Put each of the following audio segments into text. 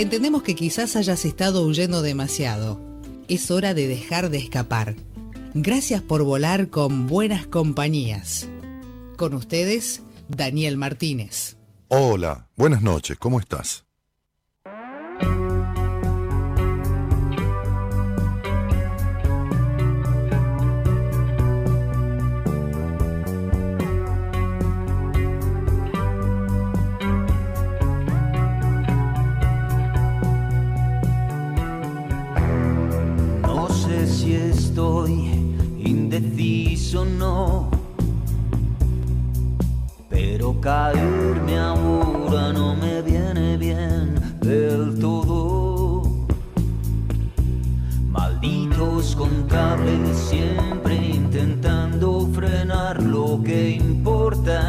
Entendemos que quizás hayas estado huyendo demasiado. Es hora de dejar de escapar. Gracias por volar con buenas compañías. Con ustedes, Daniel Martínez. Hola, buenas noches, ¿cómo estás? Estoy indeciso no, pero caerme ahora no me viene bien del todo. Malditos contables siempre intentando frenar lo que importa.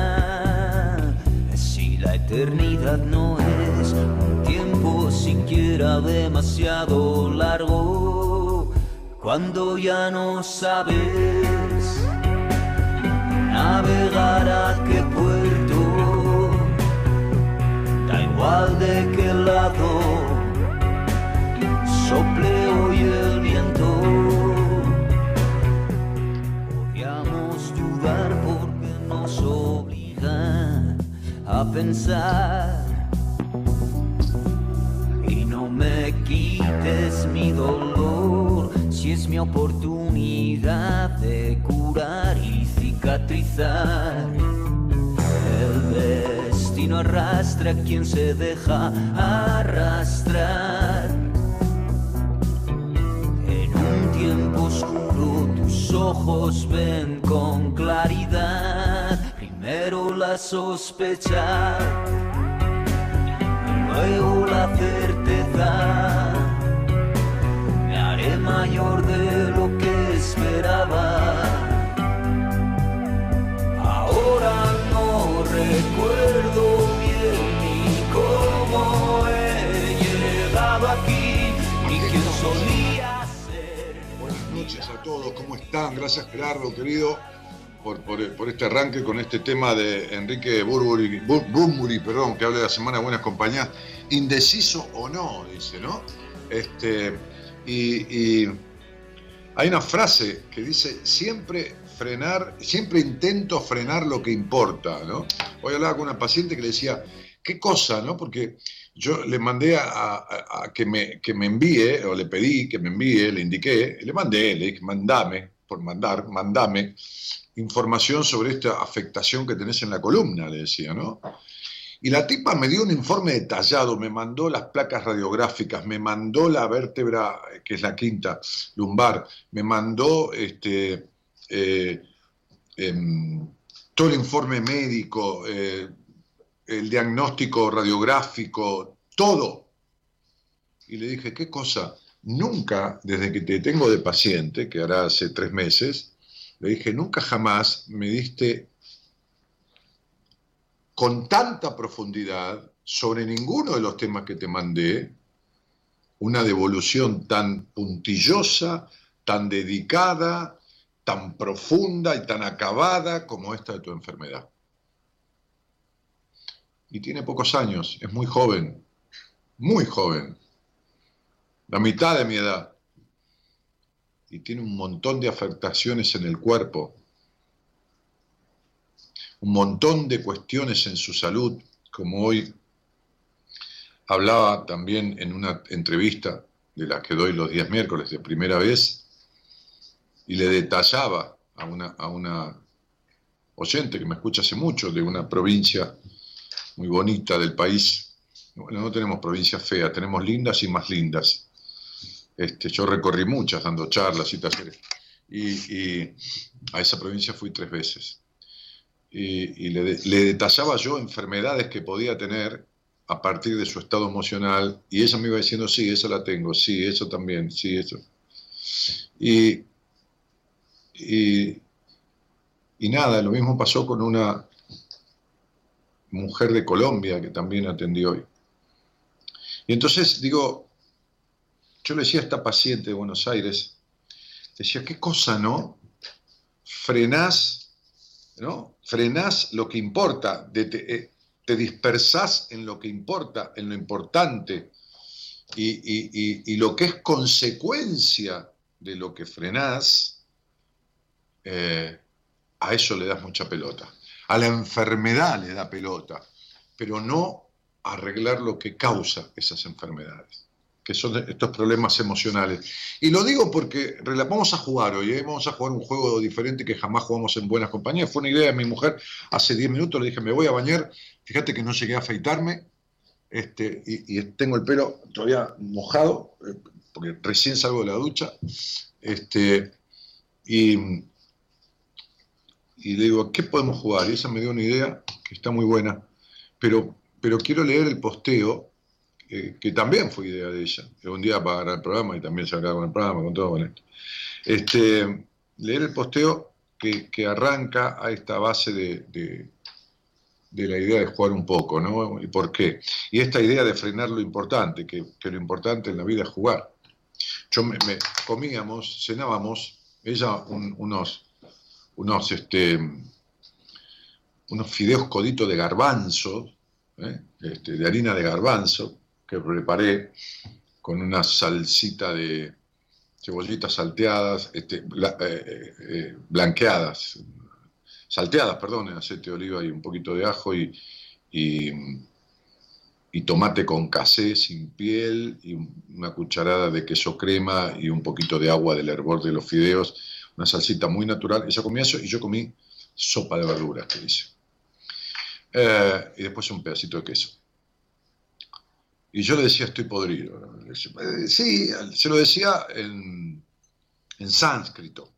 Si la eternidad no es un tiempo siquiera demasiado largo, cuando ya no sabes navegar a qué puerto, da igual de qué lado sople hoy el viento. Podríamos dudar porque nos obliga a pensar. Y no me quites mi dolor si es mi oportunidad de curar y cicatrizar. El destino arrastra a quien se deja arrastrar. En un tiempo oscuro tus ojos ven con claridad. Primero la sospecha, luego la certeza. Haré mayor de lo que esperaba. Ahora no recuerdo bien ni cómo he llegado aquí, ni quién solía ser. Buenas noches a todos, ¿cómo están? Gracias Gerardo, querido, por, por- por este arranque con este tema de Enrique Burburi, Bur- Bumburi, perdón, que habla de la Semana de Buenas Compañías. Indeciso o no, dice, ¿no? Este, y, hay una frase que dice, siempre frenar, siempre intento frenar lo que importa, ¿no? Hoy hablaba con una paciente que le decía, ¿qué cosa, no? Porque yo le mandé a que, me, que me envíe, o le pedí que me envíe, le indiqué, le mandé, le dije, mandame, por mandar, mandame información sobre esta afectación que tenés en la columna, le decía, ¿no? Y la tipa me dio un informe detallado, me mandó las placas radiográficas, me mandó la vértebra, eh, que es la quinta lumbar, me mandó este, eh, em, todo el informe médico, eh, el diagnóstico radiográfico, todo. Y le dije, ¿qué cosa? Nunca, desde que te tengo de paciente, que hará hace tres meses, le dije, nunca jamás me diste con tanta profundidad sobre ninguno de los temas que te mandé, una devolución tan puntillosa, tan dedicada, tan profunda y tan acabada como esta de tu enfermedad. Y tiene pocos años, es muy joven, muy joven, la mitad de mi edad. Y tiene un montón de afectaciones en el cuerpo, un montón de cuestiones en su salud, como hoy hablaba también en una entrevista de la que doy los días miércoles de primera vez, y le detallaba a una, a una oyente que me escucha hace mucho, de una provincia muy bonita del país. Bueno, no tenemos provincias feas, tenemos lindas y más lindas. Este, yo recorrí muchas dando charlas y talleres. Y, y a esa provincia fui tres veces. Y, le, de- le detallaba yo enfermedades que podía tener a partir de su estado emocional y ella me iba diciendo, sí, eso la tengo, sí, eso también, sí, eso. Y, y nada, lo mismo pasó con una mujer de Colombia que también atendí hoy. Y entonces digo, yo le decía a esta paciente de Buenos Aires, decía, qué cosa, ¿no? Frenás, ¿no? Frenás lo que importa, de, eh, te dispersás en lo que importa, en lo importante, y, lo que es consecuencia de lo que frenás, eh, a eso le das mucha pelota. A la enfermedad le da pelota, pero no arreglar lo que causa esas enfermedades, que son estos problemas emocionales. Y lo digo porque vamos a jugar hoy, ¿eh? vamos a jugar un juego diferente que jamás jugamos en buenas compañías. Fue una idea de mi mujer hace 10 minutos, le dije, me voy a bañar Fíjate que no llegué a afeitarme este, y, tengo el pelo todavía mojado, eh, porque recién salgo de la ducha. Este, y, le digo, ¿qué podemos jugar? Y esa me dio una idea que está muy buena, pero, pero quiero leer el posteo, que también fue idea de ella. Un día ganar el programa y también se acaba con el programa, con todo con esto. Este, leer el posteo que, arranca a esta base de de la idea de jugar un poco, ¿no? ¿Y por qué? Y esta idea de frenar lo importante, que, lo importante en la vida es jugar. Yo me, comíamos, cenábamos, ella unos, unos, este, unos fideos coditos de garbanzo, ¿eh? este, de harina de garbanzo, que preparé con una salsita de cebollitas salteadas, este, eh, eh, blanqueadas, salteadas, perdón, en aceite de oliva y un poquito de ajo y, tomate con casé sin piel y una cucharada de queso crema y un poquito de agua del hervor de los fideos, una salsita muy natural. Ella comía eso y yo comí sopa de verduras, que dice. Eh, y después un pedacito de queso. Y yo le decía, estoy podrido. Sí, se lo decía en, en sánscrito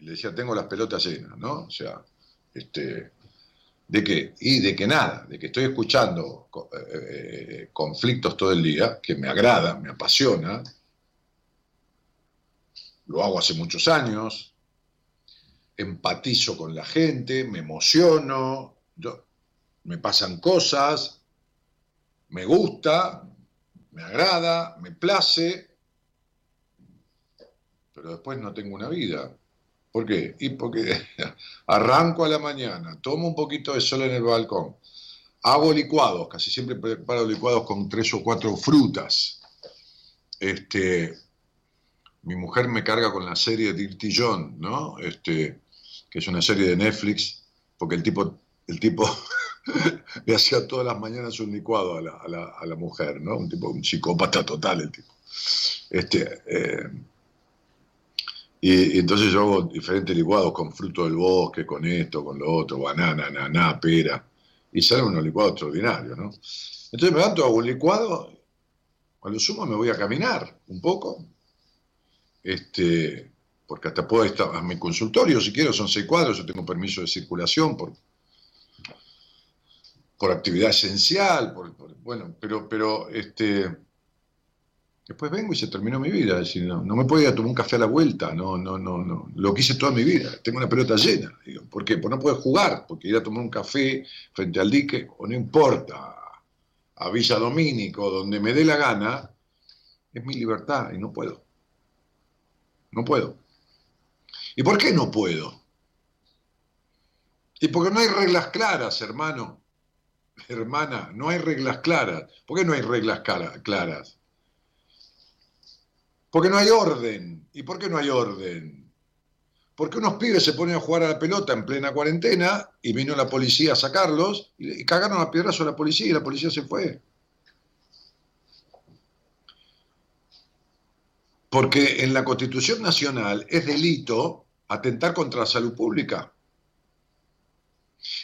le decía, tengo las pelotas llenas, ¿no? O sea, este, ¿de qué? Y de que nada, de que estoy escuchando eh, eh, conflictos todo el día, que me agrada, me apasiona, lo hago hace muchos años, empatizo con la gente, me emociono, me pasan cosas, me gusta, me agrada, me place, pero después no tengo una vida. ¿Por qué? Y porque arranco a la mañana, tomo un poquito de sol en el balcón, hago licuados, casi siempre preparo licuados con tres o cuatro frutas. Este, mi mujer me carga con la serie Dirty John, ¿no? Este, que es una serie de Netflix, porque el tipo, el tipo le hacía todas las mañanas un licuado a la, a la, mujer, ¿no? Un tipo, un psicópata total el tipo. Este, eh, y, entonces yo hago diferentes licuados con fruto del bosque, con esto, con lo otro, banana, ananá, pera, y salen unos licuados extraordinarios, ¿no? Entonces me levanto, hago un licuado, cuando sumo me voy a caminar un poco, este, porque hasta puedo estar a mi consultorio, si quiero, son seis cuadros, yo tengo permiso de circulación por, por actividad esencial, bueno, pero, pero este, Después vengo y se terminó mi vida. decir, no, me puedo ir a tomar un café a la vuelta. No, no, no, no. Lo que hice toda mi vida. Tengo una pelota llena. ¿Por qué? Porque no puedo jugar. Porque ir a tomar un café frente al dique, o no importa, a Villa Domínico, donde me dé la gana, es mi libertad y no puedo. No puedo. ¿Y por qué no puedo? Y porque no hay reglas claras, hermano. Hermana, no hay reglas claras. ¿Por qué no hay reglas claras? Porque no hay orden. ¿Y por qué no hay orden? Porque unos pibes se ponen a jugar a la pelota en plena cuarentena y vino la policía a sacarlos y, cagaron a piedrazo a la policía y la policía se fue. Porque en la Constitución Nacional es delito atentar contra la salud pública.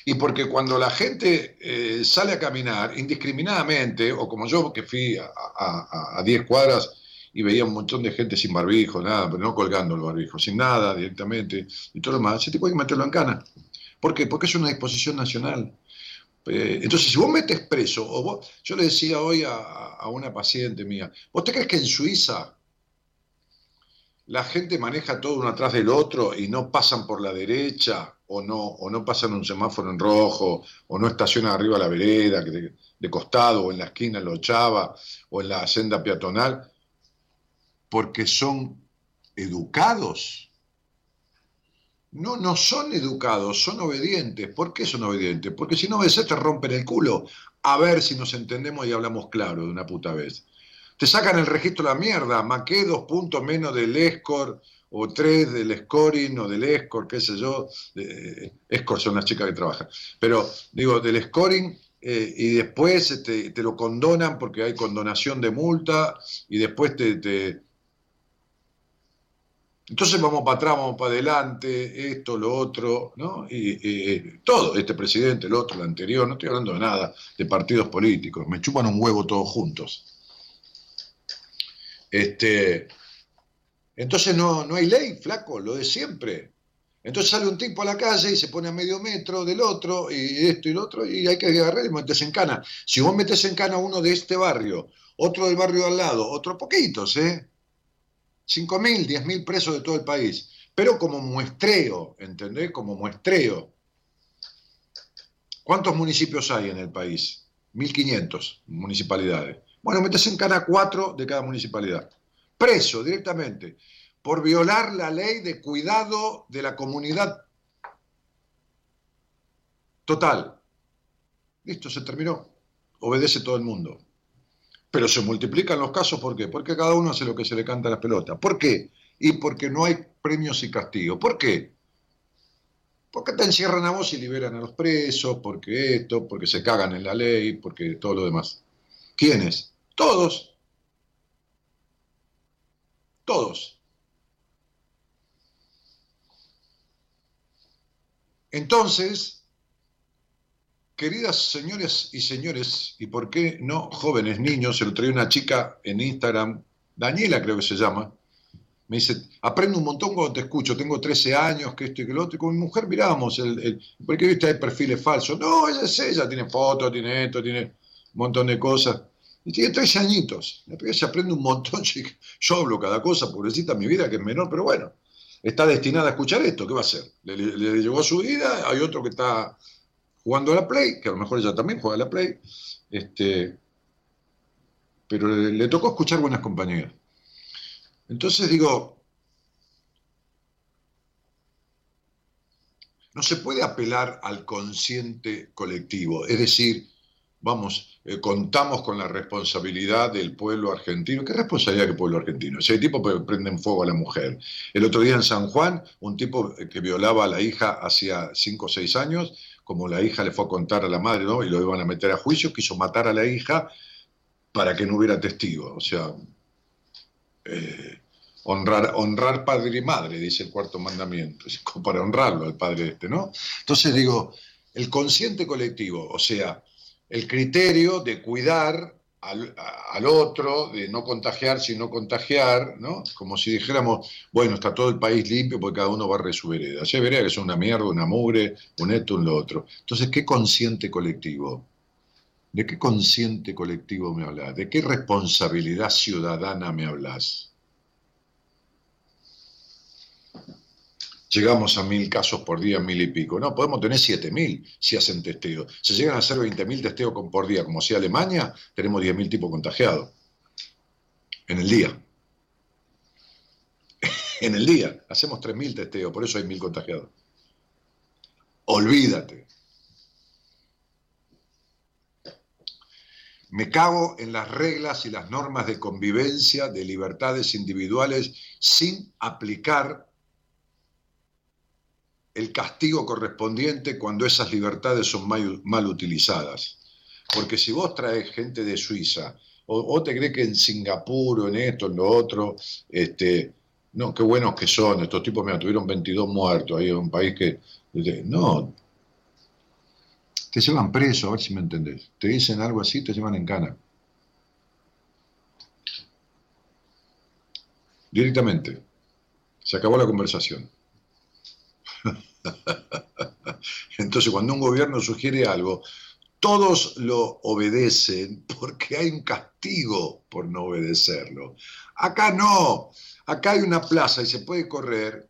Y porque cuando la gente eh, sale a caminar indiscriminadamente, o como yo que fui a 10 cuadras y veía un montón de gente sin barbijo, nada, pero no colgando el barbijo, sin nada directamente y todo lo ese tipo hay que meterlo en cana. ¿Por qué? Porque es una disposición nacional. Eh, entonces, si vos metes preso, o vos, yo le decía hoy a, a una paciente mía, ¿vos te crees que en Suiza la gente maneja todo uno atrás del otro y no pasan por la derecha o no, o no pasan un semáforo en rojo o no estacionan arriba la vereda de, de costado o en la esquina lo chava o en la senda peatonal porque son educados. No, no son educados, son obedientes. ¿Por qué son obedientes? Porque si no obedeces te rompen el culo. A ver si nos entendemos y hablamos claro de una puta vez. Te sacan el registro de la mierda, maqué dos puntos menos del score o tres del scoring o del score, qué sé yo. Eh, score son las chicas que trabajan. Pero digo, del scoring eh, y después te, te, lo condonan porque hay condonación de multa y después te, entonces vamos para atrás, vamos para adelante, esto, lo otro, ¿no? Y, todo, este presidente, el otro, el anterior, no estoy hablando de nada, de partidos políticos, me chupan un huevo todos juntos. Este, entonces no, no hay ley, flaco, lo de siempre. Entonces sale un tipo a la calle y se pone a medio metro del otro, y esto y lo otro, y hay que agarrar y meterse en cana. Si vos metes en cana uno de este barrio, otro del barrio de al lado, otro poquitos, ¿eh? 5.000, 10.000 presos de todo el país, pero como muestreo, ¿entendés? Como muestreo. ¿Cuántos municipios hay en el país? 1.500 municipalidades. Bueno, metes en cana cuatro de cada municipalidad. Preso directamente por violar la ley de cuidado de la comunidad. Total. Listo, se terminó. Obedece todo el mundo. Pero se multiplican los casos, ¿por qué? Porque cada uno hace lo que se le canta a la pelota. ¿Por qué? Y porque no hay premios y castigos. ¿Por qué? Porque te encierran a vos y liberan a los presos, porque esto, porque se cagan en la ley, porque todo lo demás. ¿Quiénes? Todos. Todos. Entonces, Queridas señores y señores, y por qué no jóvenes niños, se lo traía una chica en Instagram, Daniela creo que se llama, me dice, aprendo un montón cuando te escucho, tengo 13 años, que esto y que lo otro, y con mi mujer miramos, el, el, porque viste, hay perfiles falsos. No, ella es ella, tiene fotos, tiene esto, tiene un montón de cosas. Y tiene 13 añitos, se aprende un montón, yo hablo cada cosa, pobrecita mi vida, que es menor, pero bueno, está destinada a escuchar esto, ¿qué va a hacer? Le, le, le llegó a su vida, hay otro que está jugando a la Play, que a lo mejor ella también juega a la Play, este, pero le tocó escuchar buenas compañías. Entonces digo, no se puede apelar al consciente colectivo, es decir, vamos, eh, contamos con la responsabilidad del pueblo argentino. ¿Qué responsabilidad del pueblo argentino? Ese tipo prende en fuego a la mujer. El otro día en San Juan, un tipo que violaba a la hija hacía 5 o 6 años, como la hija le fue a contar a la madre, ¿no? Y lo iban a meter a juicio, quiso matar a la hija para que no hubiera testigo. O sea, eh, honrar, honrar padre y madre, dice el cuarto mandamiento, como para honrarlo al padre este, ¿no? Entonces digo, el consciente colectivo, o sea, el criterio de cuidar al, otro, de no contagiar sino contagiar, ¿no? Como si dijéramos, bueno, está todo el país limpio porque cada uno barre su vereda. Hay vereda que son una mierda, una mugre, un esto, un lo otro. Entonces, ¿qué consciente colectivo? ¿De qué consciente colectivo me hablas? ¿De qué responsabilidad ciudadana me hablas? Llegamos a mil casos por día, mil y pico. No, podemos tener siete mil si hacen testeo. Si llegan a hacer 20 mil testeos por día, como hacía Alemania, tenemos 10 mil tipos contagiados. En el día. en el día. Hacemos 3 mil testeos, por eso hay mil contagiados. Olvídate. Me cago en las reglas y las normas de convivencia, de libertades individuales, sin aplicar el castigo correspondiente cuando esas libertades son mal, utilizadas. Porque si vos traes gente de Suiza, o, te crees que en Singapur o en esto, en lo otro, este, no, qué buenos que son, estos tipos, mira, tuvieron 22 muertos, ahí en un país que, no, te llevan preso, a ver si me entendés, te dicen algo así, te llevan en cana. Directamente. Se acabó la conversación. Entonces, cuando un gobierno sugiere algo, todos lo obedecen porque hay un castigo por no obedecerlo. Acá no, acá hay una plaza y se puede correr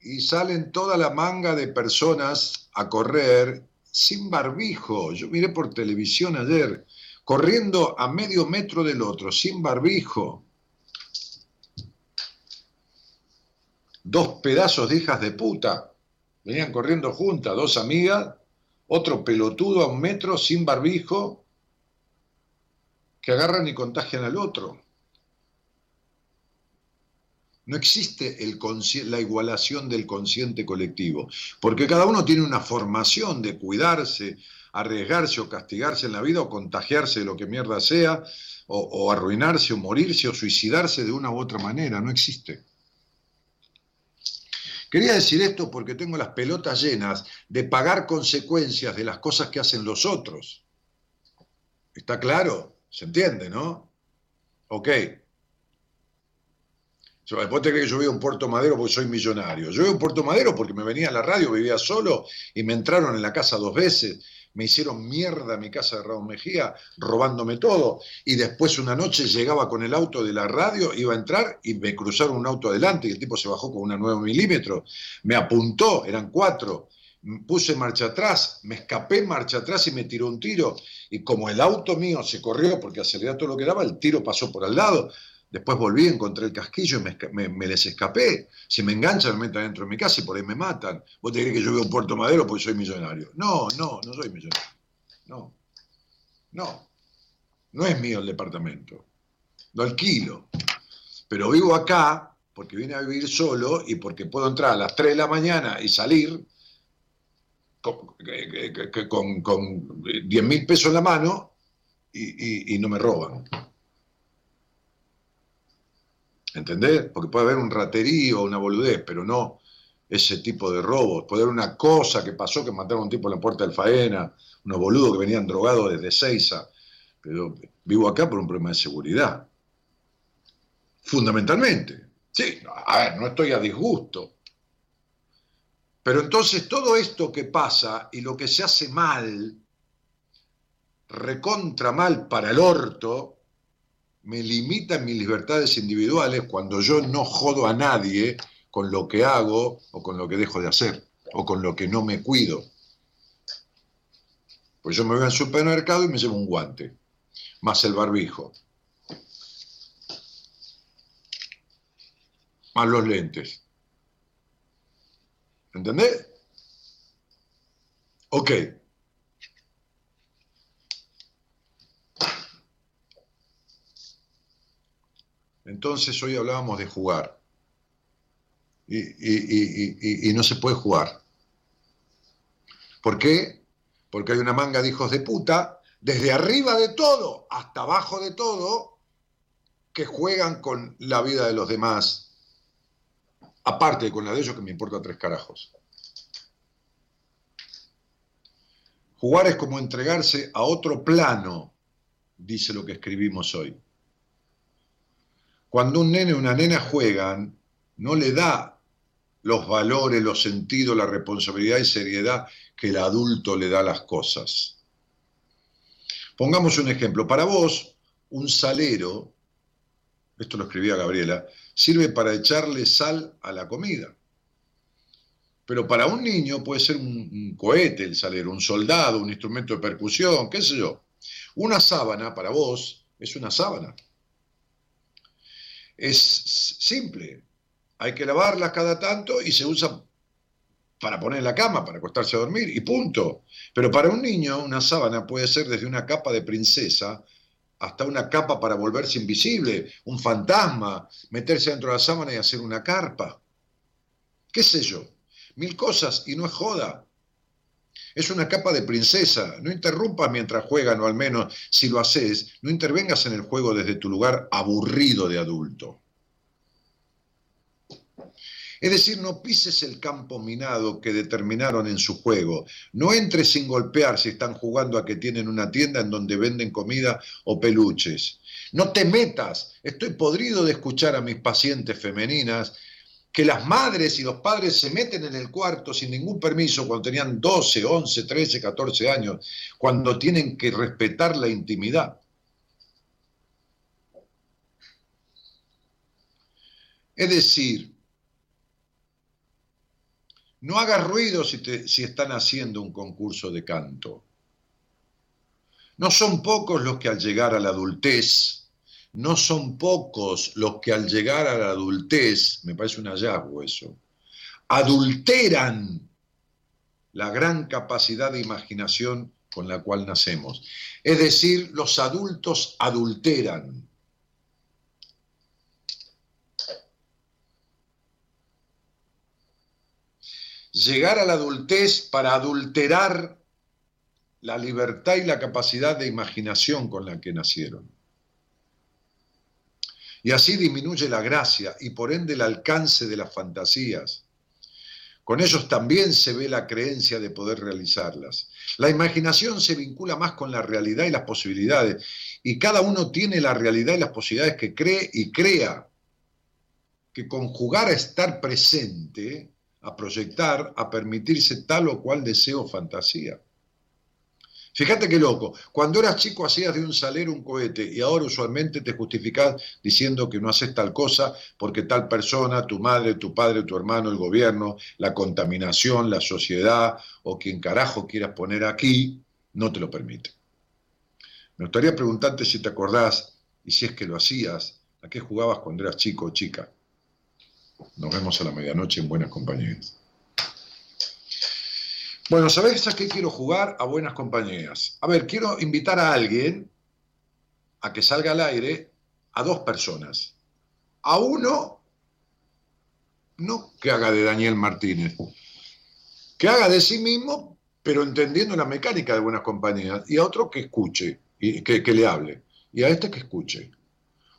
y salen toda la manga de personas a correr sin barbijo. Yo miré por televisión ayer, corriendo a medio metro del otro, sin barbijo. Dos pedazos de hijas de puta. Venían corriendo juntas, dos amigas, otro pelotudo a un metro, sin barbijo, que agarran y contagian al otro. No existe el la igualación del consciente colectivo, porque cada uno tiene una formación de cuidarse, arriesgarse o castigarse en la vida o contagiarse de lo que mierda sea, o, o arruinarse o morirse o suicidarse de una u otra manera, no existe. Quería decir esto porque tengo las pelotas llenas de pagar consecuencias de las cosas que hacen los otros. ¿Está claro? ¿Se entiende, no? Ok. Después te crees que yo vivo en Puerto Madero porque soy millonario. Yo vivo en Puerto Madero porque me venía a la radio, vivía solo y me entraron en la casa dos veces. Me hicieron mierda mi casa de Raúl Mejía, robándome todo. Y después una noche llegaba con el auto de la radio, iba a entrar y me cruzaron un auto adelante y el tipo se bajó con una 9 milímetros. Me apuntó, eran cuatro. Puse marcha atrás, me escapé marcha atrás y me tiró un tiro. Y como el auto mío se corrió porque aceleraba todo lo que daba, el tiro pasó por al lado. Después volví, encontré el casquillo y me, les escapé. Si me enganchan, me metan dentro de mi casa y por ahí me matan. ¿Vos te crees que yo vivo en Puerto Madero porque soy millonario? No, no, no soy millonario. No. No. No es mío el departamento. Lo alquilo. Pero vivo acá porque vine a vivir solo y porque puedo entrar a las 3 de la mañana y salir con, con, 10 mil pesos en la mano y no me roban. ¿Entendés? Porque puede haber un raterío, una boludez, pero no ese tipo de robos. Puede haber una cosa que pasó, que mataron a un tipo en la puerta del Faena, unos boludos que venían drogados desde Seiza. Pero vivo acá por un problema de seguridad. Fundamentalmente. Sí, a ver, no estoy a disgusto. Pero entonces todo esto que pasa y lo que se hace mal, recontra mal para el orto, me limitan mis libertades individuales cuando yo no jodo a nadie con lo que hago o con lo que dejo de hacer o con lo que no me cuido. Pues yo me voy al supermercado y me llevo un guante, más el barbijo, más los lentes. ¿Entendés? Ok. Entonces hoy hablábamos de jugar. Y, no se puede jugar. ¿Por qué? Porque hay una manga de hijos de puta, desde arriba de todo hasta abajo de todo, que juegan con la vida de los demás, aparte con la de ellos que me importa tres carajos. Jugar es como entregarse a otro plano, dice lo que escribimos hoy. Cuando un nene o una nena juegan, no le da los valores, los sentidos, la responsabilidad y seriedad que el adulto le da a las cosas. Pongamos un ejemplo. Para vos, un salero, esto lo escribía Gabriela, sirve para echarle sal a la comida. Pero para un niño puede ser un, un, cohete el salero, un soldado, un instrumento de percusión, qué sé yo. Una sábana para vos es una sábana es simple. Hay que lavarlas cada tanto y se usa para poner en la cama, para acostarse a dormir y punto. Pero para un niño una sábana puede ser desde una capa de princesa hasta una capa para volverse invisible, un fantasma, meterse dentro de la sábana y hacer una carpa. ¿Qué sé yo? Mil cosas y no es joda. Es una capa de princesa. No interrumpas mientras juegan, o al menos si lo haces, no intervengas en el juego desde tu lugar aburrido de adulto. Es decir, no pises el campo minado que determinaron en su juego. No entres sin golpear si están jugando a que tienen una tienda en donde venden comida o peluches. No te metas. Estoy podrido de escuchar a mis pacientes femeninas que las madres y los padres se meten en el cuarto sin ningún permiso cuando tenían 12, 11, 13, 14 años, cuando tienen que respetar la intimidad. Es decir, no hagas ruido si, si están haciendo un concurso de canto. No son pocos los que al llegar a la adultez no son pocos los que al llegar a la adultez, me parece un hallazgo eso, adulteran la gran capacidad de imaginación con la cual nacemos. Es decir, los adultos adulteran. Llegar a la adultez para adulterar la libertad y la capacidad de imaginación con la que nacieron. Y así disminuye la gracia y por ende el alcance de las fantasías. Con ellos también se ve la creencia de poder realizarlas. La imaginación se vincula más con la realidad y las posibilidades, y cada uno tiene la realidad y las posibilidades que cree y crea, que conjugar a estar presente, a proyectar, a permitirse tal o cual deseo o fantasía. Fíjate qué loco. Cuando eras chico hacías de un salero un cohete y ahora usualmente te justificás diciendo que no haces tal cosa porque tal persona, tu madre, tu padre, tu hermano, el gobierno, la contaminación, la sociedad o quien carajo quieras poner aquí, no te lo permite. Me gustaría preguntarte si te acordás y si es que lo hacías, a qué jugabas cuando eras chico o chica. Nos vemos a la medianoche en buenas compañías. Bueno, ¿sabés a qué quiero jugar? A buenas compañías. A ver, quiero invitar a alguien a que salga al aire a dos personas. A uno, no que haga de Daniel Martínez, que haga de sí mismo, pero entendiendo la mecánica de buenas compañías, y a otro que escuche, y que, le hable, y a este que escuche.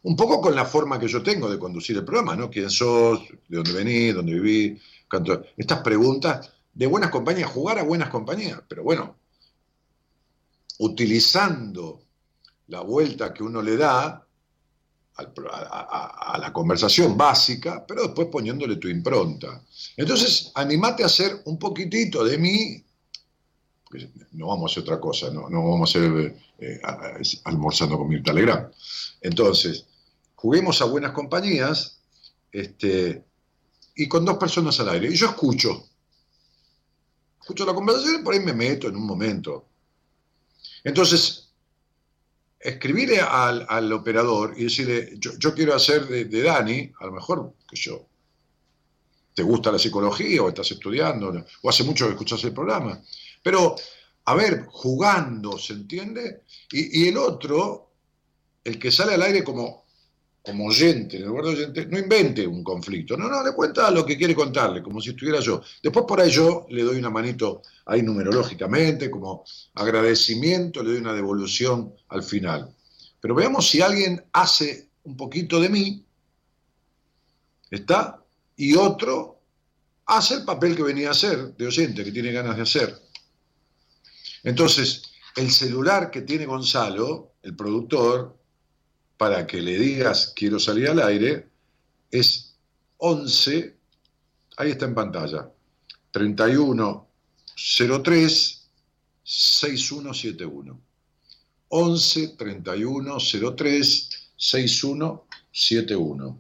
Un poco con la forma que yo tengo de conducir el programa, ¿no? ¿Quién sos? ¿De dónde venís? ¿Dónde vivís? Estas preguntas de buenas compañías, jugar a buenas compañías, pero bueno, utilizando la vuelta que uno le da a, la conversación básica, pero después poniéndole tu impronta. Entonces, animate a hacer un poquitito de mí, no vamos a hacer otra cosa, no, vamos a hacer eh, almorzando con Mirta Legrand. Entonces, juguemos a buenas compañías este, y con dos personas al aire. Y yo escucho, escucho la conversación y por ahí me meto en un momento. Entonces, escribirle al, operador y decirle, yo, quiero hacer de, Dani, a lo mejor, que yo, te gusta la psicología o estás estudiando, o hace mucho que escuchas el programa. Pero, a ver, jugando, ¿se entiende? y el otro, el que sale al aire como como oyente, en lugar de oyente, no invente un conflicto. No, no, le cuenta lo que quiere contarle, como si estuviera yo. Después por ahí yo le doy una manito ahí numerológicamente, como agradecimiento, le doy una devolución al final. Pero veamos si alguien hace un poquito de mí, ¿está? Y otro hace el papel que venía a hacer, de oyente, que tiene ganas de hacer. Entonces, el celular que tiene Gonzalo, el productor, para que le digas quiero salir al aire es 11, ahí está en pantalla, 31 03 6171. 11 31 03 6171.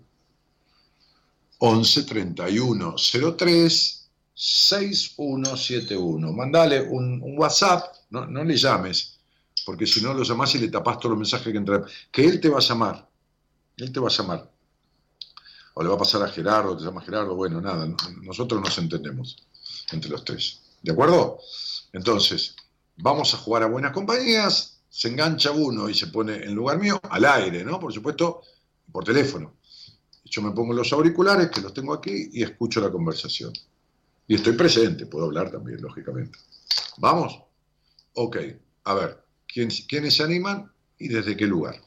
11 31 03 6171. Mandale un, un WhatsApp, no, no le llames, porque si no lo llamás y le tapás todos los mensajes que entran. Que él te va a llamar, él te va a llamar. O le va a pasar a Gerardo, te llama Gerardo, bueno, nada, nosotros nos entendemos entre los tres. ¿De acuerdo? Entonces, vamos a jugar a buenas compañías, se engancha uno y se pone en lugar mío, al aire, ¿no? Por supuesto, por teléfono. Yo me pongo los auriculares, que los tengo aquí, y escucho la conversación. Y estoy presente, puedo hablar también, lógicamente. ¿Vamos? Ok, a ver quiénes se animan y desde qué lugar.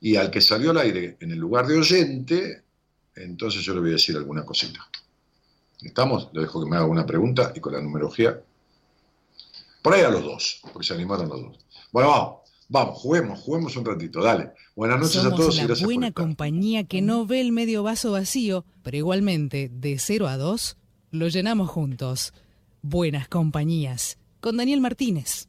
Y al que salió al aire en el lugar de oyente, entonces yo le voy a decir alguna cosita. ¿Estamos? Le dejo que me haga una pregunta y con la numerología. Por ahí a los dos, porque se animaron los dos. Bueno, vamos. Vamos, juguemos, juguemos un ratito, dale. Buenas noches a todos y gracias buena compañía que no ve el medio vaso vacío, pero igualmente, de 0 a 2, lo llenamos juntos. Buenas compañías, con Daniel Martínez.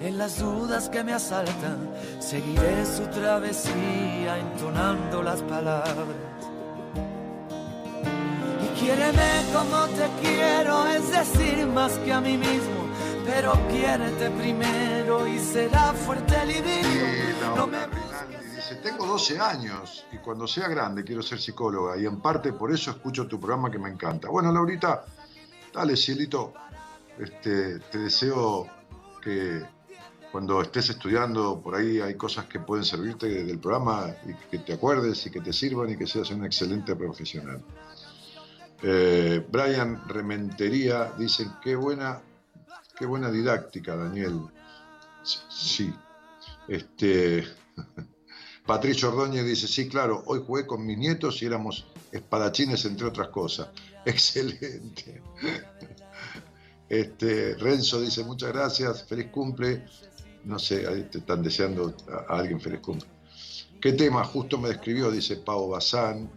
en las dudas que me asaltan, seguiré su travesía entonando las palabras. Y quiéreme como te quiero, es decir, más que a mí mismo, pero quiérete primero y será fuerte el idilio. No me dice, tengo 12 años y cuando sea grande quiero ser psicóloga y en parte por eso escucho tu programa que me encanta. Bueno, Laurita, dale, cielito, este, te deseo que cuando estés estudiando, por ahí hay cosas que pueden servirte del programa y que te acuerdes y que te sirvan y que seas un excelente profesional. Eh, Brian Rementería dice, qué buena, qué buena didáctica, Daniel. Sí. Este, Patricio Ordóñez dice, sí, claro, hoy jugué con mis nietos y éramos espadachines, entre otras cosas. Excelente. Este, Renzo dice, muchas gracias, feliz cumple no sé, ahí te están deseando a, alguien feliz cumple. ¿Qué tema justo me describió? Dice Pau Bazán.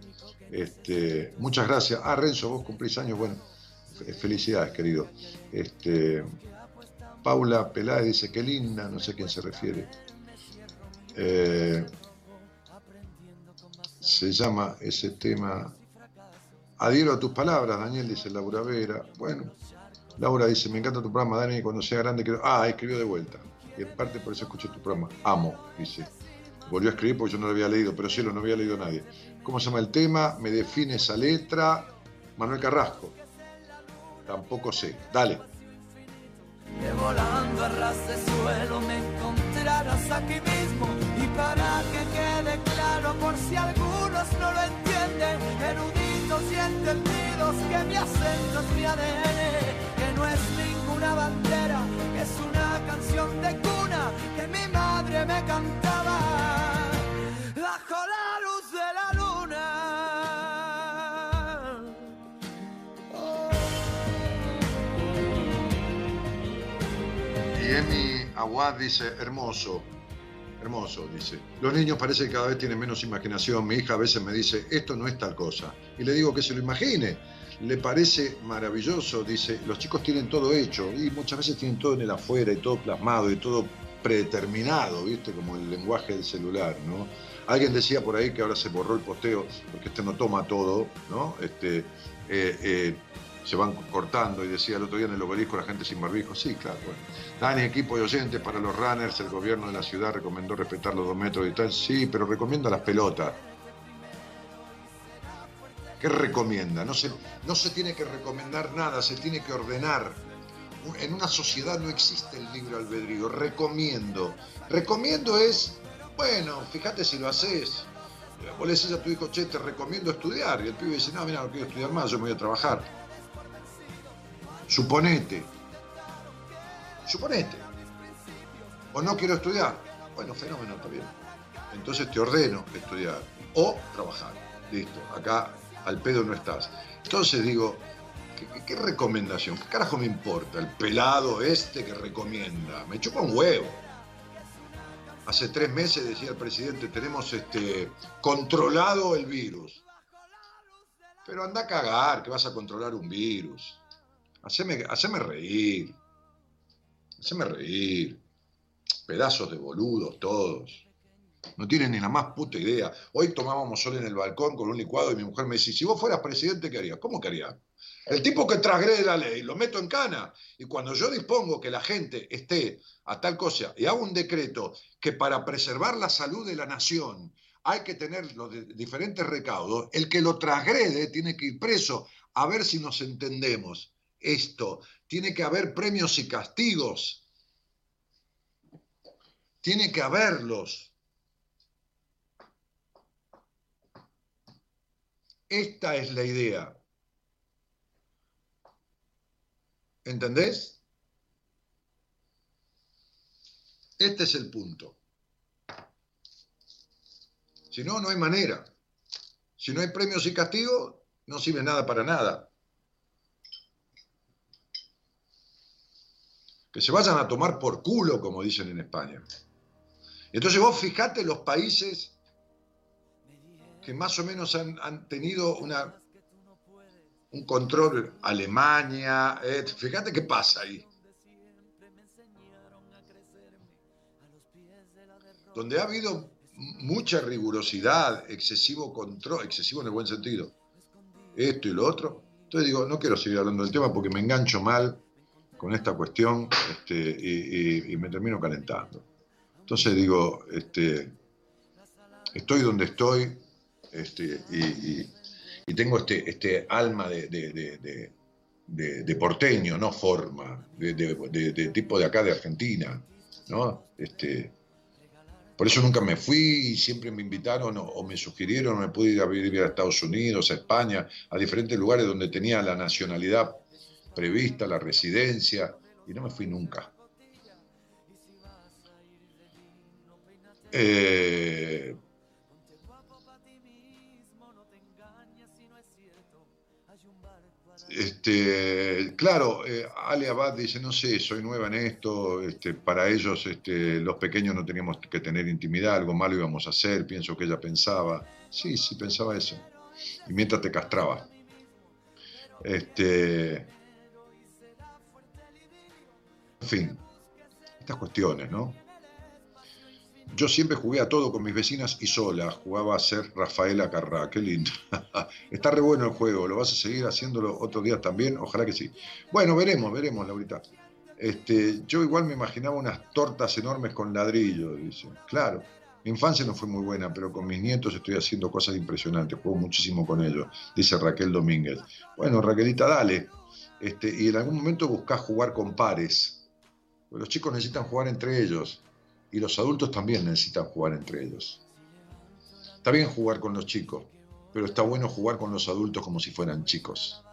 Este, muchas gracias. Ah, Renzo, vos cumplís años. Bueno, felicidades, querido. Este, Paula Peláez dice, qué linda, no sé a quién se refiere. Eh, se llama ese tema Adhiero a tus palabras, Daniel, dice Laura Vera. Bueno, Laura dice, me encanta tu programa, Dani, cuando sea grande quiero... Ah, escribió de vuelta y en parte por eso escuché tu programa. Amo, dice. Volvió a escribir porque yo no lo había leído, pero sí, lo no había leído nadie. ¿Cómo se llama el tema? Me define esa letra. Manuel Carrasco. Tampoco sé. Dale. volando a ras de suelo me encontrarás aquí mismo y para que quede claro por si algunos no lo entienden, eruditos y entendidos que mi acento es mi ADN, que no es ninguna bandera, que es una me cantaba bajo la luz de la luna. Y Emi Aguad dice, hermoso, hermoso, dice. Los niños parece que cada vez tienen menos imaginación. Mi hija a veces me dice, esto no es tal cosa. Y le digo que se lo imagine le parece maravilloso, dice, los chicos tienen todo hecho y muchas veces tienen todo en el afuera y todo plasmado y todo predeterminado, ¿viste? Como el lenguaje del celular, ¿no? Alguien decía por ahí que ahora se borró el posteo porque este no toma todo, ¿no? Este, eh, eh, se van cortando y decía el otro día en el obelisco la gente sin barbijo. Sí, claro, bueno. Dani, equipo de oyentes para los runners, el gobierno de la ciudad recomendó respetar los dos metros y tal. Sí, pero recomienda las pelotas. ¿Qué recomienda? No se, no se tiene que recomendar nada, se tiene que ordenar. En una sociedad no existe el libre albedrío. Recomiendo. Recomiendo es, bueno, fíjate si lo haces. Vos le decís a tu hijo, che, te recomiendo estudiar. Y el pibe dice, no, mira, no quiero estudiar más, yo me voy a trabajar. Suponete. Suponete. O no quiero estudiar. Bueno, fenómeno, está bien. Entonces te ordeno estudiar o trabajar. Listo. Acá al pedo no estás. Entonces digo, ¿qué, recomendación? ¿Qué carajo me importa? El pelado este que recomienda. Me chupa un huevo. Hace tres meses decía el presidente, tenemos este, controlado el virus. Pero anda a cagar, que vas a controlar un virus. Haceme, haceme reír. Haceme reír. Pedazos de boludos todos. No tienen ni la más puta idea. Hoy tomábamos sol en el balcón con un licuado y mi mujer me dice, si vos fueras presidente, ¿qué harías? ¿Cómo que harías? El tipo que transgrede la ley, lo meto en cana. Y cuando yo dispongo que la gente esté a tal cosa y hago un decreto que para preservar la salud de la nación hay que tener los diferentes recaudos, el que lo transgrede tiene que ir preso. A ver si nos entendemos. Esto, tiene que haber premios y castigos. Tiene que haberlos. Esta es la idea. ¿Entendés? Este es el punto. Si no, no hay manera. Si no hay premios y castigos, no sirve nada para nada. Que se vayan a tomar por culo, como dicen en España. Entonces vos fijate los países que más o menos han, tenido una, un control Alemania. Eh, fíjate qué pasa ahí. Donde ha habido mucha rigurosidad, excesivo control, excesivo en el buen sentido, esto y lo otro. Entonces digo, no quiero seguir hablando del tema porque me engancho mal con esta cuestión este, y, me termino calentando. Entonces digo, este, estoy donde estoy, este, y, tengo este, este alma de, porteño, no forma, de, tipo de acá de Argentina, ¿no? Este, por eso nunca me fui y siempre me invitaron o, me sugirieron, me pude ir a vivir a Estados Unidos, a España, a diferentes lugares donde tenía la nacionalidad prevista, la residencia, y no me fui nunca. Eh, Este, claro, eh, Ale Abad dice, no sé, soy nueva en esto, este, para ellos este, los pequeños no teníamos que tener intimidad, algo malo íbamos a hacer, pienso que ella pensaba, sí, sí, pensaba eso, y mientras te castraba. Este, en fin, estas cuestiones, ¿no? Yo siempre jugué a todo con mis vecinas y sola. Jugaba a ser Rafaela Carrá. Qué lindo. Está re bueno el juego. ¿Lo vas a seguir haciéndolo otros días también? Ojalá que sí. Bueno, veremos, veremos, Laurita. Este, yo igual me imaginaba unas tortas enormes con ladrillo, dice. Claro. Mi infancia no fue muy buena, pero con mis nietos estoy haciendo cosas impresionantes. Juego muchísimo con ellos, dice Raquel Domínguez. Bueno, Raquelita, dale. Este, y en algún momento buscás jugar con pares. los chicos necesitan jugar entre ellos y los adultos también necesitan jugar entre ellos. Está bien jugar con los chicos, pero está bueno jugar con los adultos como si fueran chicos.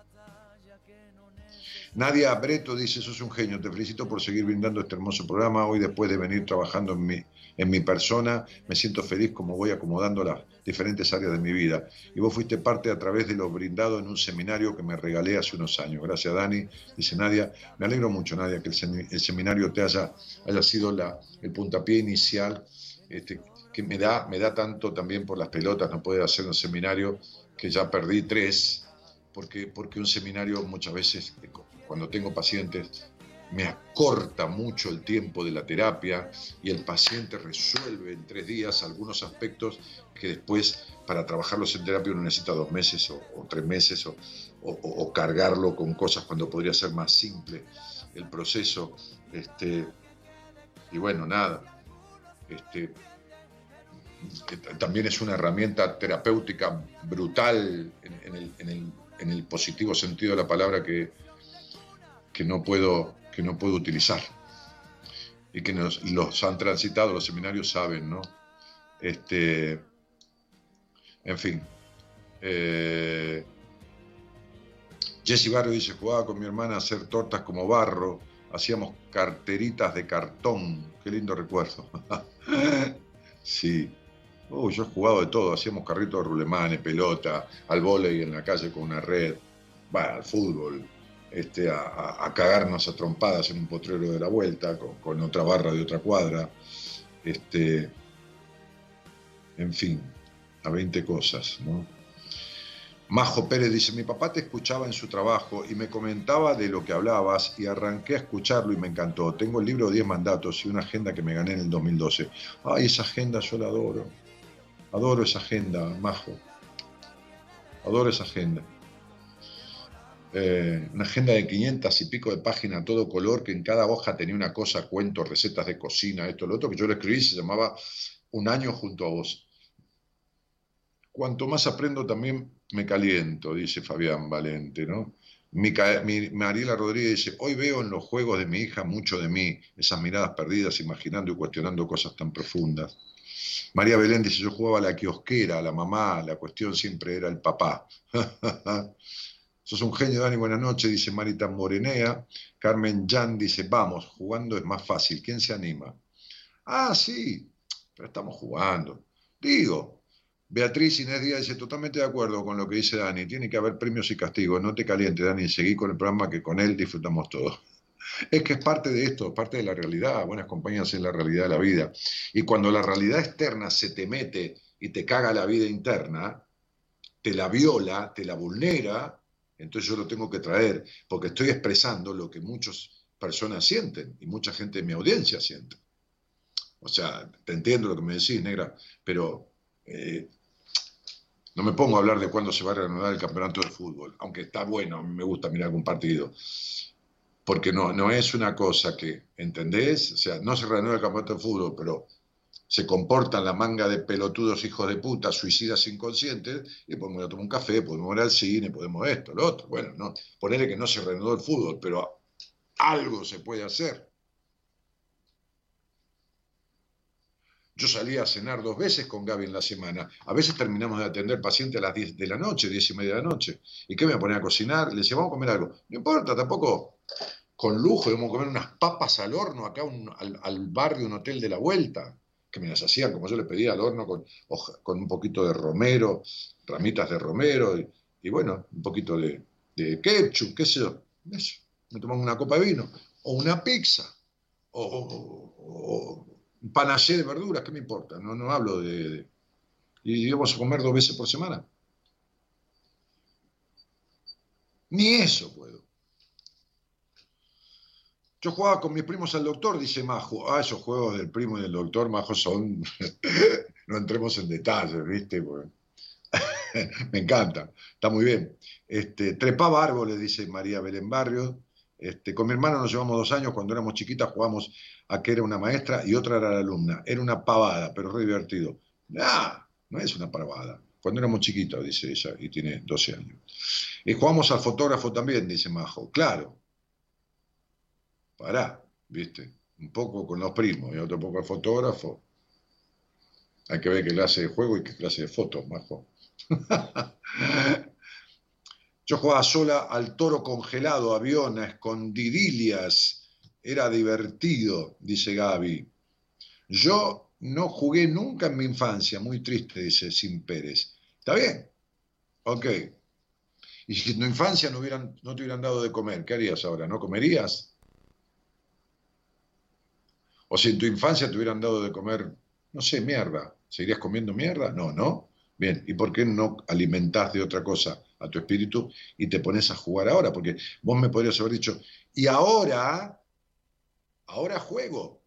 Nadia Breto dice, sos un genio, te felicito por seguir brindando este hermoso programa. Hoy después de venir trabajando en mi, en mi persona, me siento feliz como voy acomodando las diferentes áreas de mi vida. Y vos fuiste parte a través de lo brindado en un seminario que me regalé hace unos años. Gracias, Dani. Dice Nadia, me alegro mucho, Nadia, que el, seminario te haya, haya sido la, el puntapié inicial. Este, que me da, me da tanto también por las pelotas, no poder hacer un seminario que ya perdí tres, porque, porque un seminario muchas veces cuando tengo pacientes, me acorta mucho el tiempo de la terapia y el paciente resuelve en tres días algunos aspectos que después para trabajarlos en terapia uno necesita dos meses o, tres meses o, cargarlo con cosas cuando podría ser más simple el proceso. Este, y bueno, nada. Este, también es una herramienta terapéutica brutal en el positivo sentido de la palabra que, que no puedo, que no puedo utilizar y que los han transitado, los seminarios saben, ¿no? Este, en fin. Eh, Jesse Barrio dice, jugaba con mi hermana a hacer tortas como barro, hacíamos carteritas de cartón, qué lindo recuerdo. sí, yo he jugado de todo, hacíamos carritos de rulemanes, pelota, al volei en la calle con una red, al fútbol, este, a, cagarnos a trompadas en un potrero de la vuelta, con, otra barra de otra cuadra, este, en fin, a 20 cosas, ¿no? Majo Pérez dice, mi papá te escuchaba en su trabajo y me comentaba de lo que hablabas y arranqué a escucharlo y me encantó. Tengo el libro 10 mandatos y una agenda que me gané en el 2012. Ay, esa agenda yo la adoro. Adoro esa agenda, Majo. Adoro esa agenda. Eh, una agenda de 500 y pico de páginas, todo color, que en cada hoja tenía una cosa, cuentos, recetas de cocina, esto, lo otro, que yo le escribí, se llamaba Un año junto a vos. Cuanto más aprendo también me caliento, dice Fabián Valente, ¿no? Mariela Rodríguez dice, hoy veo en los juegos de mi hija mucho de mí, esas miradas perdidas, imaginando y cuestionando cosas tan profundas. María Belén dice, yo jugaba a la kiosquera, a la mamá, la cuestión siempre era el papá. Sos un genio, Dani, buenas noches, dice Marita Morenea. Carmen Jan dice, vamos, jugando es más fácil, ¿quién se anima? Ah, sí, pero estamos jugando. Digo, Beatriz Inés Díaz dice, totalmente de acuerdo con lo que dice Dani, tiene que haber premios y castigos, no te calientes, Dani, seguí con el programa que con él disfrutamos todos. Es que es parte de esto, parte de la realidad, buenas compañías es la realidad de la vida. Y cuando la realidad externa se te mete y te caga la vida interna, te la viola, te la vulnera, entonces yo lo tengo que traer, porque estoy expresando lo que muchas personas sienten y mucha gente de mi audiencia siente. O sea, te entiendo lo que me decís, negra, pero eh, no me pongo a hablar de cuándo se va a reanudar el campeonato de fútbol, aunque está bueno, a mí me gusta mirar algún partido. Porque no, no es una cosa que, ¿entendés? O sea, no se reanuda el campeonato de fútbol, pero se comportan la manga de pelotudos hijos de puta, suicidas inconscientes, y podemos ir a tomar un café, podemos ir al cine, podemos esto, lo otro. Bueno, no, ponerle que no se reanudó el fútbol, pero algo se puede hacer. Yo salía a cenar dos veces con Gaby en la semana. A veces terminamos de atender pacientes a las 10 de la noche, 10 y media de la noche. ¿Y qué me voy a poner a cocinar? Le decía, vamos a comer algo. No importa, tampoco con lujo, vamos a comer unas papas al horno acá al, al barrio, un hotel de la vuelta que me las hacían como yo le pedía al horno, con, con un poquito de romero, ramitas de romero, y, bueno, un poquito de, de, ketchup, qué sé yo. Eso. Me tomamos una copa de vino, o una pizza, o, un panaché de verduras, ¿qué me importa? No, no hablo de, Y íbamos a comer dos veces por semana. Ni eso puedo. Yo jugaba con mis primos al doctor, dice Majo. Ah, esos juegos del primo y del doctor, Majo, son. no entremos en detalles, ¿viste? Me encanta, está muy bien. Este, trepaba árboles, dice María Belén Barrio. Este, con mi hermano nos llevamos dos años, cuando éramos chiquitas jugamos a que era una maestra y otra era la alumna. Era una pavada, pero re divertido. Ah, no es una pavada. Cuando éramos chiquitos, dice ella, y tiene 12 años. Y jugamos al fotógrafo también, dice Majo. Claro, pará, ¿viste? Un poco con los primos y otro poco el fotógrafo. Hay que ver qué clase de juego y qué clase de fotos, majo. Yo jugaba sola al toro congelado, avión, a escondidillas. Era divertido, dice Gaby. Yo no jugué nunca en mi infancia, muy triste, dice Sin Pérez. ¿Está bien? Ok. Y si en tu infancia no, hubieran, no te hubieran dado de comer, ¿qué harías ahora? ¿No comerías? O si en tu infancia te hubieran dado de comer, no sé, mierda, ¿seguirías comiendo mierda? No, ¿no? Bien, ¿y por qué no alimentás de otra cosa a tu espíritu y te pones a jugar ahora? Porque vos me podrías haber dicho, y ahora, ahora juego.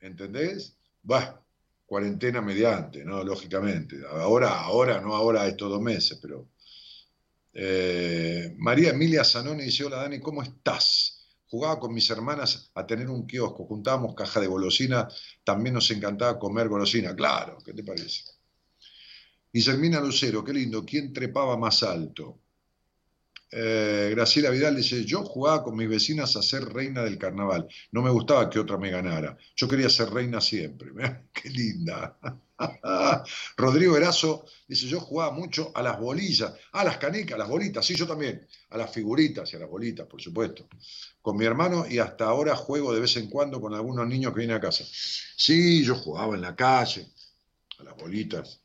¿Entendés? Va, cuarentena mediante, ¿no? Lógicamente. Ahora, ahora, no ahora estos dos meses, pero... Eh, María Emilia Zanoni dice, hola Dani, ¿cómo estás? Jugaba con mis hermanas a tener un kiosco, juntábamos caja de golosina, también nos encantaba comer golosina, claro, ¿qué te parece? Guillermina Lucero, qué lindo, ¿quién trepaba más alto? Eh, Graciela Vidal dice, yo jugaba con mis vecinas a ser reina del carnaval, no me gustaba que otra me ganara, yo quería ser reina siempre, qué linda. Rodrigo Erazo dice, yo jugaba mucho a las bolillas, a las canicas, a las bolitas, sí, yo también, a las figuritas y a las bolitas, por supuesto, con mi hermano y hasta ahora juego de vez en cuando con algunos niños que vienen a casa. Sí, yo jugaba en la calle, a las bolitas.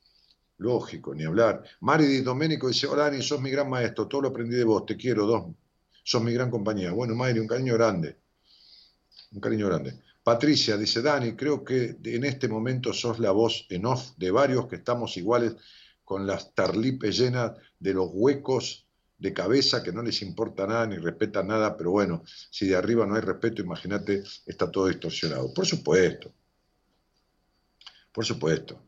Lógico, ni hablar. Mari Di Domenico dice, hola Dani, sos mi gran maestro, todo lo aprendí de vos, te quiero, dos. Sos mi gran compañía. Bueno, Mari, un cariño grande. Un cariño grande. Patricia dice, Dani, creo que en este momento sos la voz en off de varios que estamos iguales con las tarlipes llenas de los huecos de cabeza que no les importa nada ni respetan nada, pero bueno, si de arriba no hay respeto, imagínate, está todo distorsionado. Por supuesto. Por supuesto.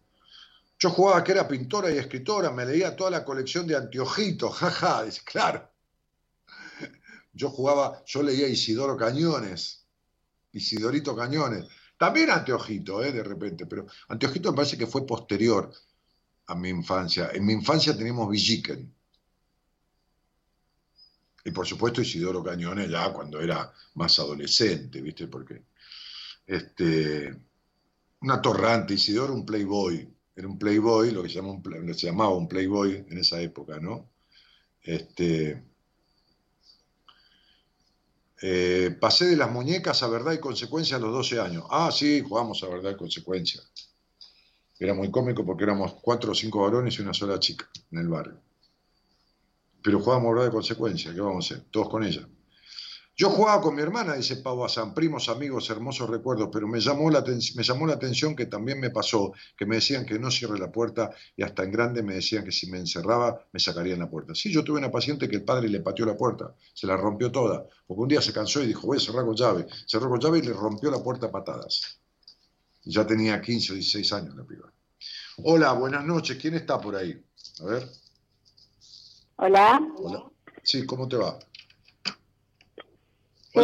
Yo jugaba que era pintora y escritora, me leía toda la colección de Antiojitos, jaja, dice, claro. Yo jugaba, yo leía Isidoro Cañones, Isidorito Cañones, también Anteojito, eh, de repente, pero Anteojito me parece que fue posterior a mi infancia. En mi infancia teníamos Villiquen. Y por supuesto Isidoro Cañones ya cuando era más adolescente, ¿viste? Porque este, una torrante, Isidoro un playboy, era un playboy, lo que se, se llamaba un playboy en esa época, ¿no? Este, eh, pasé de las muñecas a verdad y consecuencia a los 12 años. Ah, sí, jugamos a verdad y consecuencia. Era muy cómico porque éramos cuatro o cinco varones y una sola chica en el barrio. Pero jugábamos verdad y consecuencia, ¿qué vamos a hacer? Todos con ella. Yo jugaba con mi hermana, dice Pau San primos, amigos, hermosos recuerdos, pero me llamó, la me llamó la atención que también me pasó, que me decían que no cierre la puerta y hasta en grande me decían que si me encerraba me sacarían la puerta. Sí, yo tuve una paciente que el padre le pateó la puerta, se la rompió toda, porque un día se cansó y dijo, voy a cerrar con llave. Cerró con llave y le rompió la puerta a patadas. Ya tenía 15 o 16 años la piba. Hola, buenas noches, ¿quién está por ahí? A ver. Hola. Hola. Sí, ¿cómo te va? Sí,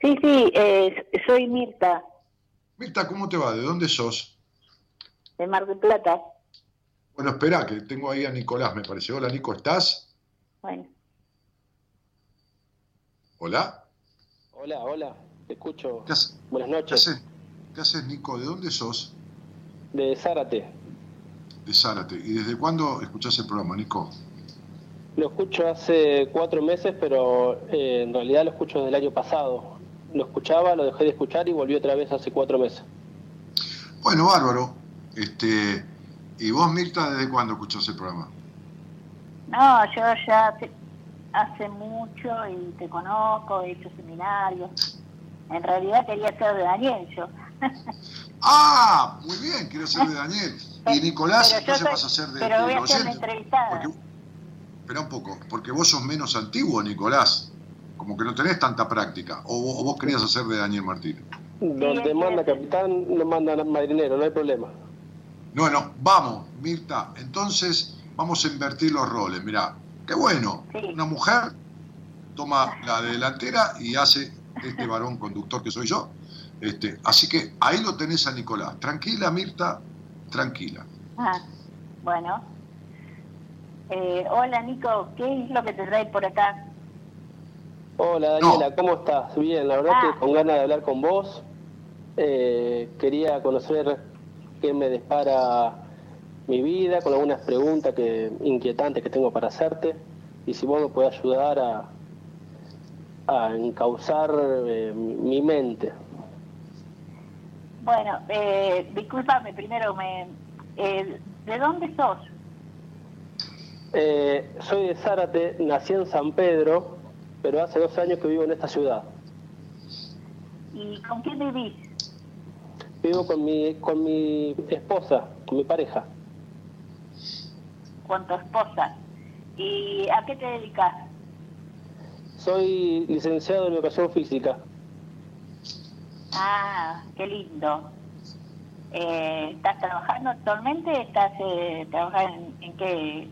sí, sí eh, soy Mirta. Mirta, ¿cómo te va? ¿De dónde sos? De Mar del Plata. Bueno, espera, que tengo ahí a Nicolás, me parece. Hola, Nico, ¿estás? Bueno. ¿Hola? Hola, hola, te escucho. Buenas noches. ¿Qué haces, Nico? ¿De dónde sos? De Zárate. De Zárate. ¿Y desde cuándo escuchás el programa, Nico? Lo escucho hace cuatro meses, pero eh, en realidad lo escucho desde el año pasado. Lo escuchaba, lo dejé de escuchar y volví otra vez hace cuatro meses. Bueno, bárbaro. Este, ¿Y vos, Mirta, desde cuándo escuchás el programa? No, yo ya hace mucho y te conozco, he hecho seminarios. En realidad quería ser de Daniel yo. ah, muy bien, quiero ser de Daniel. Y Nicolás, entonces vas a ser de, pero voy a ser entrevistada espera un poco, porque vos sos menos antiguo, Nicolás. Como que no tenés tanta práctica. O, vos querías hacer de Daniel Martínez. Donde manda capitán, no manda marinero, no hay problema. Bueno, vamos, Mirta. Entonces, vamos a invertir los roles. Mirá, qué bueno. Una mujer toma la delantera y hace este varón conductor que soy yo. Este, así que ahí lo tenés a Nicolás. Tranquila, Mirta, tranquila. Ah, bueno. Eh, hola Nico, ¿qué es lo que te trae por acá? Hola Daniela, ¿cómo estás? Bien, la verdad que ah. con ganas de hablar con vos. Eh, quería conocer qué me dispara mi vida, con algunas preguntas que, inquietantes que tengo para hacerte, y si vos me puedes ayudar a, a encauzar eh, mi mente. Bueno, eh, discúlpame, primero, me, ¿de dónde sos? Eh, soy de Zárate, nací en San Pedro, pero hace dos años que vivo en esta ciudad. ¿Y con quién vivís? Vivo con mi, con mi esposa, con mi pareja. ¿Con tu esposa? ¿Y a qué te dedicas? Soy licenciado en educación física. Ah, qué lindo. Eh, ¿Estás trabajando actualmente? ¿Estás eh, trabajando en qué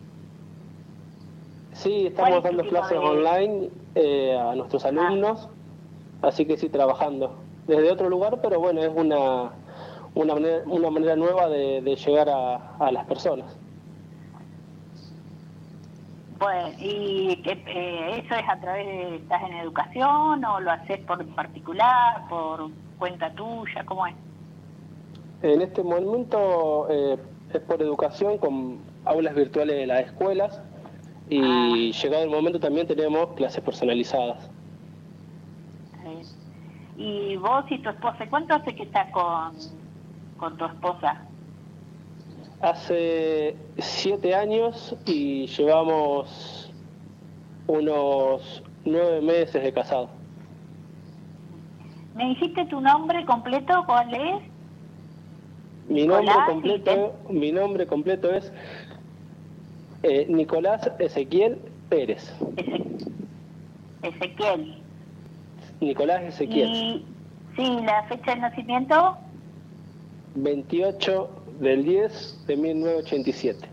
Sí, estamos dando clases online eh, a nuestros ah. alumnos, así que sí, trabajando. Desde otro lugar, pero bueno, es una, una, manera, una manera nueva de, llegar a, las personas. Bueno, ¿y eh, eso es a través de, estás en educación o lo haces por particular, por cuenta tuya? ¿Cómo es? En este momento eh, es por educación con aulas virtuales de las escuelas y ah. llegado el momento también tenemos clases personalizadas. ¿Y vos y tu esposa, cuánto hace que estás con, con tu esposa? Hace siete años y llevamos unos nueve meses de casado. ¿Me dijiste tu nombre completo? ¿Cuál es? Mi nombre completo, mi nombre completo es eh, Nicolás Ezequiel Pérez. Ezequiel. Nicolás Ezequiel. Y, sí, la fecha de nacimiento. 28 del 10 de 1987.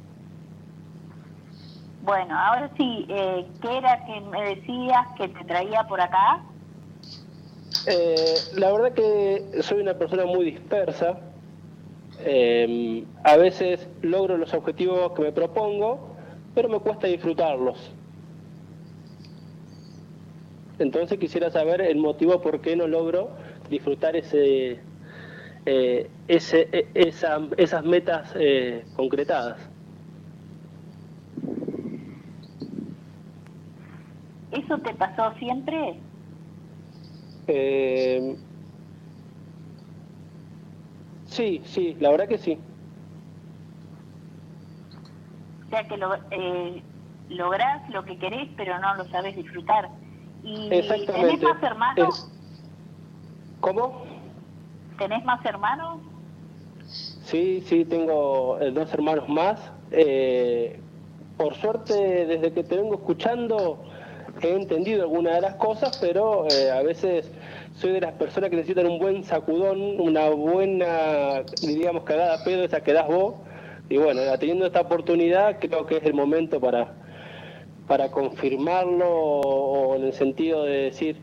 Bueno, ahora sí, eh, ¿qué era que me decías que te traía por acá? Eh, la verdad que soy una persona muy dispersa. Eh, a veces logro los objetivos que me propongo, pero me cuesta disfrutarlos. Entonces quisiera saber el motivo por qué no logro disfrutar ese, eh, ese e, esas metas eh, concretadas. ¿Eso te pasó siempre? Eh, sí, sí, la verdad que sí. O sea que lo, eh, lográs lo que querés, pero no lo sabes disfrutar. ¿Y tenés más hermanos? ¿Cómo? ¿Tenés más hermanos? Sí, sí, tengo eh, dos hermanos más. Eh, por suerte, desde que te vengo escuchando, he entendido algunas de las cosas, pero eh, a veces soy de las personas que necesitan un buen sacudón, una buena, diríamos, cagada pedo, esa que das vos. Y bueno, teniendo esta oportunidad, creo que es el momento para, para confirmarlo, o en el sentido de decir,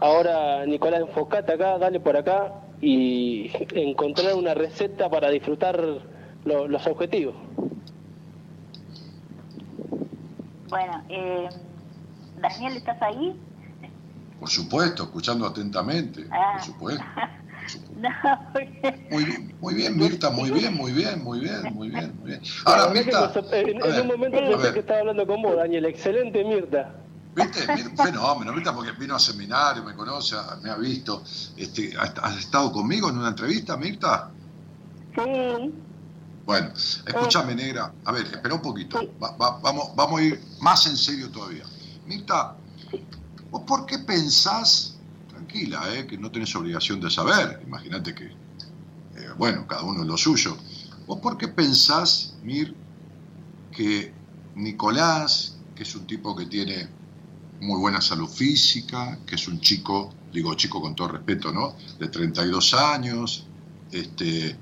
ahora Nicolás, enfocate acá, dale por acá, y encontrar una receta para disfrutar los objetivos. Bueno, eh Daniel, ¿estás ahí? Por supuesto, escuchando atentamente, por ah. muy bien, muy bien, Mirta, muy bien, muy bien, muy bien, muy bien, muy bien. Ahora, Mirta. En, un momento pensé que estaba hablando con vos, Daniel. Excelente, Mirta. ¿Viste? Un fenómeno, Mirta, porque vino a seminario, me conoce, me ha visto. Este, ¿Has estado conmigo en una entrevista, Mirta? Sí. Bueno, escúchame, negra. A ver, espera un poquito. vamos, vamos a ir más en serio todavía. Mirta, ¿vos por qué pensás, tranquila, eh, que no tenés obligación de saber, imagínate que, eh, bueno, cada uno es lo suyo, ¿vos por qué pensás, Mir, que Nicolás, que es un tipo que tiene muy buena salud física, que es un chico, digo chico con todo respeto, ¿no? De 32 años, este,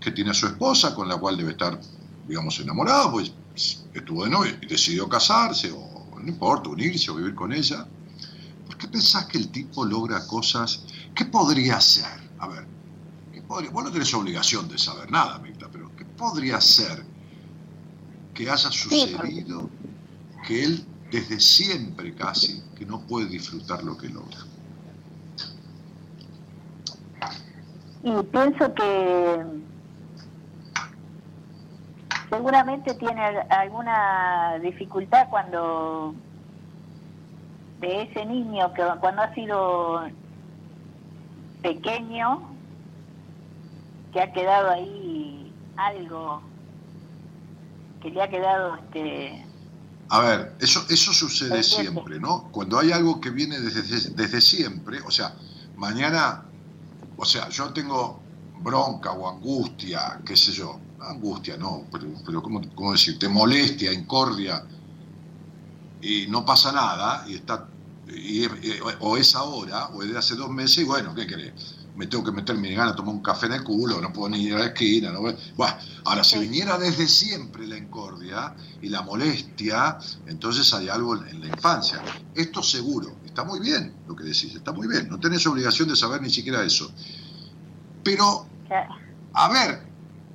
que tiene a su esposa con la cual debe estar, digamos, enamorado, pues estuvo de novio y decidió casarse o no importa, unirse o vivir con ella. ¿Por qué pensás que el tipo logra cosas? ¿Qué podría ser? A ver, ¿qué podría? vos no tenés obligación de saber nada, Mirta, pero ¿qué podría ser que haya sucedido que él desde siempre casi que no puede disfrutar lo que logra? Y pienso que seguramente tiene alguna dificultad cuando de ese niño que cuando ha sido pequeño que ha quedado ahí algo que le ha quedado este a ver, eso, eso sucede siempre, ¿no? Cuando hay algo que viene desde, desde siempre, o sea, mañana, o sea, yo tengo bronca o angustia, qué sé yo, angustia, no, pero, pero ¿cómo, ¿cómo, decir? Te molestia, incordia, y no pasa nada, y está, y, o es ahora, o es de hace dos meses, y bueno, ¿qué querés? Me tengo que meter mi gana, tomar un café en el culo, no puedo ni ir a la esquina. ¿no? Bueno, ahora, si viniera desde siempre la incordia y la molestia, entonces hay algo en la infancia. Esto seguro, está muy bien lo que decís, está muy bien, no tenés obligación de saber ni siquiera eso. Pero, a ver,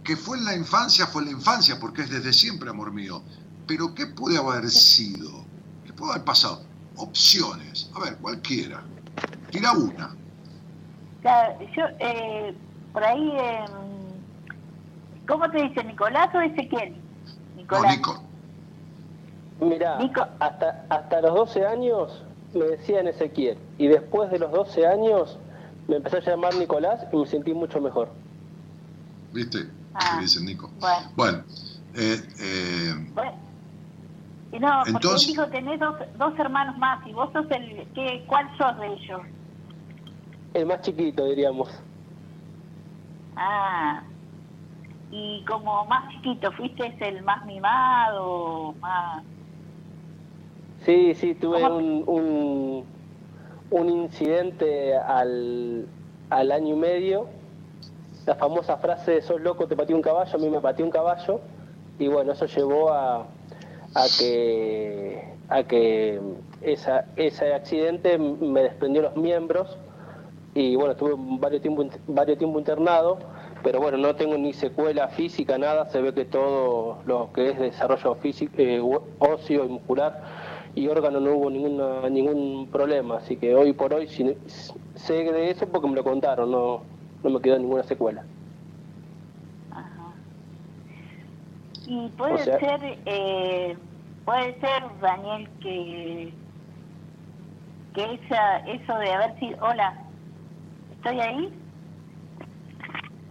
que fue en la infancia, fue en la infancia, porque es desde siempre, amor mío. Pero ¿qué puede haber sido? ¿Qué puede haber pasado? Opciones. A ver, cualquiera. Tira una. yo, eh, por ahí, eh, ¿cómo te dice Nicolás o Ezequiel? Nicolás. Nico. Mirá, Hasta, hasta los 12 años me decían Ezequiel. Y después de los 12 años me empecé a llamar Nicolás y me sentí mucho mejor. ¿Viste? Ah, dicen Nico. Bueno. Bueno. Eh, eh, bueno. No, porque Entonces, él dijo, tenés dos, dos hermanos más y vos sos el... ¿qué, ¿Cuál sos de ellos? El más chiquito, diríamos. Ah, y como más chiquito, ¿fuiste el más mimado? Más... Sí, sí, tuve un, un, un, incidente al, al año y medio. La famosa frase, sos loco, te pateé un caballo, a mí me pateó un caballo. Y bueno, eso llevó a, a que, a que esa, ese accidente me desprendió los miembros y bueno, estuve varios tiempo, varios tiempo internado, pero bueno, no tengo ni secuela física, nada, se ve que todo lo que es desarrollo físico, eh, óseo y muscular y órgano no hubo ninguna, ningún problema, así que hoy por hoy sé de eso porque me lo contaron, no, no me quedó ninguna secuela. Y puede ser, eh, puede ser, Daniel, que, que esa, eso de haber sido, hola, ¿estoy ahí?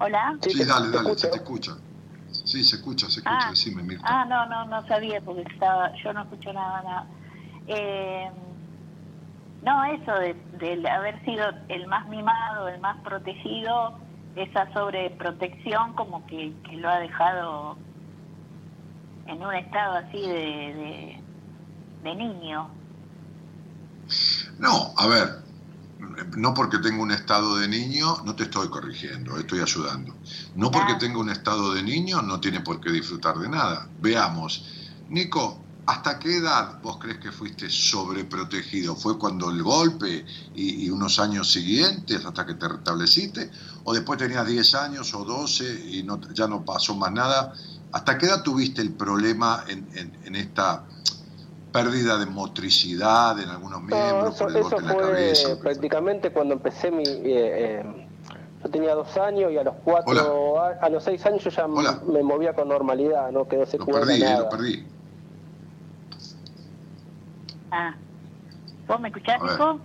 Hola. Sí, dale, dale, se te escucha. Sí, se escucha, se escucha, ah, decime, Mirta. Ah, no, no, no sabía porque estaba, yo no escucho nada, nada. Eh, no, eso de, de, haber sido el más mimado, el más protegido, esa sobreprotección como que, que lo ha dejado en un estado así de, de, niño. No, a ver, no porque tengo un estado de niño, no te estoy corrigiendo, estoy ayudando. No porque tenga un estado de niño, no tiene por qué disfrutar de nada. Veamos, Nico, ¿hasta qué edad vos crees que fuiste sobreprotegido? ¿Fue cuando el golpe y, unos años siguientes hasta que te restableciste? ¿O después tenías 10 años o 12 y no, ya no pasó más nada ¿Hasta qué edad tuviste el problema en, esta pérdida de motricidad en algunos miembros por el golpe en la cabeza? Prácticamente cuando empecé mi... Eh, eh, yo tenía dos años y a los cuatro, a, los seis años yo ya me movía con normalidad, no quedó se Lo perdí, nada. lo perdí. Ah. ¿Vos me escuchás, Nico?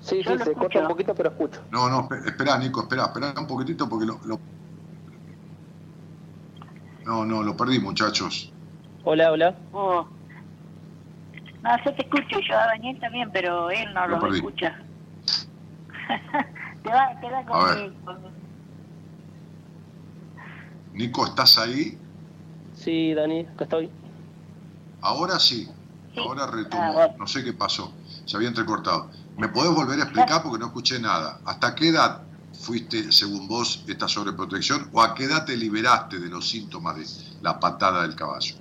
Sí, sí, se corta un poquito, pero escucho. No, no, espera, Nico, espera, espera un poquitito porque lo, lo no, no, lo perdí, muchachos. Hola, hola. Oh. No, yo te escucho, yo a Daniel también, pero él no lo, escucha. te va a quedar conmigo. Nico, ¿estás ahí? Sí, Dani, acá estoy. Ahora sí, ahora retomo. Ah, no sé qué pasó, se había entrecortado. ¿Me podés volver a explicar porque no escuché nada? ¿Hasta qué edad fuiste, según vos, esta sobreprotección o a qué edad te liberaste de los síntomas de la patada del caballo?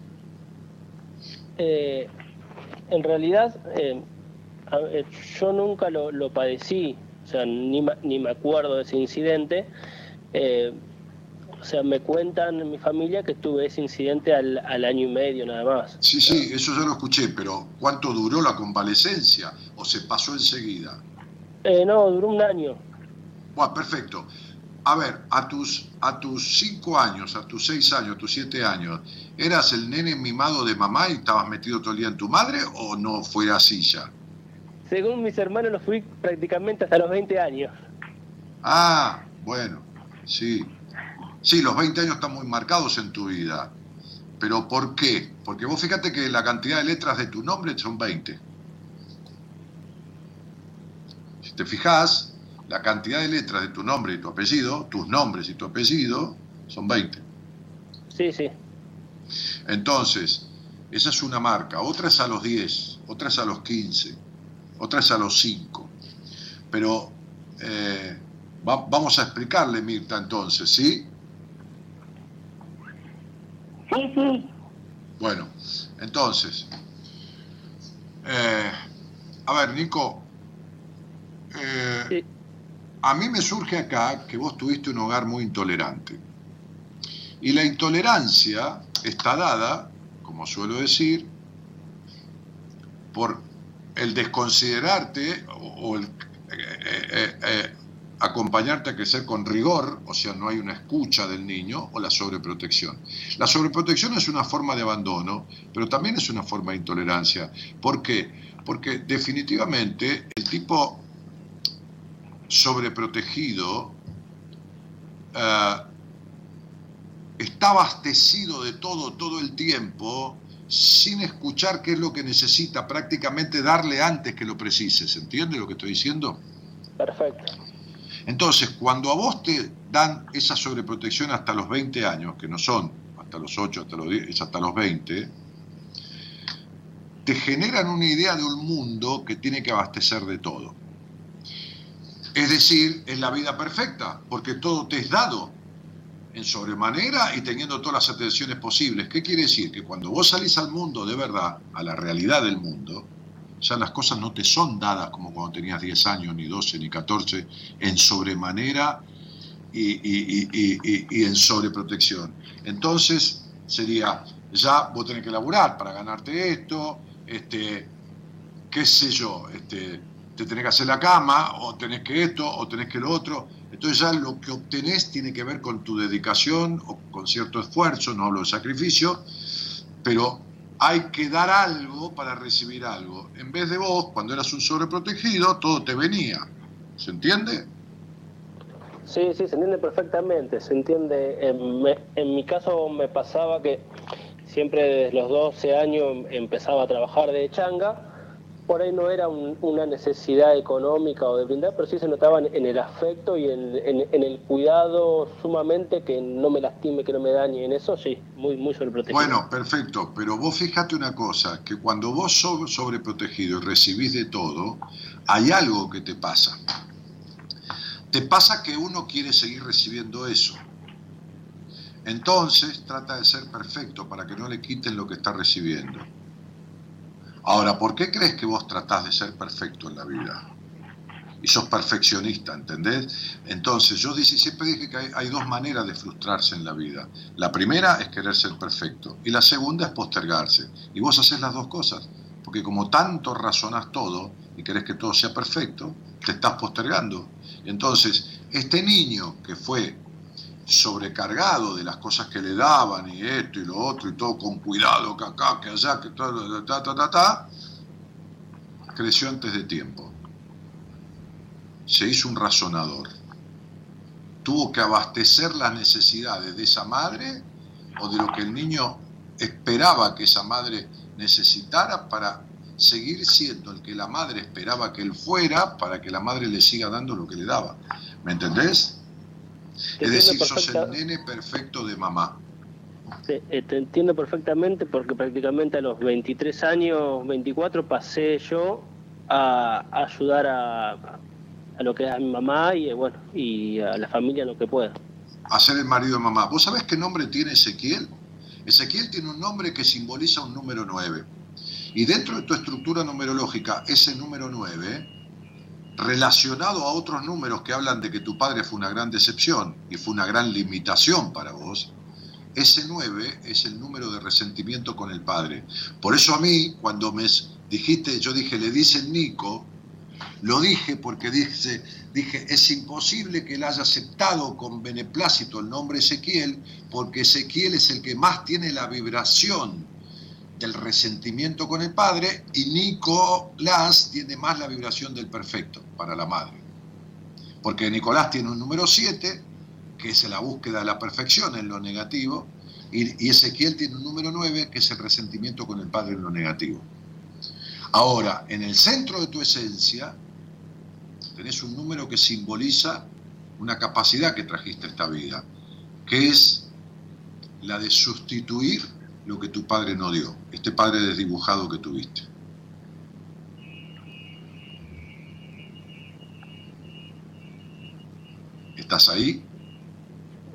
Eh, en realidad, eh, yo nunca lo, padecí, o sea, ni, ni, me acuerdo de ese incidente. Eh, o sea, me cuentan en mi familia que tuve ese incidente al, al, año y medio nada más. Sí, sí, eso ya lo escuché, pero ¿cuánto duró la convalecencia o se pasó enseguida? no, duró un año. Bueno, perfecto. A ver, a tus, a tus cinco años, a tus seis años, a tus siete años, ¿eras el nene mimado de mamá y estabas metido todo el día en tu madre o no fue así ya? Según mis hermanos, lo fui prácticamente hasta los 20 años. Ah, bueno, sí. Sí, los 20 años están muy marcados en tu vida. ¿Pero por qué? Porque vos fíjate que la cantidad de letras de tu nombre son 20. Si te fijas, la cantidad de letras de tu nombre y tu apellido, tus nombres y tu apellido, son 20. Sí, sí. Entonces, esa es una marca. Otra es a los 10, otra es a los 15, otra es a los 5. Pero eh, vamos a explicarle, Mirta, entonces, ¿sí? Sí, sí. Bueno, entonces, eh, a ver, Nico, eh, sí. A mí me surge acá que vos tuviste un hogar muy intolerante. Y la intolerancia está dada, como suelo decir, por el desconsiderarte o el eh, eh, eh, acompañarte a crecer con rigor, o sea, no hay una escucha del niño, o la sobreprotección. La sobreprotección es una forma de abandono, pero también es una forma de intolerancia. ¿Por qué? Porque definitivamente el tipo sobreprotegido, uh, está abastecido de todo todo el tiempo sin escuchar qué es lo que necesita, prácticamente darle antes que lo precise. ¿Se entiende lo que estoy diciendo? Perfecto. Entonces, cuando a vos te dan esa sobreprotección hasta los 20 años, que no son hasta los 8, hasta los 10, es hasta los 20, te generan una idea de un mundo que tiene que abastecer de todo. Es decir, es la vida perfecta, porque todo te es dado en sobremanera y teniendo todas las atenciones posibles. ¿Qué quiere decir? Que cuando vos salís al mundo de verdad, a la realidad del mundo, ya las cosas no te son dadas como cuando tenías 10 años, ni 12, ni 14, en sobremanera y, en sobreprotección. Entonces sería, ya vos tenés que laburar para ganarte esto, este, qué sé yo, este, te tenés que hacer la cama, o tenés que esto, o tenés que lo otro. Entonces ya lo que obtenés tiene que ver con tu dedicación o con cierto esfuerzo, no hablo de sacrificio, pero hay que dar algo para recibir algo. En vez de vos, cuando eras un sobreprotegido, todo te venía. ¿Se entiende? Sí, sí, se entiende perfectamente. Se entiende. En, en mi caso me pasaba que siempre desde los 12 años empezaba a trabajar de changa. Por ahí no era una necesidad económica o de brindar, pero sí se notaba en el afecto y en, el cuidado sumamente que no me lastime, que no me dañe. En eso sí, muy, muy sobreprotegido. Bueno, perfecto, pero vos fíjate una cosa, que cuando vos sos sobreprotegido y recibís de todo, hay algo que te pasa. Te pasa que uno quiere seguir recibiendo eso. Entonces trata de ser perfecto para que no le quiten lo que está recibiendo. Ahora, ¿por qué crees que vos tratás de ser perfecto en la vida? Y sos perfeccionista, ¿entendés? Entonces, yo siempre dije que hay, dos maneras de frustrarse en la vida. La primera es querer ser perfecto y la segunda es postergarse. Y vos haces las dos cosas, porque como tanto razonás todo y querés que todo sea perfecto, te estás postergando. Entonces, este niño que fue sobrecargado de las cosas que le daban y esto y lo otro y todo con cuidado, que acá, que allá, que todo, ta, ta, ta, ta, creció antes de tiempo. Se hizo un razonador. Tuvo que abastecer las necesidades de esa madre o de lo que el niño esperaba que esa madre necesitara para seguir siendo el que la madre esperaba que él fuera para que la madre le siga dando lo que le daba. ¿Me entendés? Es decir, sos el nene perfecto de mamá. Eh, te entiendo perfectamente porque prácticamente a los 23 años, 24, pasé yo a, ayudar a, a, lo que es a mi mamá y, bueno, y a la familia lo que pueda. A ser el marido de mamá. ¿Vos sabés qué nombre tiene Ezequiel? Ezequiel tiene un nombre que simboliza un número 9. Y dentro de tu estructura numerológica, ese número 9 relacionado a otros números que hablan de que tu padre fue una gran decepción y fue una gran limitación para vos, ese 9 es el número de resentimiento con el padre. Por eso a mí, cuando me dijiste, yo dije, le dice Nico, lo dije porque dije, dije, es imposible que él haya aceptado con beneplácito el nombre Ezequiel, porque Ezequiel es el que más tiene la vibración del resentimiento con el padre y Nicolás tiene más la vibración del perfecto para la madre. Porque Nicolás tiene un número 7, que es la búsqueda de la perfección en lo negativo, y, Ezequiel tiene un número 9, que es el resentimiento con el padre en lo negativo. Ahora, en el centro de tu esencia, tenés un número que simboliza una capacidad que trajiste esta vida, que es la de sustituir lo que tu padre no dio, este padre desdibujado que tuviste. ¿Estás ahí?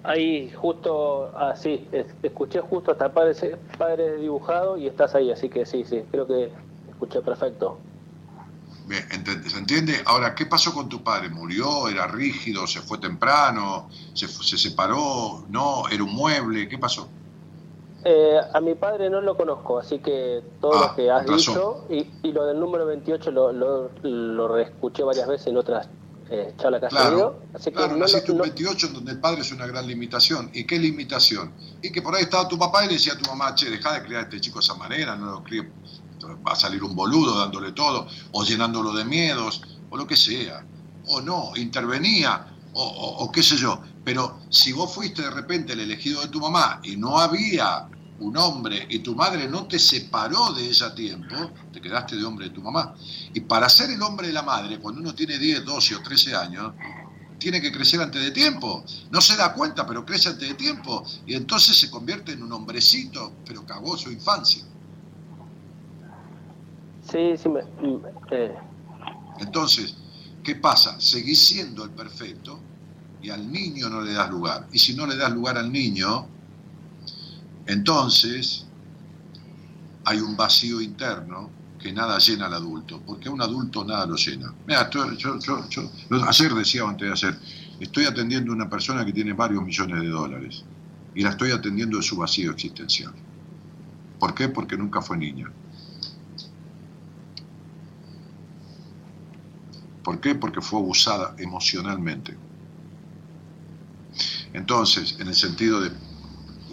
Ahí, justo, así, ah, escuché justo hasta padre, padre desdibujado y estás ahí, así que sí, sí, creo que escuché perfecto. Bien, ¿se entiende? Ahora, ¿qué pasó con tu padre? ¿Murió? ¿Era rígido? ¿Se fue temprano? ¿Se, se separó? ¿No? ¿Era un mueble? ¿Qué pasó? Eh, a mi padre no lo conozco, así que todo lo ah, que has dicho y, lo del número 28 lo, lo, lo reescuché varias veces en otras eh, charlas que has tenido. Así que no, naciste un 28 donde el padre es una gran limitación. ¿Y qué limitación? Y que por ahí estaba tu papá y le decía a tu mamá, che, deja de criar a este chico de esa manera, no lo críe, va a salir un boludo dándole todo, o llenándolo de miedos, o lo que sea. O no, intervenía, o, o qué sé yo. Pero si vos fuiste de repente el elegido de tu mamá y no había un hombre y tu madre no te separó de ella a tiempo, te quedaste de hombre de tu mamá. Y para ser el hombre de la madre, cuando uno tiene 10, 12 o 13 años, tiene que crecer antes de tiempo. No se da cuenta, pero crece antes de tiempo. Y entonces se convierte en un hombrecito, pero cagó su infancia. Sí, sí, me, eh. Entonces, ¿qué pasa? Seguís siendo el perfecto y al niño no le das lugar. Y si no le das lugar al niño, entonces hay un vacío interno que nada llena al adulto, porque un adulto nada lo llena. Mira, yo, ayer decía antes de ayer, estoy atendiendo a una persona que tiene varios millones de dólares y la estoy atendiendo de su vacío existencial. ¿Por qué? Porque nunca fue niña. ¿Por qué? Porque fue abusada emocionalmente. Entonces, en el sentido de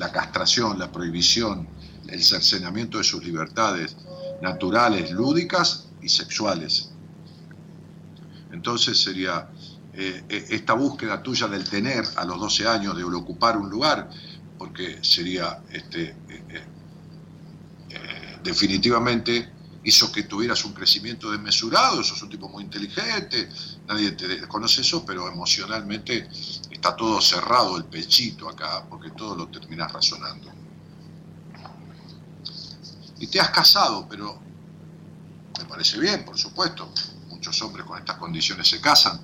la castración, la prohibición, el cercenamiento de sus libertades naturales, lúdicas y sexuales. Entonces sería eh, eh, esta búsqueda tuya del tener a los 12 años, de ocupar un lugar, porque sería este, eh, definitivamente hizo que tuvieras un crecimiento desmesurado, sos un tipo muy inteligente, nadie te conoce eso, pero emocionalmente está todo cerrado el pechito acá, porque todo lo terminas razonando. Y te has casado, pero me parece bien, por supuesto, muchos hombres con estas condiciones se casan,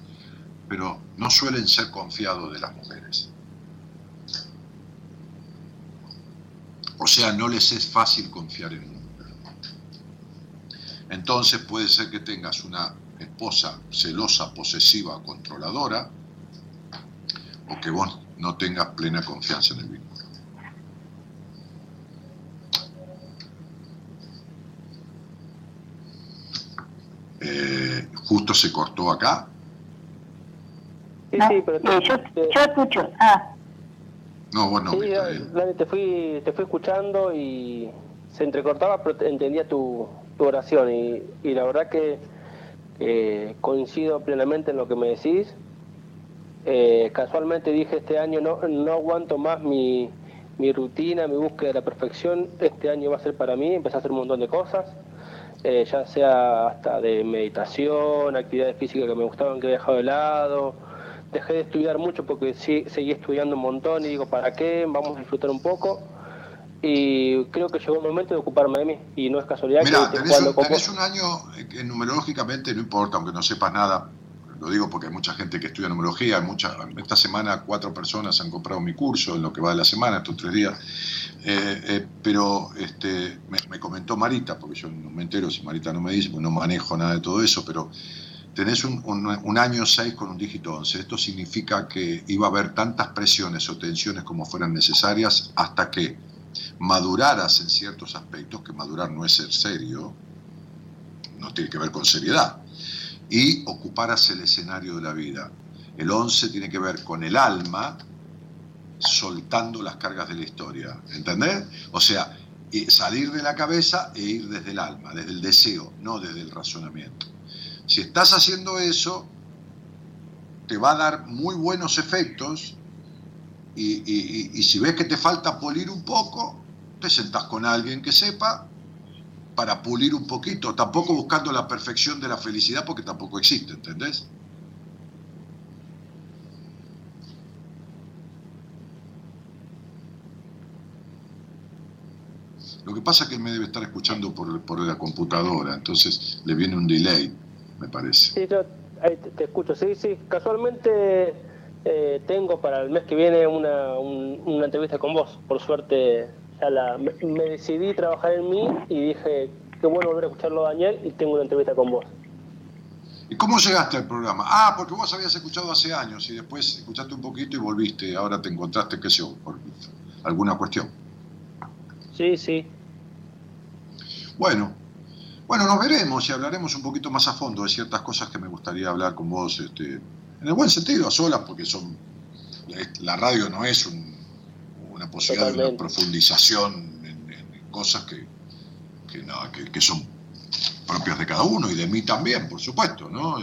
pero no suelen ser confiados de las mujeres. O sea, no les es fácil confiar en entonces puede ser que tengas una esposa celosa, posesiva, controladora, o que vos no tengas plena confianza en el vínculo. Eh, justo se cortó acá. Sí, sí, pero yo, escucho. Ah. No, bueno, sí, te fui, te fui escuchando y se entrecortaba, pero entendía tu, tu oración y, y la verdad que coincido plenamente en lo que me decís. Eh, casualmente dije este año no, no aguanto más mi, mi, rutina, mi búsqueda de la perfección. Este año va a ser para mí, empecé a hacer un montón de cosas, eh, ya sea hasta de meditación, actividades físicas que me gustaban que he dejado de lado. Dejé de estudiar mucho porque sí, seguí estudiando un montón y digo, ¿para qué? Vamos a disfrutar un poco y creo que llegó el momento de ocuparme de mí y no es casualidad que tenés, un, tenés un año que numerológicamente no importa, aunque no sepas nada, lo digo porque hay mucha gente que estudia numerología, mucha, esta semana cuatro personas han comprado mi curso en lo que va de la semana, estos tres días, eh, eh, pero este, me, comentó Marita, porque yo no me entero si Marita no me dice, porque no manejo nada de todo eso, pero tenés un, un año 6 con un dígito 11. Esto significa que iba a haber tantas presiones o tensiones como fueran necesarias hasta que maduraras en ciertos aspectos, que madurar no es ser serio, no tiene que ver con seriedad, y ocuparas el escenario de la vida. El 11 tiene que ver con el alma soltando las cargas de la historia, ¿entendés? O sea, salir de la cabeza e ir desde el alma, desde el deseo, no desde el razonamiento. Si estás haciendo eso, te va a dar muy buenos efectos y, si ves que te falta pulir un poco, te sentás con alguien que sepa para pulir un poquito, tampoco buscando la perfección de la felicidad porque tampoco existe, ¿entendés? Lo que pasa es que me debe estar escuchando por, la computadora, entonces le viene un delay, me parece. Sí, yo ahí te, escucho, sí, sí. Casualmente eh, tengo para el mes que viene una entrevista con vos. Por suerte la, me, decidí trabajar en mí y dije, qué bueno volver a escucharlo Daniel y tengo una entrevista con vos. ¿Y cómo llegaste al programa? Ah, porque vos habías escuchado hace años y después escuchaste un poquito y volviste. Ahora te encontraste, qué sé yo, por alguna cuestión. Sí, sí. Bueno, bueno, nos veremos y hablaremos un poquito más a fondo de ciertas cosas que me gustaría hablar con vos este, en el buen sentido, a solas, porque son la radio no es una posibilidad de una profundización en, cosas que, que, son propias de cada uno y de mí también, por supuesto. ¿no?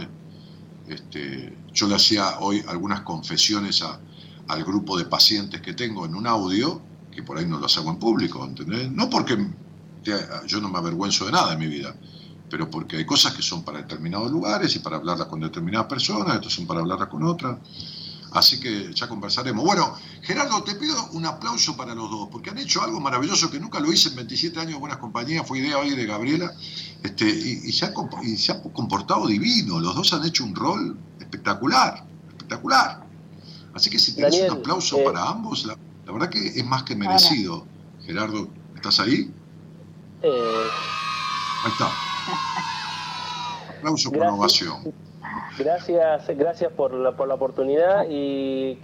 Este, yo le hacía hoy algunas confesiones a, al grupo de pacientes que tengo en un audio, que por ahí no lo hago en público, ¿entendés? No porque yo no me avergüenzo de nada en mi vida, pero porque hay cosas que son para determinados lugares y para hablarlas con determinadas personas, otras son para hablarlas con otras. Así que ya conversaremos. Bueno, Gerardo, te pido un aplauso para los dos, porque han hecho algo maravilloso que nunca lo hice en 27 años de Buenas Compañías, fue idea hoy de Gabriela, este, y, se han, comportado divino. Los dos han hecho un rol espectacular, espectacular. Así que si tienes un aplauso eh, para ambos, la, verdad que es más que merecido. Gerardo, ¿estás ahí? Eh, ahí está. Aplauso por ovación. Gracias, gracias por la, por la oportunidad y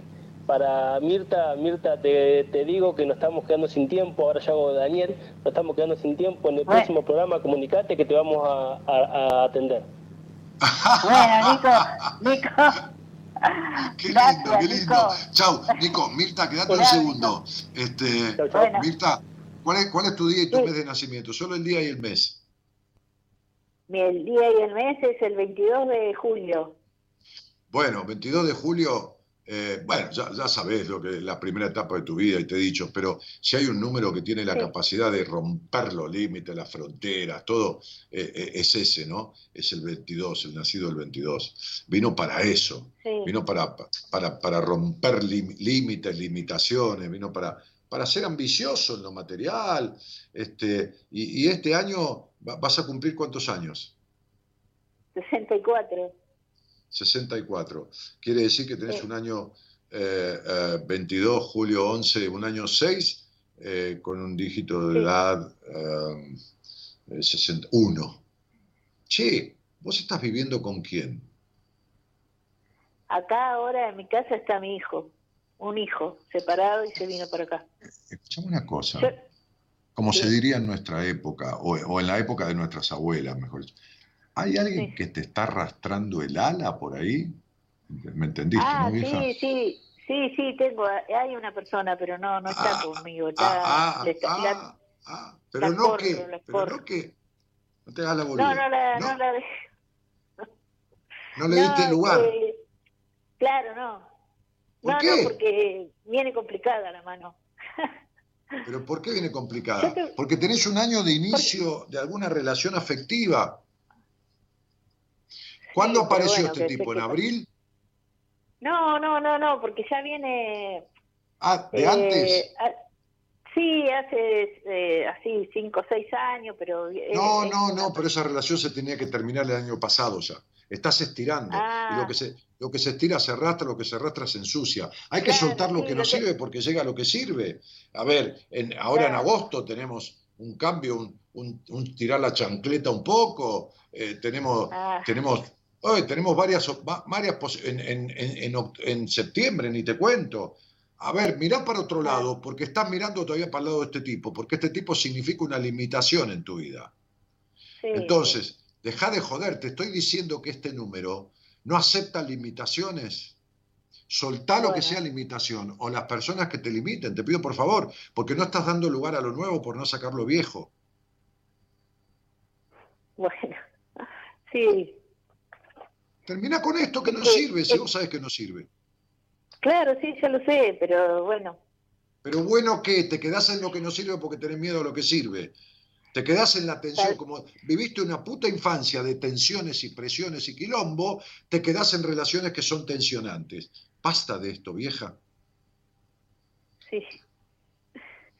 para Mirta, Mirta te, te, digo que nos estamos quedando sin tiempo, ahora ya hago Daniel, nos estamos quedando sin tiempo, en el próximo programa comunicate que te vamos a, atender. Bueno, Nico, Nico. Qué lindo, qué lindo. Chau, Nico, Mirta, quédate un segundo. Este, Mirta, ¿cuál es, ¿cuál es tu día y tu mes de nacimiento? Solo el día y el mes. El día y el mes es el 22 de julio. Bueno, 22 de julio, eh, bueno, ya, ya sabes lo que es la primera etapa de tu vida y te he dicho, pero si hay un número que tiene la capacidad de romper los límites, las fronteras, todo, eh, eh, es ese, ¿no? Es el 22, el nacido del 22. Vino para eso, vino para, para, para romper límites, limitaciones, vino para, para ser ambicioso en lo material. Este, y, y este año ¿Vas a cumplir cuántos años? 64. 64. Quiere decir que tenés un año 22, eh, eh, julio 11, un año 6, eh, con un dígito de edad 61. Che, ¿vos estás viviendo con quién? Acá ahora en mi casa está mi hijo, un hijo separado y se vino para acá. Escuchame una cosa como se diría en nuestra época, o, en la época de nuestras abuelas, mejor dicho. ¿Hay alguien que te está arrastrando el ala por ahí? ¿Me entendiste, ah, no, Sí, sí, sí, sí, tengo, hay una persona, pero no, no está ah, conmigo. Está, ah, ah, pero no que, pero no que, no te hagas la boludez. No, no la, no, la No le diste lugar. claro, no. ¿Por no, qué? no, porque viene complicada la mano. ¿Pero por qué viene complicada? Porque tenés un año de inicio de alguna relación afectiva. ¿Cuándo apareció este tipo? ¿En abril? No, no, no, no, porque ya viene... Ah, ¿de antes? Ah, sí, hace eh, así cinco o seis años, pero... No, no, no, pero esa relación se tenía que terminar el año pasado ya. Estás estirando. Y lo ah. que, se, lo que se estira se arrastra, lo que se arrastra se ensucia. Hay que soltar lo que no sirve porque llega lo que sirve. A ver, en, ahora en agosto tenemos un cambio, un, tirar la chancleta un poco. Eh, tenemos, ah. tenemos, tenemos varias, varias en, en, en, septiembre, ni te cuento. A ver, mirá para otro lado, porque estás mirando todavía para el lado de este tipo, porque este tipo significa una limitación en tu vida. Entonces, Deja de joder, te estoy diciendo que este número no acepta limitaciones. Soltá lo que sea limitación o las personas que te limiten, te pido por favor, porque no estás dando lugar a lo nuevo por no sacar lo viejo. Bueno, sí. Termina con esto que no sirve, si vos sabes que no sirve. Claro, sí, ya lo sé, pero bueno. Pero bueno, ¿qué? Te quedás en lo que no sirve porque tenés miedo a lo que sirve. Te quedás en la tensión, como viviste una puta infancia de tensiones y presiones y quilombo, te quedás en relaciones que son tensionantes. Basta de esto, vieja. Sí.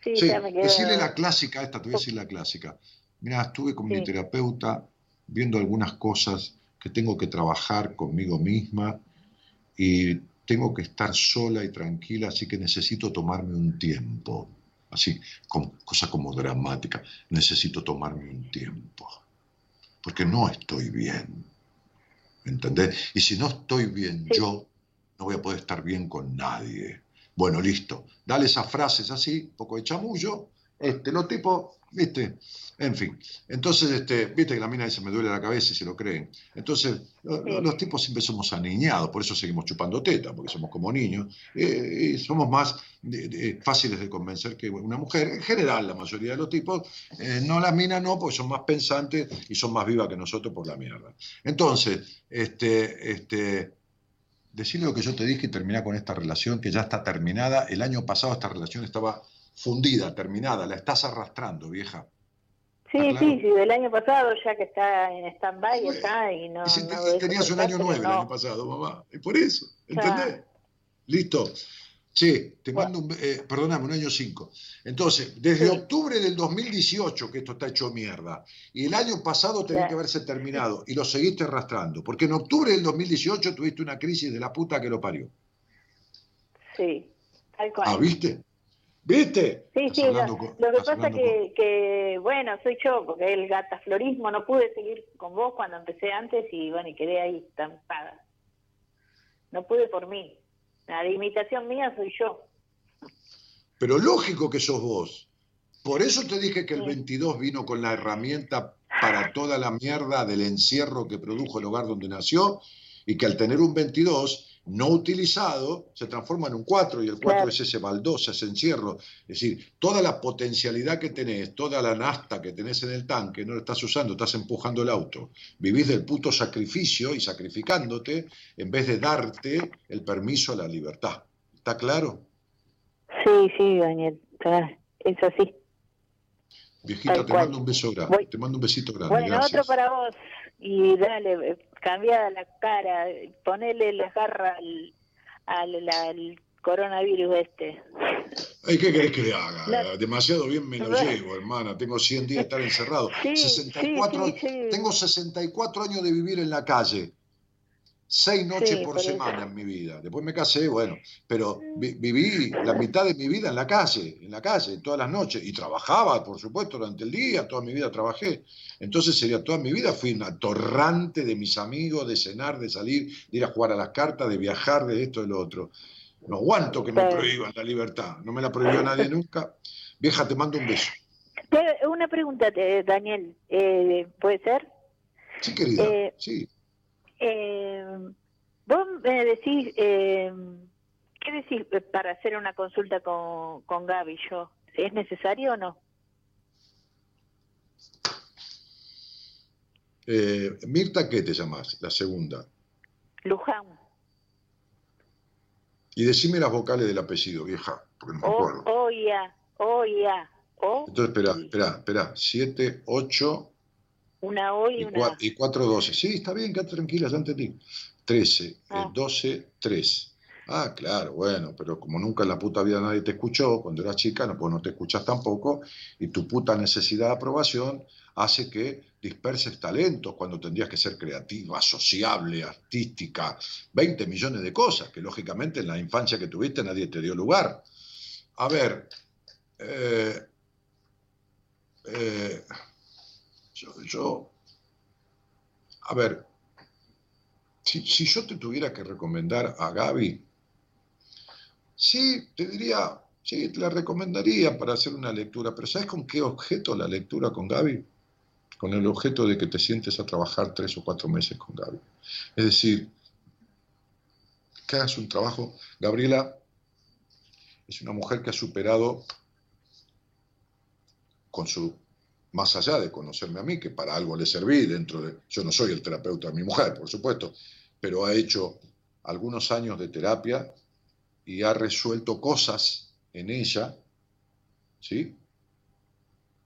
Sí, sí me decirle la clásica, esta te voy a decir la clásica. Mira, estuve con mi terapeuta viendo algunas cosas que tengo que trabajar conmigo misma y tengo que estar sola y tranquila, así que necesito tomarme un tiempo así, cosa como dramática, necesito tomarme un tiempo, porque no estoy bien, ¿entendés? Y si no estoy bien yo, no voy a poder estar bien con nadie. Bueno, listo, dale esas frases así, poco de chamullo, este, los tipos, viste, en fin, entonces, este, viste que la mina dice, me duele la cabeza y se lo creen. Entonces, los tipos siempre somos aniñados, por eso seguimos chupando teta, porque somos como niños, eh, y somos más fáciles de convencer que una mujer. En general, la mayoría de los tipos, eh, no la mina no, porque son más pensantes y son más vivas que nosotros por la mierda. Entonces, este, este, decirle lo que yo te dije y terminar con esta relación que ya está terminada. El año pasado esta relación estaba fundida, terminada, la estás arrastrando, vieja. Sí, sí, sí, del año pasado ya que está en stand-by está y no... tenías un año nueve el año pasado, mamá, y por eso, ¿entendés? Listo. Sí, te mando un... Eh, perdóname, un año cinco. Entonces, desde octubre del 2018 que esto está hecho mierda, y el año pasado tenía que haberse terminado, y lo seguiste arrastrando, porque en octubre del 2018 tuviste una crisis de la puta que lo parió. Sí, tal cual. Ah, ¿viste? ¿Viste? Sí, sí, lo, que pasa que, que, bueno, soy yo, porque el gataflorismo no pude seguir con vos cuando empecé antes y bueno, y quedé ahí estampada. No pude por mí. La imitación mía soy yo. Pero lógico que sos vos. Por eso te dije que el 22 vino con la herramienta para toda la mierda del encierro que produjo el hogar donde nació y que al tener un 22 no utilizado se transforma en un 4 y el 4 es ese baldosa, ese encierro. Es decir, toda la potencialidad que tenés, toda la nasta que tenés en el tanque, no la estás usando, estás empujando el auto. Vivís del puto sacrificio y sacrificándote en vez de darte el permiso a la libertad. ¿Está claro? Sí, sí, Daniel, es así. Viejita, te mando un beso grande, te mando un besito grande. Bueno, otro para vos y dale, cambiada la cara, ponele la garra al, al, coronavirus este. Ay, ¿Qué querés que le haga? Demasiado bien me lo llevo, hermana. Tengo 100 días de estar encerrado. 64, tengo 64 años de vivir en la calle seis noches por semana en mi vida. Después me casé, bueno, pero viví la mitad de mi vida en la calle, en la calle, todas las noches, y trabajaba, por supuesto, durante el día, toda mi vida trabajé. Entonces sería toda mi vida, fui un atorrante de mis amigos, de cenar, de salir, de ir a jugar a las cartas, de viajar, de esto, y lo otro. No aguanto que me prohíban la libertad, no me la prohibió nadie nunca. Vieja, te mando un beso. Una pregunta, Daniel, eh, ¿puede ser? Sí, querida, eh, sí. Eh, vos me decís, eh, ¿qué decís para hacer una consulta con, con Gaby yo? ¿Es necesario o no? Eh, Mirta, ¿qué te llamas? La segunda. Luján. Y decime las vocales del apellido, vieja, porque no me acuerdo. Oya, oya, o. Entonces, espera, espera, espera. Siete, ocho, una O y, una Y cuatro doce. Sí, está bien, quédate tranquila, ya entendí. Trece, ah. doce, tres. Ah, claro, bueno, pero como nunca en la puta vida nadie te escuchó, cuando eras chica, no, pues no te escuchas tampoco, y tu puta necesidad de aprobación hace que disperses talentos cuando tendrías que ser creativa, sociable, artística, 20 millones de cosas que lógicamente en la infancia que tuviste nadie te dio lugar. A ver, eh, eh, yo, a ver, si, yo te tuviera que recomendar a Gaby, sí, te diría, sí, te la recomendaría para hacer una lectura, pero ¿sabes con qué objeto la lectura con Gaby? Con el objeto de que te sientes a trabajar tres o cuatro meses con Gaby. Es decir, que hagas un trabajo. Gabriela es una mujer que ha superado con su más allá de conocerme a mí, que para algo le serví dentro de... Yo no soy el terapeuta de mi mujer, por supuesto, pero ha hecho algunos años de terapia y ha resuelto cosas en ella, ¿sí?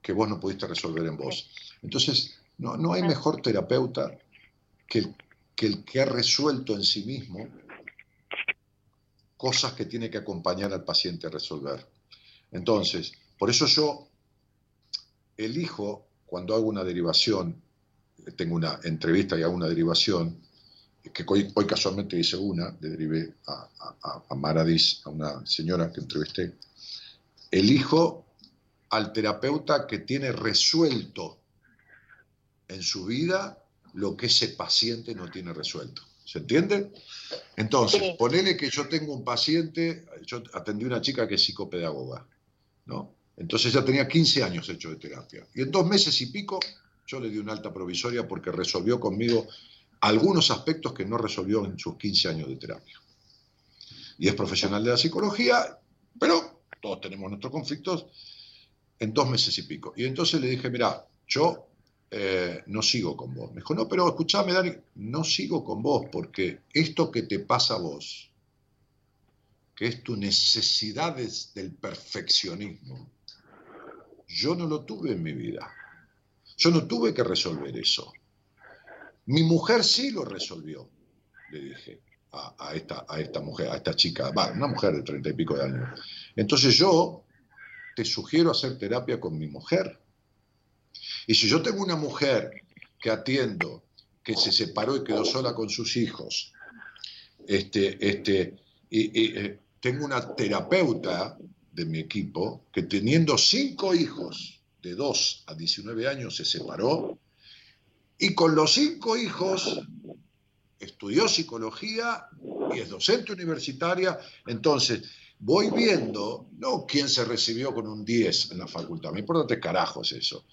Que vos no pudiste resolver en vos. Entonces, no, no hay mejor terapeuta que que el que ha resuelto en sí mismo cosas que tiene que acompañar al paciente a resolver. Entonces, por eso yo elijo, cuando hago una derivación, tengo una entrevista y hago una derivación, que hoy, casualmente hice una, le derivé a, a, Maradis, a una señora que entrevisté, elijo al terapeuta que tiene resuelto en su vida lo que ese paciente no tiene resuelto. ¿Se entiende? Entonces, ponele que yo tengo un paciente, yo atendí a una chica que es psicopedagoga, ¿no? Entonces ya tenía 15 años hecho de terapia. Y en dos meses y pico yo le di una alta provisoria porque resolvió conmigo algunos aspectos que no resolvió en sus 15 años de terapia. Y es profesional de la psicología, pero todos tenemos nuestros conflictos en dos meses y pico. Y entonces le dije, mira, yo eh, no sigo con vos. Me dijo, no, pero escuchame, Dani, no sigo con vos porque esto que te pasa a vos, que es tu necesidad del perfeccionismo, yo no lo tuve en mi vida. Yo no tuve que resolver eso. Mi mujer sí lo resolvió, le dije a, esta, a esta mujer, a esta chica, una mujer de treinta y pico de años. Entonces yo te sugiero hacer terapia con mi mujer. Y si yo tengo una mujer que atiendo, que se separó y quedó sola con sus hijos, este, este, y, eh, tengo una terapeuta de mi equipo que teniendo cinco hijos de 2 a 19 años se separó y con los cinco hijos estudió psicología y es docente universitaria. Entonces, voy viendo, no quién se recibió con un 10 en la facultad, me importa tres carajos eso.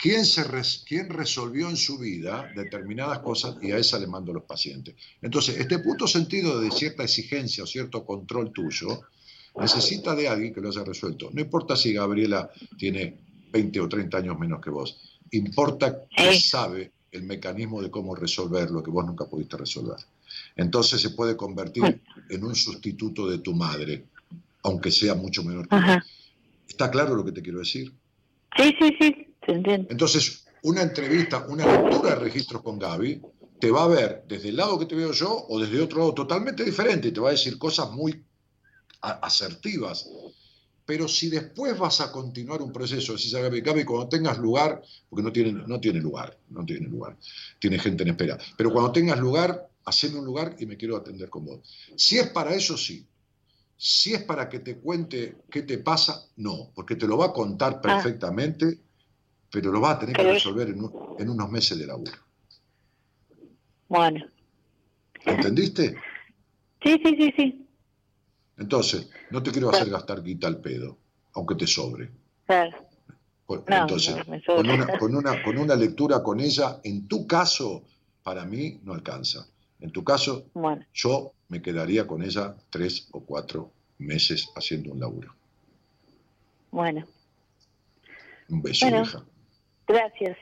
¿Quién, se quién resolvió en su vida determinadas cosas y a esa le mando los pacientes. Entonces, este punto sentido de cierta exigencia o cierto control tuyo necesita de alguien que lo haya resuelto. No importa si Gabriela tiene 20 o 30 años menos que vos, importa que sabe el mecanismo de cómo resolver lo que vos nunca pudiste resolver. Entonces se puede convertir en un sustituto de tu madre, aunque sea mucho menor que. ¿Está claro lo que te quiero decir? Sí, sí, sí, te entiendo. Entonces, una entrevista, una lectura de registros con Gaby, te va a ver desde el lado que te veo yo o desde otro lado totalmente diferente y te va a decir cosas muy asertivas pero si después vas a continuar un proceso, decís a Gaby, Gaby, cuando tengas lugar, porque no tiene, no tiene lugar, no tiene lugar, tiene gente en espera, pero cuando tengas lugar, haceme un lugar y me quiero atender con vos. Si es para eso, sí. Si es para que te cuente qué te pasa, no, porque te lo va a contar ah. perfectamente, pero lo va a tener que resolver en, en unos meses de laburo. Bueno. ¿Entendiste? Sí, sí, sí, sí. Entonces, no te quiero hacer gastar guita al pedo, aunque te sobre. Claro. Entonces, con, una, con, una, con una lectura con ella, en tu caso, para mí no alcanza. En tu caso, yo me quedaría con ella tres o cuatro meses haciendo un laburo. Bueno. Un beso, hija. Gracias.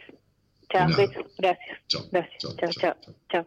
Chao, beso. Gracias. Gracias. chao, chao. chao.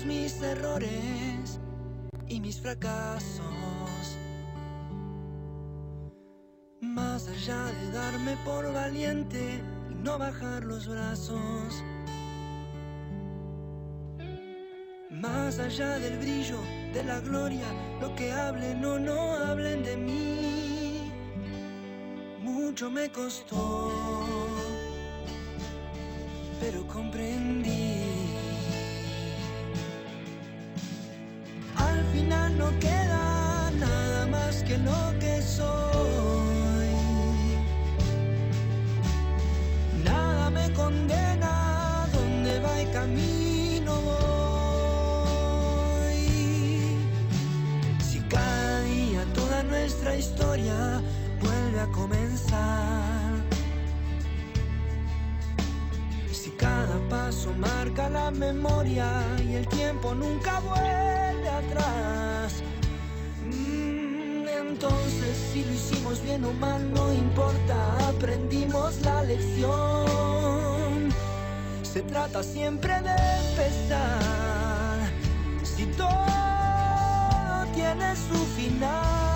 Mis errores y mis fracasos. Más allá de darme por valiente y no bajar los brazos. Más allá del brillo, de la gloria, lo que hablen o no hablen de mí. Mucho me costó, pero comprendí final no queda nada más que lo que soy. Nada me condena, donde va el camino voy. Si cada día toda nuestra historia vuelve a comenzar. Si cada paso marca la memoria y el tiempo nunca vuelve Mm, entonces, si lo hicimos bien o mal, no importa, aprendimos la lección. Se trata siempre de empezar. Si todo tiene su final,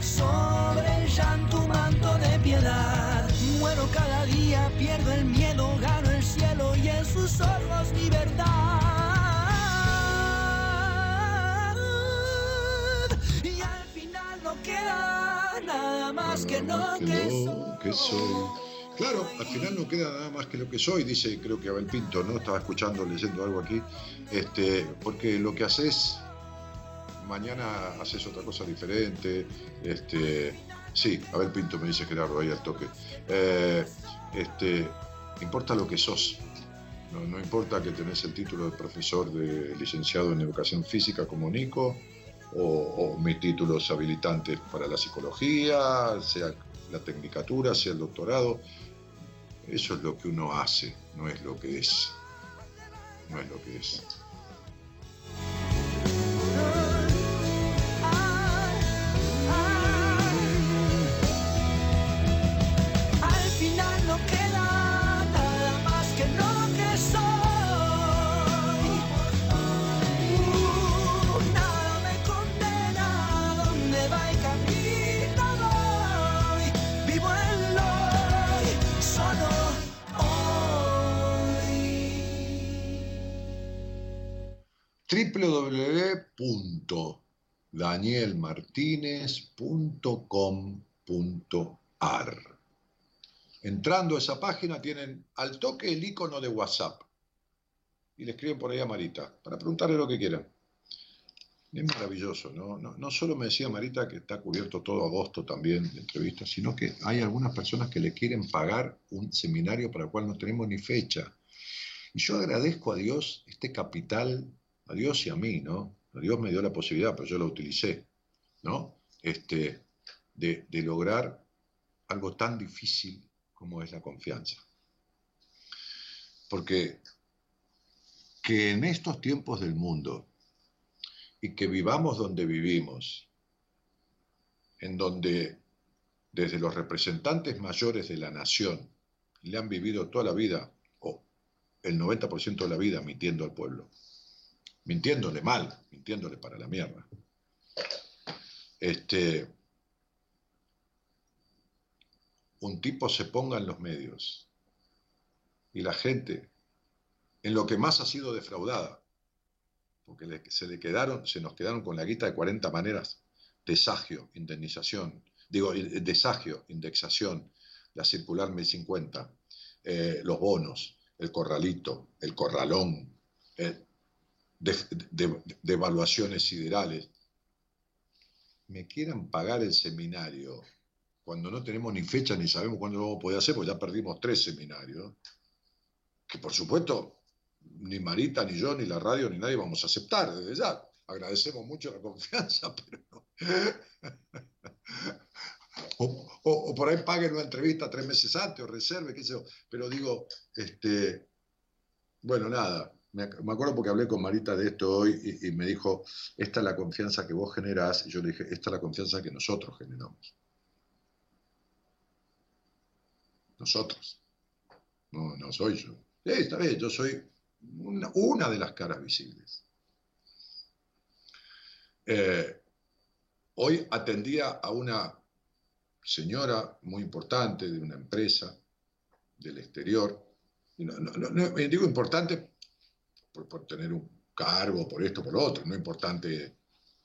sobre el llanto manto de piedad. Muero cada día, pierdo el miedo, gano el cielo y en sus ojos mi verdad. Y al final no queda nada más que lo que soy. Claro, al final no queda nada más que lo que soy, dice creo que Abel Pinto, ¿no? Estaba escuchando, leyendo algo aquí, este, porque lo que haces, mañana haces otra cosa diferente, este, sí, Abel Pinto me dice Gerardo ahí al toque, eh, este, importa lo que sos, no, importa que tenés el título de profesor de licenciado en educación física como Nico, o, o mis títulos habilitantes para la psicología, sea la tecnicatura, sea el doctorado, eso es lo que uno hace, no es lo que es. No es lo que es. www.danielmartinez.com.ar. Entrando a esa página tienen al toque el icono de WhatsApp y le escriben por ahí a Marita para preguntarle lo que quieran. Es maravilloso, ¿no? ¿no? No, solo me decía Marita que está cubierto todo agosto también de entrevistas, sino que hay algunas personas que le quieren pagar un seminario para el cual no tenemos ni fecha. Y yo agradezco a Dios este capital, a Dios y a mí, ¿no? Dios me dio la posibilidad, pero yo la utilicé, ¿no? Este, de, de lograr algo tan difícil como es la confianza. Porque que en estos tiempos del mundo y que vivamos donde vivimos, en donde desde los representantes mayores de la nación le han vivido toda la vida, o el 90% de la vida, mintiendo al pueblo, mintiéndole mal, mintiéndole para la mierda. Este, un tipo se ponga en los medios y la gente, en lo que más ha sido defraudada, porque se le quedaron, se nos quedaron con la guita de 40 maneras, desagio, indemnización, digo, desagio, indexación, la circular 1050, eh, los bonos, el corralito, el corralón, el, de, evaluaciones siderales, me quieran pagar el seminario cuando no tenemos ni fecha ni sabemos cuándo lo vamos a poder hacer, porque ya perdimos tres seminarios, que por supuesto ni Marita, ni yo, ni la radio, ni nadie vamos a aceptar desde ya. Agradecemos mucho la confianza, pero no. o, por ahí paguen una entrevista tres meses antes o reserve, qué sé yo. Pero digo, este, bueno, nada, me, acuerdo porque hablé con Marita de esto hoy y, me dijo, esta es la confianza que vos generás, y yo le dije, esta es la confianza que nosotros generamos. Nosotros. No, no soy yo. Sí, está bien, yo soy una, de las caras visibles. Eh, hoy atendía a una señora muy importante de una empresa del exterior. no, digo importante por, tener un cargo, por esto, por lo otro, no importante.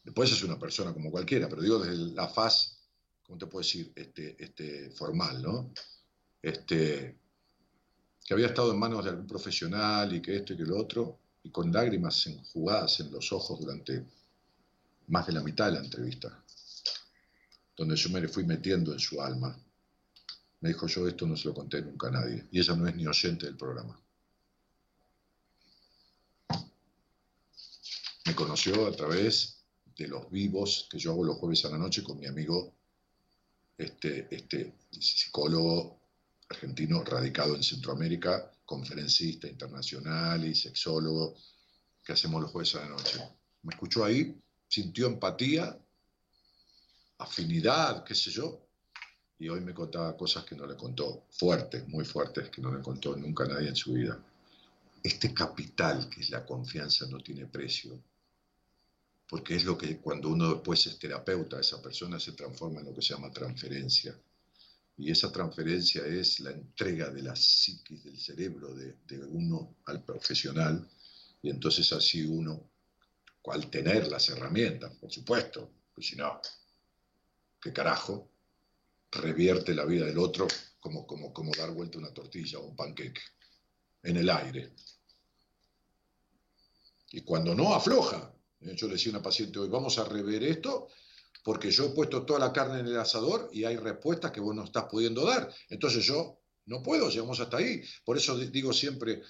Después es una persona como cualquiera, pero digo desde la faz, ¿cómo te puedo decir? Este, este, formal, ¿no? Este, que había estado en manos de algún profesional y que esto y que lo otro, y con lágrimas enjugadas en los ojos durante más de la mitad de la entrevista, donde yo me le fui metiendo en su alma. Me dijo, yo esto no se lo conté nunca a nadie, y ella no es ni oyente del programa. Me conoció a través de los vivos que yo hago los jueves a la noche con mi amigo, este, este psicólogo argentino radicado en Centroamérica, conferencista internacional y sexólogo, que hacemos los jueves a la noche. Me escuchó ahí, sintió empatía, afinidad, qué sé yo, y hoy me contaba cosas que no le contó, fuertes, muy fuertes, que no le contó nunca nadie en su vida. Este capital que es la confianza no tiene precio porque es lo que cuando uno después es terapeuta, esa persona se transforma en lo que se llama transferencia. Y esa transferencia es la entrega de la psiquis, del cerebro de, uno al profesional. Y entonces así uno, al tener las herramientas, por supuesto, pues si no, ¿qué carajo? Revierte la vida del otro como, como, como dar vuelta una tortilla o un panqueque en el aire. Y cuando no, afloja. Yo le decía a una paciente hoy, vamos a rever esto porque yo he puesto toda la carne en el asador y hay respuestas que vos no estás pudiendo dar. Entonces yo no puedo, llegamos hasta ahí. Por eso digo siempre,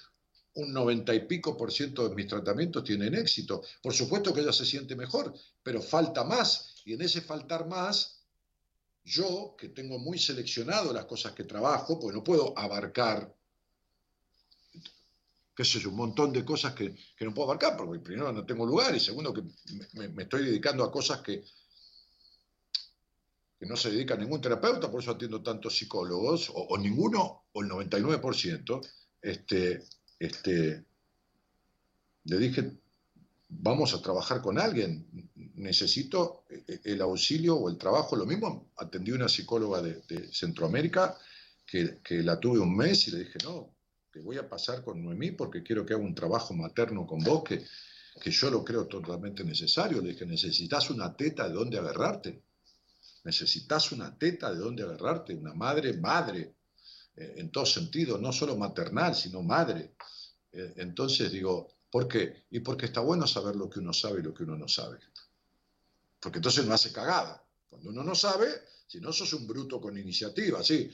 un noventa y pico por ciento de mis tratamientos tienen éxito. Por supuesto que ella se siente mejor, pero falta más. Y en ese faltar más, yo, que tengo muy seleccionado las cosas que trabajo, pues no puedo abarcar qué sé un montón de cosas que, no puedo abarcar, porque primero no tengo lugar y segundo que me, estoy dedicando a cosas que, que no se dedica a ningún terapeuta, por eso atiendo tantos psicólogos, o, ninguno, o el 99%, este, este, le dije, vamos a trabajar con alguien, necesito el auxilio o el trabajo, lo mismo, atendí una psicóloga de, Centroamérica que, que, la tuve un mes y le dije, no, que voy a pasar con Noemí porque quiero que haga un trabajo materno con vos que, que yo lo creo totalmente necesario. Le dije, necesitas una teta de dónde agarrarte. Necesitas una teta de dónde agarrarte, una madre, madre, eh, en todo sentido, no solo maternal, sino madre. Eh, entonces digo, ¿por qué? Y porque está bueno saber lo que uno sabe y lo que uno no sabe. Porque entonces no hace cagada. Cuando uno no sabe, si no sos un bruto con iniciativa, sí,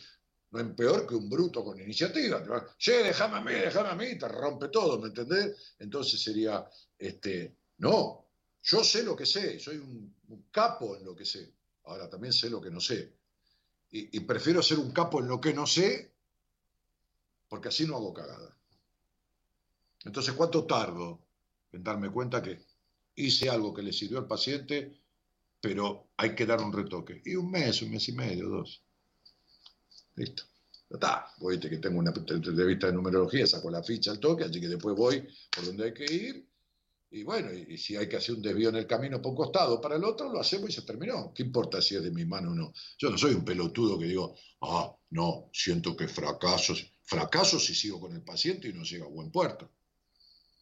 no es peor que un bruto con iniciativa. Déjame a mí, déjame a mí, te rompe todo, ¿me entendés? Entonces sería, este, no, yo sé lo que sé, soy un, capo en lo que sé. Ahora también sé lo que no sé. Y, y, prefiero ser un capo en lo que no sé, porque así no hago cagada. Entonces, ¿cuánto tardo en darme cuenta que hice algo que le sirvió al paciente, pero hay que dar un retoque? Y un mes, un mes y medio, dos. Listo. Ya está. Voy, que tengo una entrevista de numerología, saco la ficha al toque, así que después voy por donde hay que ir. Y bueno, y, si hay que hacer un desvío en el camino por un costado para el otro, lo hacemos y se terminó. ¿Qué importa si es de mi mano o no? Yo no soy un pelotudo que digo, ah, no, siento que fracaso. Fracaso si sigo con el paciente y no llega a buen puerto.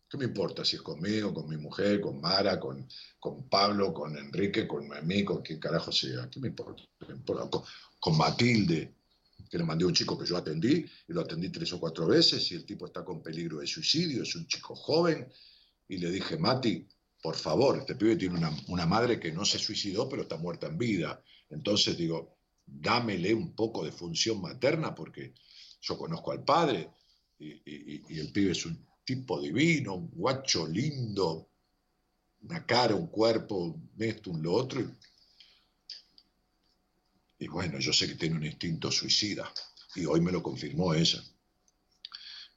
¿Qué me importa si es conmigo, con mi mujer, con Mara, con, con Pablo, con Enrique, con mí, con quien carajo sea? ¿Qué me importa? con Matilde, que le mandé a un chico que yo atendí, y lo atendí tres o cuatro veces, y el tipo está con peligro de suicidio, es un chico joven, y le dije, Mati, por favor, este pibe tiene una, madre que no se suicidó, pero está muerta en vida. Entonces digo, dámele un poco de función materna, porque yo conozco al padre, y, el pibe es un tipo divino, un guacho lindo, una cara, un cuerpo, esto, un lo otro, y bueno, yo sé que tiene un instinto suicida. Y hoy me lo confirmó ella,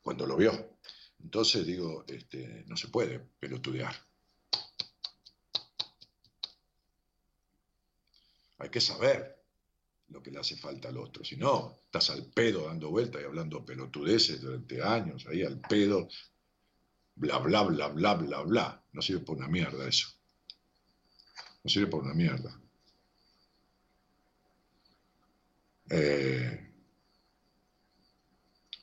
cuando lo vio. Entonces digo, este, no se puede pelotudear. Hay que saber lo que le hace falta al otro. Si no, estás al pedo dando vueltas y hablando pelotudeces durante años, ahí al pedo, bla, bla, bla, bla, bla, bla. No sirve por una mierda eso. No sirve por una mierda. Eh,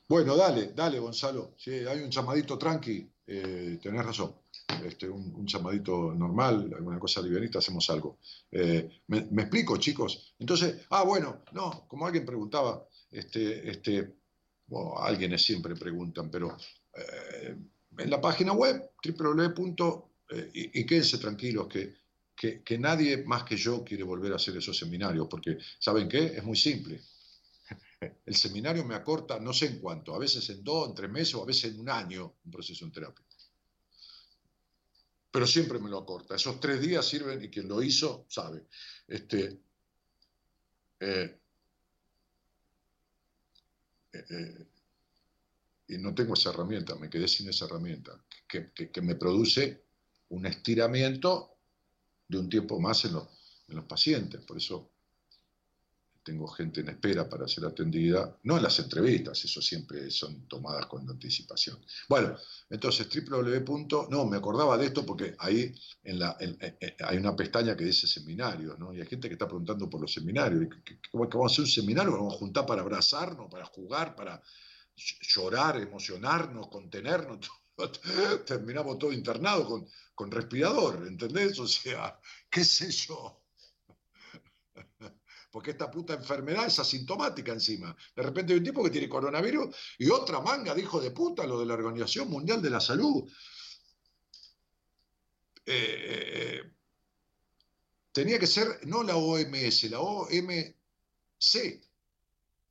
bueno, dale, dale, Gonzalo. Si hay un llamadito tranqui, eh, tenés razón. Este, un, llamadito normal, alguna cosa livianita, hacemos algo. Eh, me, explico, chicos? Entonces, ah, bueno, no, como alguien preguntaba, este, este, bueno, alguienes siempre preguntan, pero en la página web, www. y, y quédense tranquilos que que, nadie más que yo quiere volver a hacer esos seminarios, porque ¿saben qué? Es muy simple. El seminario me acorta no sé en cuánto, a veces en dos, en tres meses o a veces en un año un proceso en terapia. Pero siempre me lo acorta. Esos tres días sirven y quien lo hizo sabe. Este, eh, eh, eh, y no tengo esa herramienta, me quedé sin esa herramienta, que, que me produce un estiramiento de un tiempo más en los, pacientes. Por eso tengo gente en espera para ser atendida, no en las entrevistas, eso siempre son tomadas con anticipación. Bueno, entonces www. No, me acordaba de esto porque ahí en la, hay una pestaña que dice seminarios, ¿no? Y hay gente que está preguntando por los seminarios. ¿Cómo vamos a hacer un seminario? ¿Vamos a juntar para abrazarnos, para jugar, para llorar, emocionarnos, contenernos? Terminamos todo internado con, con respirador, ¿entendés? O sea, qué sé yo porque esta puta enfermedad es asintomática encima. De repente hay un tipo que tiene coronavirus y otra manga de hijo de puta, lo de la Organización Mundial de la Salud. Eh, eh, tenía que ser no la OMS, la OMC.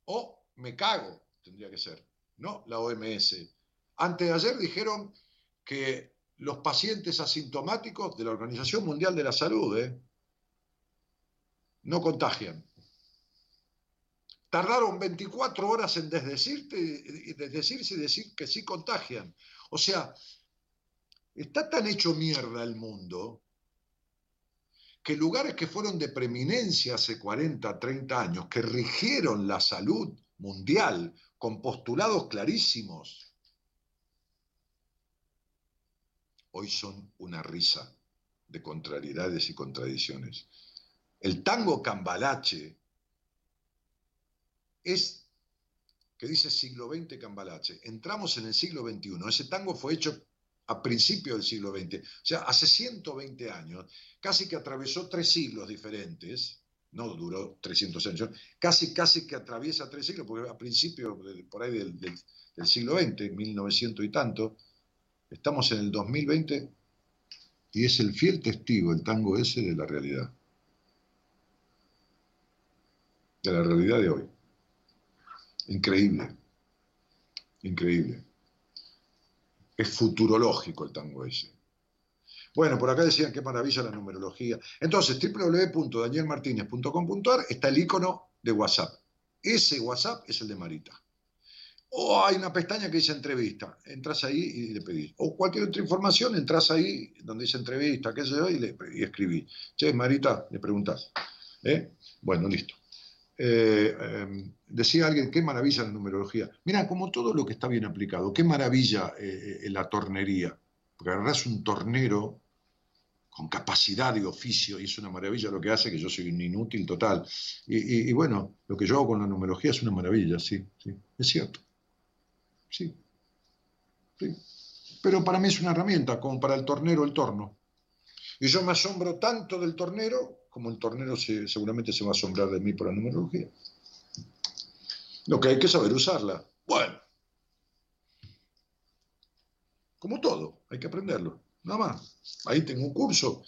O me cago, tendría que ser, no la OMS. Antes de ayer dijeron que los pacientes asintomáticos de la Organización Mundial de la Salud eh, no contagian. Tardaron 24 horas en desdecirte, desdecirse y decir que sí contagian. O sea, está tan hecho mierda el mundo que lugares que fueron de preeminencia hace 40, 30 años, que rigieron la salud mundial con postulados clarísimos, hoy son una risa de contrariedades y contradicciones. El tango cambalache es que dice siglo XX Cambalache. Entramos en el siglo XXI. Ese tango fue hecho a principios del siglo XX, o sea, hace 120 años, casi que atravesó tres siglos diferentes, no duró 300 años, casi, casi que atraviesa tres siglos, porque a principios, por ahí del, del siglo XX, 1900 y tanto, estamos en el 2020 y es el fiel testigo, el tango ese, de la realidad. De la realidad de hoy. Increíble. Increíble. Es futurológico el tango ese. Bueno, por acá decían qué maravilla la numerología. Entonces, www.danielmartinez.com.ar está el icono de WhatsApp. Ese WhatsApp es el de Marita. O hay una pestaña que dice entrevista. Entras ahí y le pedís. O cualquier otra información, entras ahí donde dice entrevista, qué sé yo, y, le, y escribís. Che, Marita, le preguntás. ¿Eh? Bueno, listo. Eh, em, decía alguien, qué maravilla la numerología. Mira, como todo lo que está bien aplicado, qué maravilla eh, eh, la tornería. Porque agarrás un tornero con capacidad de oficio y es una maravilla lo que hace, que yo soy un inútil total. Y, bueno, lo que yo hago con la numerología es una maravilla, sí, sí, es cierto. Sí, sí. Pero para mí es una herramienta, como para el tornero el torno. Y yo me asombro tanto del tornero como el tornero seguramente se va a asombrar de mí por la numerología. Lo que hay que saber usarla. Bueno, como todo, hay que aprenderlo, nada más. Ahí tengo un curso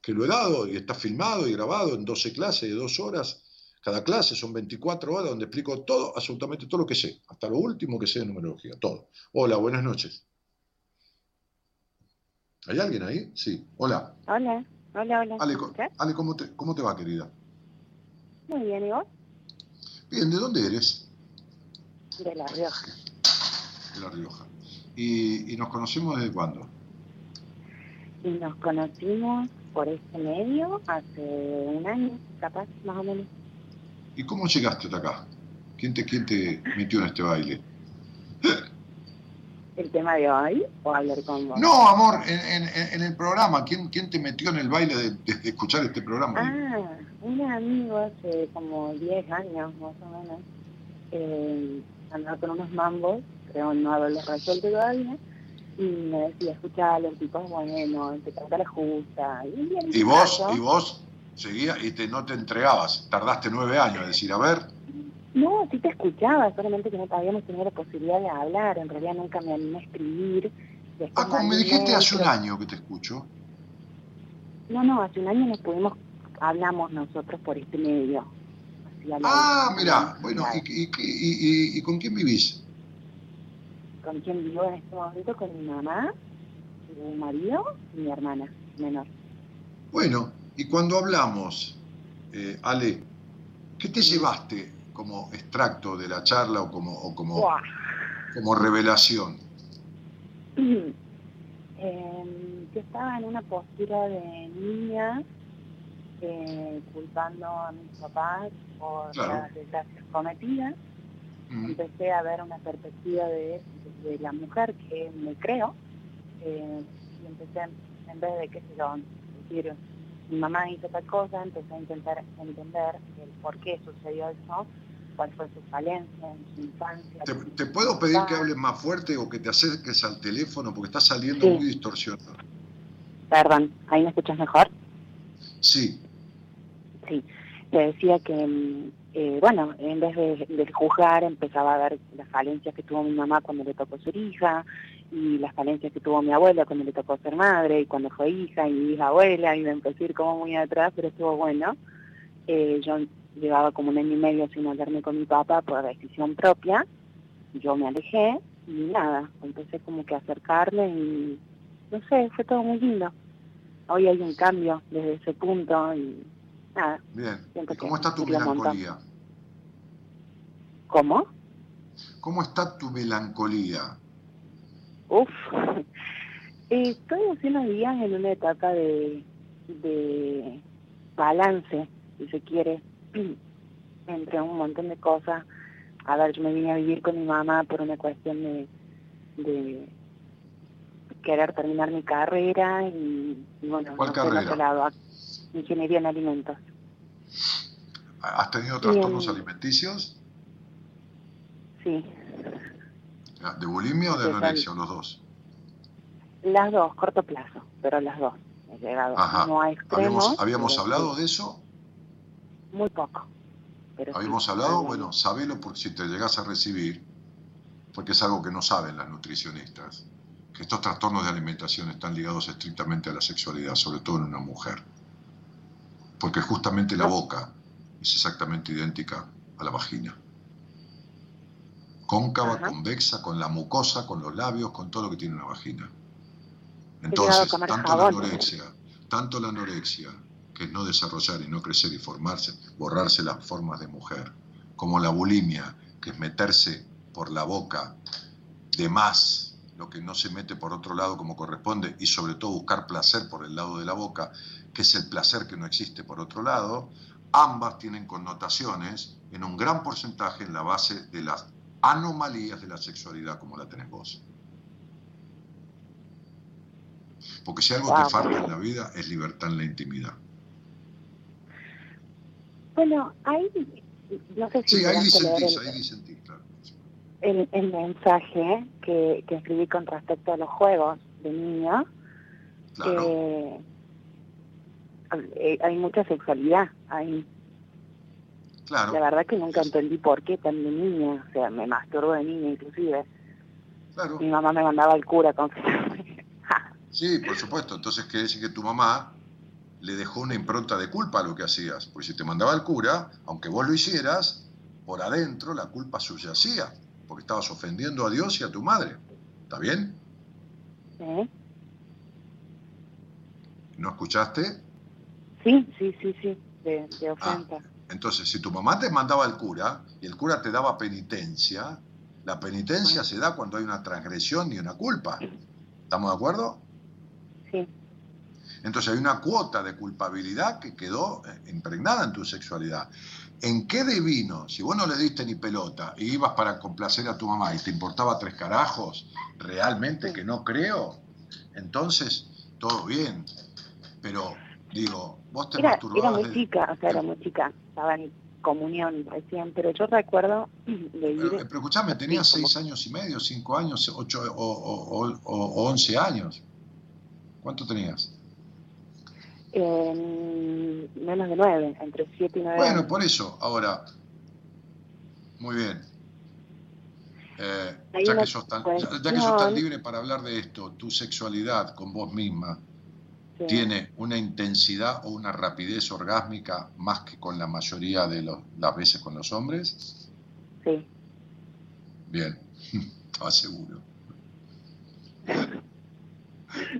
que lo he dado y está filmado y grabado en 12 clases de dos horas. Cada clase son 24 horas donde explico todo, absolutamente todo lo que sé, hasta lo último que sé de numerología, todo. Hola, buenas noches. ¿Hay alguien ahí? Sí. Hola. Hola. Hola, hola. Ale, ¿cómo, te, ¿cómo te va, querida? Muy bien, ¿y vos? Bien, ¿de dónde eres? De La Rioja. De La Rioja. ¿Y, nos conocemos desde cuándo? Y nos conocimos por este medio hace un año, capaz, más o menos. ¿Y cómo llegaste hasta acá? ¿Quién te, quién te metió en este baile? el tema de hoy o hablar con vos? No, amor, en, el programa. ¿Quién, ¿Quién te metió en el baile de, escuchar este programa? Ah, un amigo hace como 10 años más o menos. Eh, andaba con unos mambos, creo no haberlo resuelto todavía. Y me decía, escuchar los tipos bueno, te trata la justa. Y, vos, y vos seguías y te, no te entregabas. Tardaste nueve años en decir, a ver, no, sí te escuchaba, solamente que no habíamos tenido la posibilidad de hablar, en realidad nunca me animé a escribir. Ah, como me dijiste hace un año que te escucho. No, no, hace un año nos pudimos, hablamos nosotros por este medio. Ah, mira, bueno, ¿y, y, y, con quién vivís? ¿Con quién vivo en este momento? Con mi mamá, mi marido y mi hermana menor. Bueno, y cuando hablamos, eh, Ale, ¿qué te llevaste como extracto de la charla o como, o como, como revelación? Eh, yo estaba en una postura de niña eh, culpando a mis papás por las desgracias cometidas. Empecé a ver una perspectiva de, la mujer que me creo eh, y empecé, en vez de, qué sé yo, decir, mi mamá hizo tal cosa, empecé a intentar entender el por qué sucedió eso, cuál fue su falencia en su infancia. ¿Te, puedo pedir que hables más fuerte o que te acerques al teléfono porque está saliendo muy distorsionado? Perdón, ¿ahí me escuchas mejor? Sí. Sí, le decía que, mm, eh, bueno, en vez de, juzgar, empezaba a ver las falencias que tuvo mi mamá cuando le tocó ser hija, y las falencias que tuvo mi abuela cuando le tocó ser madre, y cuando fue hija, y mi hija abuela, y me empecé a ir como muy atrás, pero estuvo bueno. Eh, yo llevaba como un año y medio sin hablarme con mi papá por decisión propia, yo me alejé, y nada, empecé como que a acercarme, y no sé, fue todo muy lindo. Hoy hay un cambio desde ese punto, y Bien. cómo está tu melancolía? ¿Cómo? ¿Cómo está tu melancolía? Uf, estoy hace unos días en una etapa de, de balance, si se quiere, entre un montón de cosas. A ver, yo me vine a vivir con mi mamá por una cuestión de, de querer terminar mi carrera y, bueno, ¿Cuál carrera? ingeniería en alimentos. ¿Has tenido trastornos alimenticios? Sí. ¿De bulimia o de anorexia o los dos? Las dos, corto plazo, pero las dos. He llegado no a extremos. ¿Habíamos, hablado de eso? Muy poco. ¿Habíamos hablado? Bueno, sabelo por si te llegas a recibir, porque es algo que no saben las nutricionistas, que estos trastornos de alimentación están ligados estrictamente a la sexualidad, sobre todo en una mujer porque justamente la boca es exactamente idéntica a la vagina. Cóncava, convexa, con la mucosa, con los labios, con todo lo que tiene una vagina. Entonces, tanto la anorexia, tanto la anorexia, que es no desarrollar y no crecer y formarse, borrarse las formas de mujer, como la bulimia, que es meterse por la boca de más lo que no se mete por otro lado como corresponde y sobre todo buscar placer por el lado de la boca, que es el placer que no existe por otro lado, ambas tienen connotaciones en un gran porcentaje en la base de las anomalías de la sexualidad como la tenés vos. Porque si algo te falta en la vida es libertad en la intimidad. Bueno, ahí no sé si... Sí, ahí disentís, ahí disentís, claro. El, el mensaje que, que, escribí con respecto a los juegos de niña, claro. Eh, hay mucha sexualidad ahí. Claro. La verdad que nunca entendí por qué tan de niña, o sea, me masturbo de niña inclusive. Claro. Mi mamá me mandaba al cura con Sí, por supuesto. Entonces quiere decir que tu mamá le dejó una impronta de culpa a lo que hacías. Porque si te mandaba al cura, aunque vos lo hicieras, por adentro la culpa subyacía. Porque estabas ofendiendo a Dios y a tu madre. ¿Está bien? Sí. ¿No escuchaste? Sí, sí, sí, sí, de, de ofensa. Ah, entonces, si tu mamá te mandaba al cura y el cura te daba penitencia, la penitencia se da cuando hay una transgresión y una culpa. ¿Estamos de acuerdo? Sí. Entonces hay una cuota de culpabilidad que quedó eh, impregnada en tu sexualidad. ¿En qué divino, si vos no le diste ni pelota y ibas para complacer a tu mamá y te importaba tres carajos, realmente que no creo, entonces todo bien. Pero digo, era, Era muy chica, o sea, era muy chica, estaba en comunión recién, pero yo recuerdo de ir... Pero, pero escuchame, tenías seis años y medio, cinco años, ocho o, o, once años. ¿Cuánto tenías? menos de nueve, entre siete y nueve Bueno, por eso, ahora, muy bien. Eh, ya, que sos tan, ya que sos tan libre para hablar de esto, tu sexualidad con vos misma, tiene una intensidad o una rapidez orgásmica más que con la mayoría de las veces con los hombres? Sí. Bien, estaba seguro.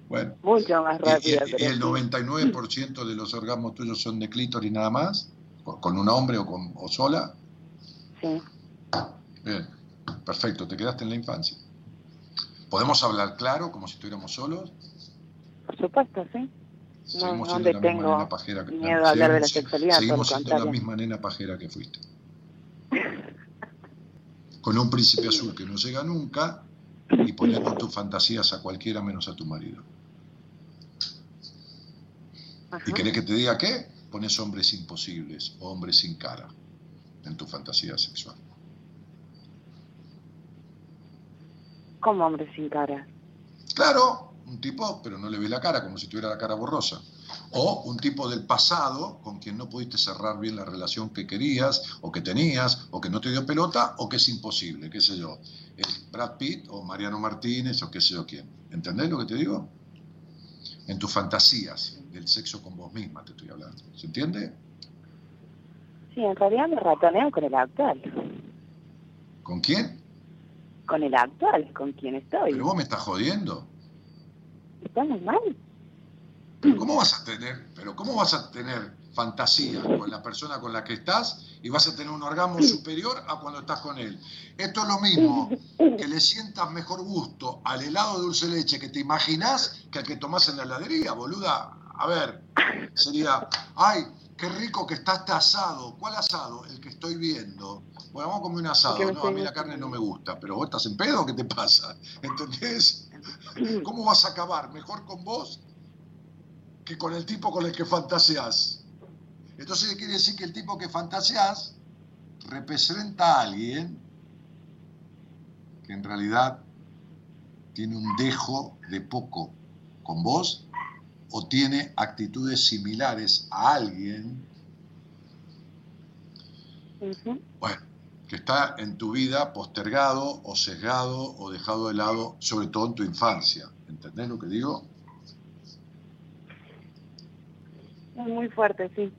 Bueno. Mucho más rápido. ¿Y, el 99% de los orgasmos tuyos son de clítoris nada más? ¿Con un hombre o, con, o sola? Sí. Bien, perfecto, te quedaste en la infancia. ¿Podemos hablar claro, como si estuviéramos solos? Por supuesto, sí. no, no le tengo miedo a hablar de la sexualidad. Seguimos siendo la misma nena pajera que fuiste. Con un príncipe azul que no llega nunca y poniendo tus fantasías a cualquiera menos a tu marido. ¿Y querés que te diga qué? Pones hombres imposibles o hombres sin cara en tu fantasía sexual. ¿Cómo hombres sin cara? Claro, un tipo, pero no le ve la cara, como si tuviera la cara borrosa. O un tipo del pasado con quien no pudiste cerrar bien la relación que querías, o que tenías, o que no te dio pelota, o que es imposible, qué sé yo. Brad Pitt o Mariano Martínez o qué sé yo quién. ¿Entendés lo que te digo? En tus fantasías del sexo con vos misma te estoy hablando. ¿Se entiende? Sí, en realidad me ratoneo con el actual. ¿Con quién? Con el actual, con quien estoy. Pero vos me estás jodiendo. Estamos mal. Pero ¿cómo vas a tener, pero cómo vas a tener fantasía con la persona con la que estás y vas a tener un orgasmo superior a cuando estás con él? Esto es lo mismo que le sientas mejor gusto al helado de dulce leche que te imaginás que al que tomás en la heladería, boluda. A ver, sería, ay, qué rico que está este asado. ¿Cuál asado? El que estoy viendo. Bueno, vamos a comer un asado. No, a mí la carne no me gusta, pero vos estás en pedo, ¿qué te pasa? ¿Entendés? ¿Cómo vas a acabar? ¿Mejor con vos que con el tipo con el que fantaseas? Entonces quiere decir que el tipo que fantaseas representa a alguien que en realidad tiene un dejo de poco con vos o tiene actitudes similares a alguien. Bueno, que está en tu vida postergado o sesgado o dejado de lado, sobre todo en tu infancia. ¿Entendés lo que digo? Es muy fuerte, sí.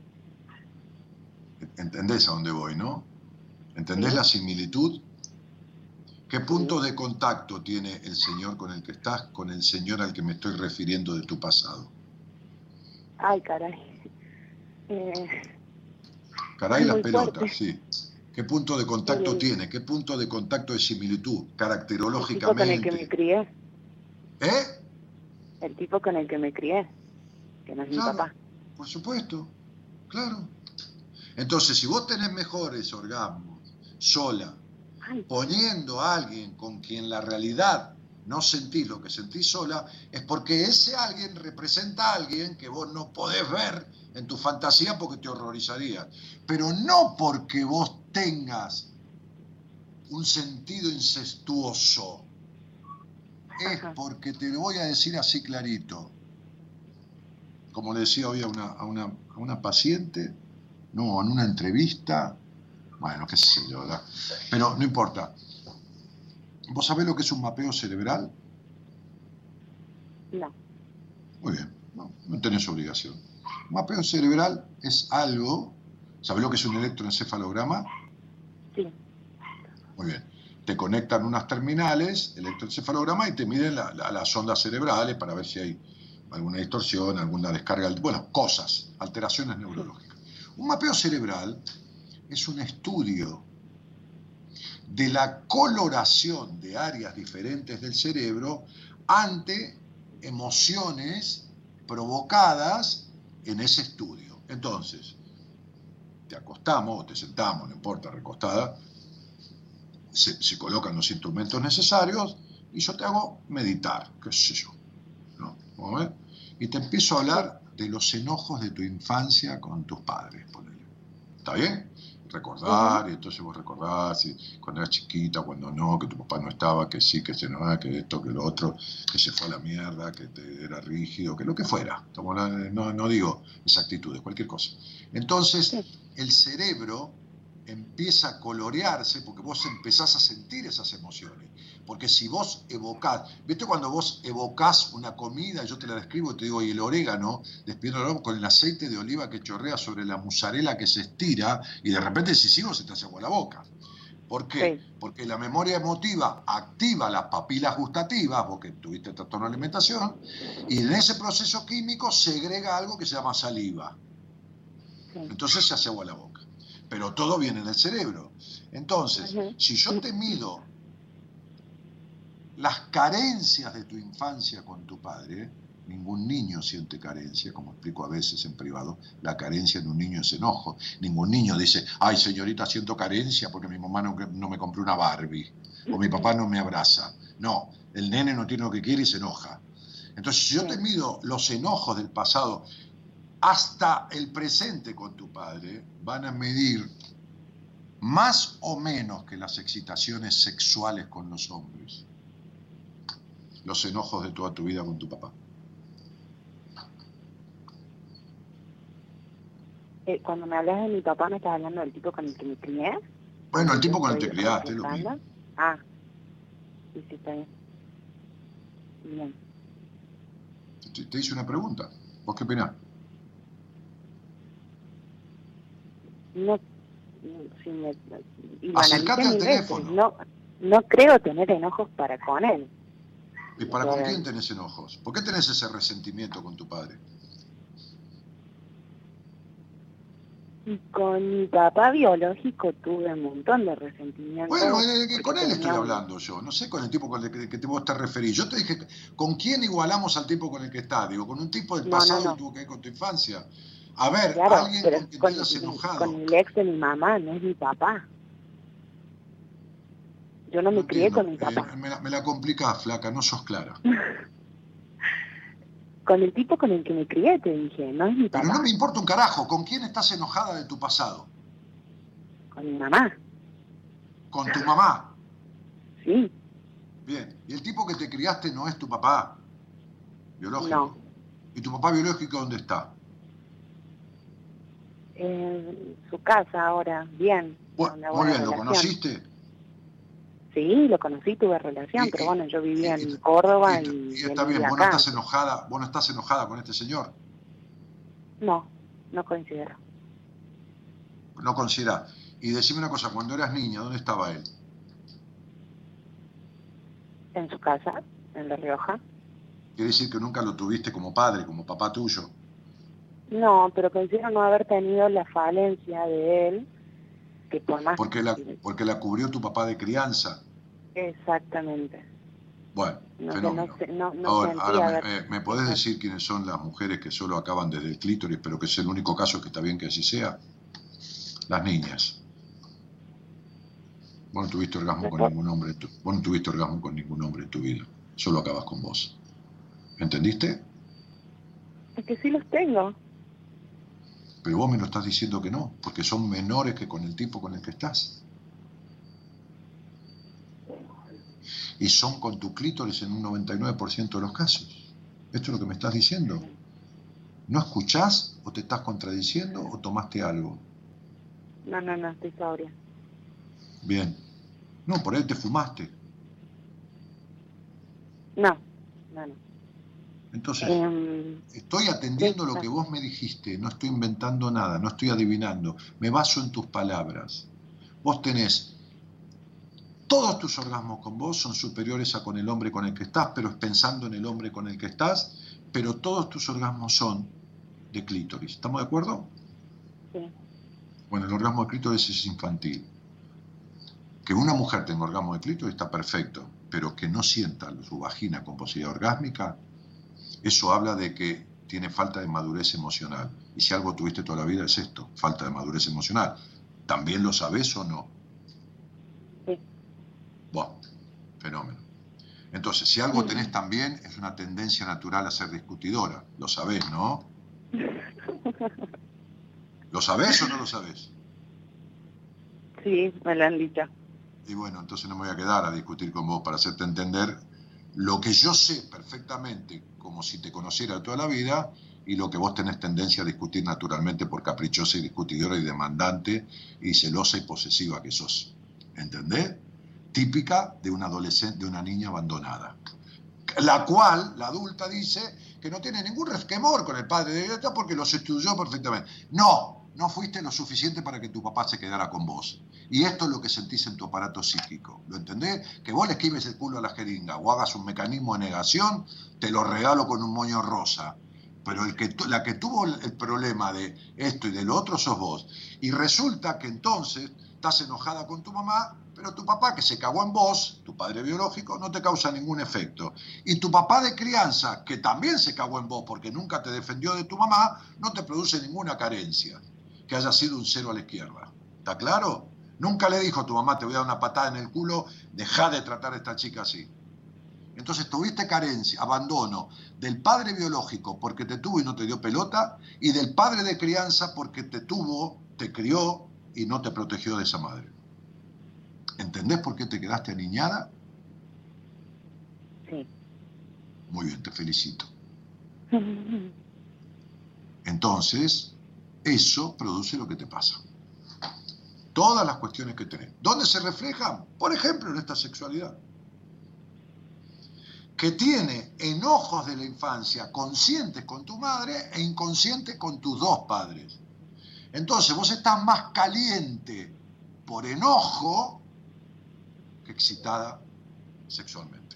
¿Entendés a dónde voy, no? ¿Entendés la similitud? ¿Qué punto de contacto tiene el Señor con el que estás con el Señor al que me estoy refiriendo de tu pasado? Ay, caray. Eh, caray las pelotas, sí. ¿Qué punto de contacto tiene? ¿Qué punto de contacto de similitud? Caracterológicamente. El tipo con el que me crié. ¿Eh? El tipo con el que me crié, que no es mi papá. Por supuesto, claro. Entonces, si vos tenés mejores orgasmos sola, poniendo a alguien con quien la realidad no sentís lo que sentís sola, es porque ese alguien representa a alguien que vos no podés ver en tu fantasía porque te horrorizaría. Pero no porque vos tengas un sentido incestuoso. Es porque te lo voy a decir así clarito. Como le decía hoy a una, una, paciente, no, en una entrevista, bueno, qué sé yo, ¿verdad? Pero no importa. ¿Vos sabés lo que es un mapeo cerebral? No. Muy bien, no, no tenés obligación. Un mapeo cerebral es algo, ¿sabés lo que es un electroencefalograma? Muy bien. Te conectan unas terminales, electroencefalograma, y te miden las ondas cerebrales para ver si hay alguna distorsión, alguna descarga, bueno, cosas, alteraciones neurológicas. Un mapeo cerebral es un estudio de la coloración de áreas diferentes del cerebro ante emociones provocadas en ese estudio. Entonces, te acostamos o te sentamos, no importa, recostada, se, colocan los instrumentos necesarios y yo te hago meditar, qué sé yo. ¿no? Y te empiezo a hablar de los enojos de tu infancia con tus padres, ¿Está bien? recordar, y entonces vos recordás cuando eras chiquita, cuando no, que tu papá no estaba, que sí, que se no, que esto, que lo otro, que se fue a la mierda, que te era rígido, que lo que fuera. No, no digo exactitudes, cualquier cosa. Entonces, el cerebro empieza a colorearse porque vos empezás a sentir esas emociones. Porque si vos evocás, ¿viste cuando vos evocás una comida, yo te la describo y te digo, y el orégano, despidiéndolo con el aceite de oliva que chorrea sobre la musarela que se estira, y de repente si sigo se te hace agua la boca. ¿Por qué? Porque la memoria emotiva activa las papilas gustativas, porque tuviste trastorno de alimentación, y en ese proceso químico segrega algo que se llama saliva. Entonces se hace agua la boca pero todo viene del cerebro. Entonces, si yo te mido las carencias de tu infancia con tu padre, Ningún niño siente carencia, como explico a veces en privado. La carencia en un niño es enojo. Ningún niño dice, ay señorita, siento carencia porque mi mamá no, no me compró una Barbie o mi papá no me abraza. No, el nene no tiene lo que quiere y se enoja. Entonces, si yo te mido los enojos del pasado hasta el presente con tu padre, van a medir más o menos que las excitaciones sexuales con los hombres, los enojos de toda tu vida con tu papá. Eh, cuando me hablas de mi papá, ¿me estás hablando del tipo con el que me crié? Bueno, el tipo con el que te criaste, lo mismo. Ah, sí, sí, está bien. Bien. Te, hice una pregunta. ¿Vos qué opinás? No, si me, Acercate al teléfono. no, no creo tener enojos para con él. ¿Y para con quién tenés enojos? ¿Por qué tenés ese resentimiento con tu padre? con mi papá biológico tuve un montón de resentimiento. Bueno, eh, con él estoy hablando yo, no sé con el tipo con el que, te, vos te referís. Yo te dije, ¿con quién igualamos al tipo con el que estás? Digo, con un tipo del pasado que tuvo que ver con tu infancia. A ver, alguien con quien te hayas enojado. Con el ex de mi mamá, no es mi papá. Yo no, me crié con mi papá. Eh, me, la, me la complicás, flaca, no sos clara. Con el tipo con el que me crié, te dije, no es mi papá. Pero no me importa un carajo, ¿con quién estás enojada de tu pasado? Con mi mamá. ¿Con tu mamá? Sí. Bien, ¿y el tipo que te criaste no es tu papá biológico? No. ¿Y tu papá biológico dónde está? En su casa ahora, bien. Bueno, muy bien, ¿lo conociste? Sí, lo conocí, tuve relación, pero bueno, yo vivía en Córdoba y, y, está bien, ¿vos no estás enojada, vos no estás enojada con este señor? No, no considero. No considera. Y decime una cosa, cuando eras niña, ¿dónde estaba él? En su casa, en La Rioja. Quiere decir que nunca lo tuviste como padre, como papá tuyo. No, pero considero no haber tenido la falencia de él porque la, porque la cubrió tu papá de crianza. Exactamente. Bueno, ahora, me, podés decir quiénes son las mujeres que solo acaban desde el clítoris, pero que es el único caso que está bien que así sea? Las niñas. Vos no tuviste orgasmo con ningún hombre, vos no tuviste orgasmo con ningún hombre en tu vida, solo acabas con vos. ¿Entendiste? Es que sí los tengo. Pero vos me lo estás diciendo que no, porque son menores que con el tipo con el que estás. Y son con tu clítoris en un 99% de los casos. Esto es lo que me estás diciendo. ¿No escuchás o te estás contradiciendo o tomaste algo? No, no, no, estoy sobria. Bien. No, por ahí te fumaste. No, no, no. Entonces, em, estoy atendiendo lo que vos me dijiste, no estoy inventando nada, no estoy adivinando, me baso en tus palabras. Vos tenés, todos tus orgasmos con vos son superiores a con el hombre con el que estás, pero es pensando en el hombre con el que estás, pero todos tus orgasmos son de clítoris. ¿Estamos de acuerdo? Sí. Bueno, el orgasmo de clítoris es infantil. Que una mujer tenga orgasmo de clítoris está perfecto, pero que no sienta su vagina con posibilidad orgásmica eso habla de que tiene falta de madurez emocional. Y si algo tuviste toda la vida es esto, falta de madurez emocional. ¿También lo sabes o no? Sí. Bueno, fenómeno. Entonces, si algo tenés también, es una tendencia natural a ser discutidora. Lo sabés, ¿no? ¿Lo sabés o no lo sabés? Sí, me han dicho. Y bueno, entonces no me voy a quedar a discutir con vos para hacerte entender lo que yo sé perfectamente, como si te conociera toda la vida, y lo que vos tenés tendencia a discutir naturalmente por caprichosa y discutidora y demandante y celosa y posesiva que sos. ¿Entendés? Típica de una adolescente, de una niña abandonada. La cual, la adulta, dice que no tiene ningún resquemor con el padre de ella porque los estudió perfectamente. No, no fuiste lo suficiente para que tu papá se quedara con vos. Y esto es lo que sentís en tu aparato psíquico. ¿Lo entendés? Que vos le esquives el culo a la jeringa o hagas un mecanismo de negación, te lo regalo con un moño rosa. Pero el que, la que tuvo el problema de esto y de lo otro sos vos. Y resulta que entonces estás enojada con tu mamá, pero Pero tu papá que se cagó en vos, tu padre biológico, no te causa ningún efecto. Y tu papá de crianza, que también se cagó en vos porque nunca te defendió de tu mamá, no te produce ninguna carencia, que haya sido un cero a la izquierda. ¿Está claro? Nunca le dijo a tu mamá, te voy a dar una patada en el culo, deja de tratar a esta chica así. Entonces tuviste carencia, abandono del padre biológico porque te tuvo y no te dio pelota, y del padre de crianza porque te tuvo, te crió y no te protegió de esa madre. ¿Entendés por qué te quedaste aniñada? Sí. Muy bien, te felicito. Entonces, eso produce lo que te pasa. Todas las cuestiones que tenés. ¿Dónde se reflejan? Por ejemplo, en esta sexualidad. Que tiene enojos de la infancia conscientes con tu madre e inconscientes con tus dos padres. Entonces vos estás más caliente por enojo que excitada sexualmente.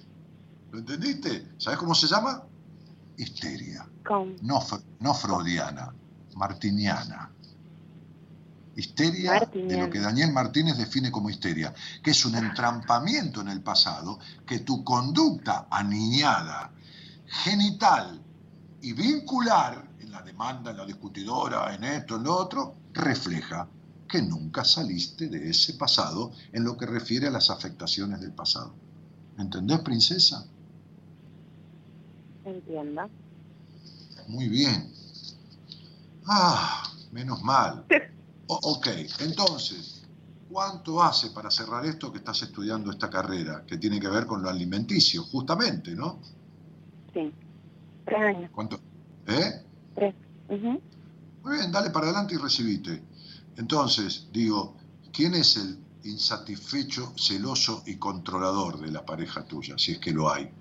¿Lo entendiste? ¿Sabes cómo se llama? Histeria. No, no freudiana, martiniana. Histeria de lo que Daniel Martínez define como histeria, que es un entrampamiento en el pasado, que tu conducta aniñada, genital y vincular, en la demanda, en la discutidora, en esto, en lo otro, refleja que nunca saliste de ese pasado en lo que refiere a las afectaciones del pasado. ¿Entendés, princesa? Entiendo. Muy bien. Ah, menos mal. ok, entonces, ¿cuánto hace para cerrar esto que estás estudiando esta carrera, que tiene que ver con lo alimenticio, justamente, ¿no? Sí, tres años. ¿Cuánto? ¿Eh? Tres. Muy bien, dale para adelante y recibite. Entonces, digo, ¿quién es el insatisfecho, celoso y controlador de la pareja tuya, si es que lo hay?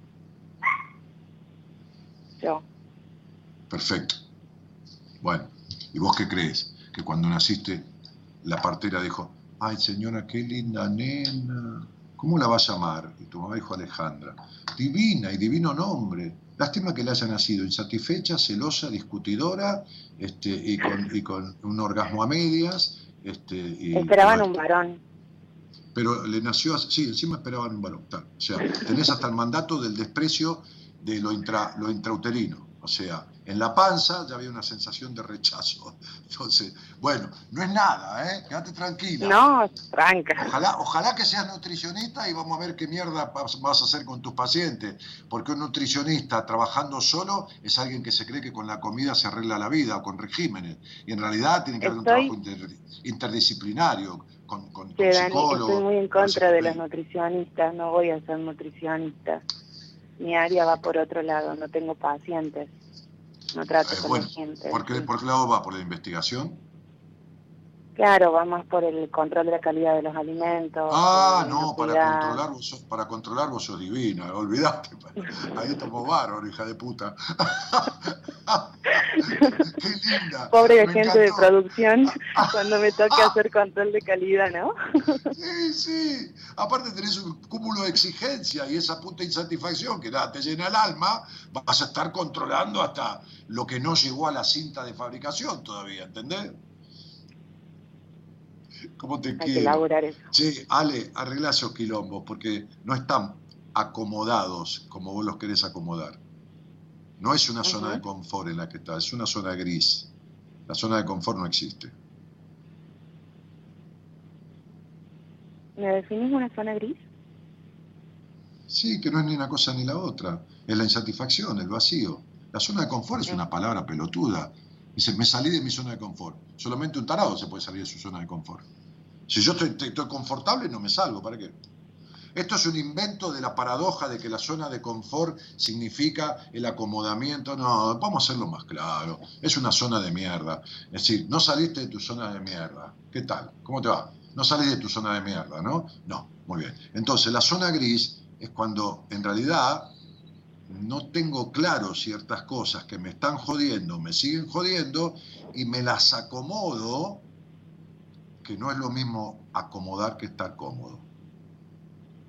Yo. Perfecto. Bueno, ¿y vos qué crees? Que cuando naciste, la partera dijo, ay señora, qué linda nena, ¿cómo la va a llamar? Y tu mamá dijo Alejandra, divina y divino nombre. Lástima que le haya nacido insatisfecha, celosa, discutidora este, y, con, y con un orgasmo a medias. Este, y, esperaban un varón. Pero le nació, sí, encima esperaban un varón. O sea, tenés hasta el mandato del desprecio de lo, intra, lo intrauterino. O sea, en la panza ya había una sensación de rechazo. Entonces, bueno, no es nada, ¿eh? Quédate tranquila. No, tranca. Ojalá, ojalá que seas nutricionista y vamos a ver qué mierda vas a hacer con tus pacientes. Porque un nutricionista trabajando solo es alguien que se cree que con la comida se arregla la vida o con regímenes. Y en realidad tiene que haber un trabajo interdisciplinario. Con, con, psicólogos. Estoy muy en contra de los nutricionistas, no voy a ser nutricionista. Mi área va por otro lado, no tengo pacientes no trato eh, con gente. ¿por qué, ¿Por qué lado va? ¿Por la investigación? Claro, va más por el control de la calidad de los alimentos. Ah, no, para controlar, vos sos, para controlar vos sos divina, olvidaste. Ahí estamos bárbaro, hija de puta. Qué linda. Pobre gente de producción cuando me toque hacer control de calidad, ¿no? sí, sí. Aparte tenés un cúmulo de exigencia y esa puta insatisfacción que nada, te llena el alma, vas a estar controlando hasta lo que no llegó a la cinta de fabricación todavía, ¿entendés? ¿Cómo te Hay que eso. Sí, Ale, arregla esos quilombos porque no están acomodados como vos los querés acomodar. No es una zona de confort en la que estás, es una zona gris. La zona de confort no existe. ¿Me definís una zona gris? Sí, que no es ni una cosa ni la otra. Es la insatisfacción, el vacío. La zona de confort es una palabra pelotuda. Dice, me salí de mi zona de confort. Solamente un tarado se puede salir de su zona de confort. Si yo estoy, estoy confortable, no me salgo. ¿Para qué? Esto es un invento de la paradoja de que la zona de confort significa el acomodamiento. No, vamos a hacerlo más claro. Es una zona de mierda. Es decir, no saliste de tu zona de mierda. ¿Qué tal? ¿Cómo te va? No salís de tu zona de mierda, ¿no? No, muy bien. Entonces, la zona gris es cuando en realidad no tengo claro ciertas cosas que me están jodiendo, me siguen jodiendo y me las acomodo, que no es lo mismo acomodar que estar cómodo.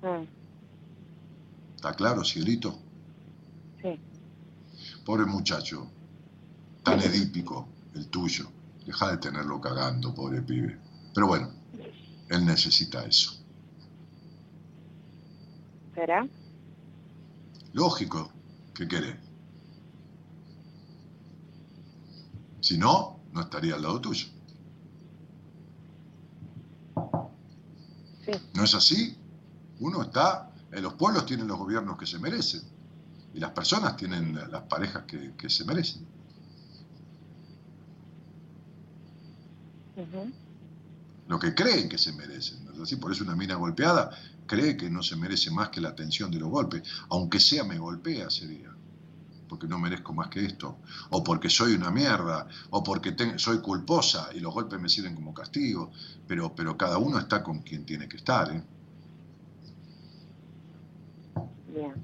Mm. ¿Está claro, cielito? Sí. Pobre muchacho, tan edípico el tuyo. Deja de tenerlo cagando, pobre pibe. Pero bueno, él necesita eso. ¿Será? Lógico. ¿Qué querés? Si no, no estaría al lado tuyo. Sí. ¿No es así? Uno está, en los pueblos tienen los gobiernos que se merecen y las personas tienen las parejas que, que se merecen. Lo que creen que se merecen. ¿no es así? Por eso una mina golpeada cree que no se merece más que la atención de los golpes. Aunque sea me golpea sería. Porque no merezco más que esto. O porque soy una mierda. O porque te- soy culposa y los golpes me sirven como castigo. Pero, pero cada uno está con quien tiene que estar. ¿eh? Bien.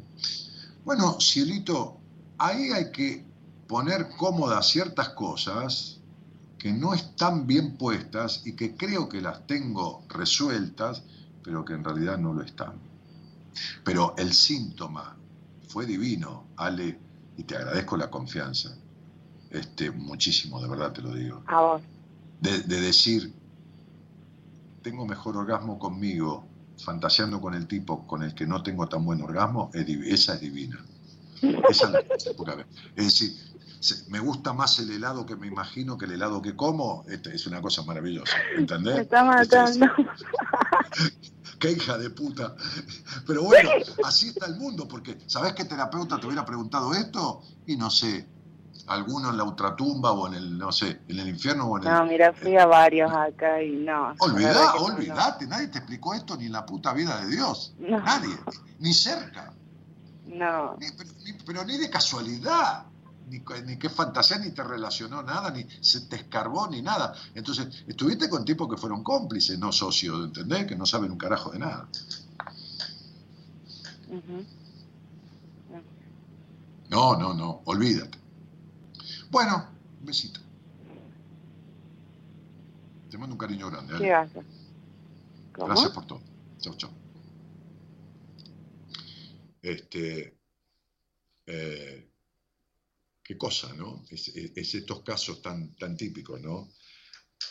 Bueno, Cielito, ahí hay que poner cómodas ciertas cosas que no están bien puestas y que creo que las tengo resueltas, pero que en realidad no lo están. Pero el síntoma fue divino, Ale, y te agradezco la confianza. Este, muchísimo, de verdad te lo digo. A vos. De, de decir, tengo mejor orgasmo conmigo, fantaseando con el tipo con el que no tengo tan buen orgasmo, es esa es divina. Esa es la es decir, me gusta más el helado que me imagino que el helado que como, este, es una cosa maravillosa, ¿entendés? Me está Este es- matando. qué hija de puta. Pero bueno, así está el mundo, porque ¿sabés qué terapeuta te hubiera preguntado esto? Y no sé, alguno en la ultratumba o en el, no sé, en el infierno o en el... No, mira, fui a varios acá y no. Olvidá, no, olvidate, nadie te explicó esto ni en la puta vida de Dios. Nadie, ni cerca. No, Ni- pero, ni, pero ni de casualidad, ni, ni qué fantasía, ni te relacionó nada, ni se te escarbó, ni nada. Entonces, estuviste con tipos que fueron cómplices, no socios, ¿entendés? Que no saben un carajo de nada. No, no, no, olvídate. Bueno, un besito. Te mando un cariño grande. Ale. ¿qué haces? ¿Cómo? Gracias por todo. Chau, chau. Este, eh, qué cosa, ¿no? Es, es- es estos casos tan, tan típicos, ¿no?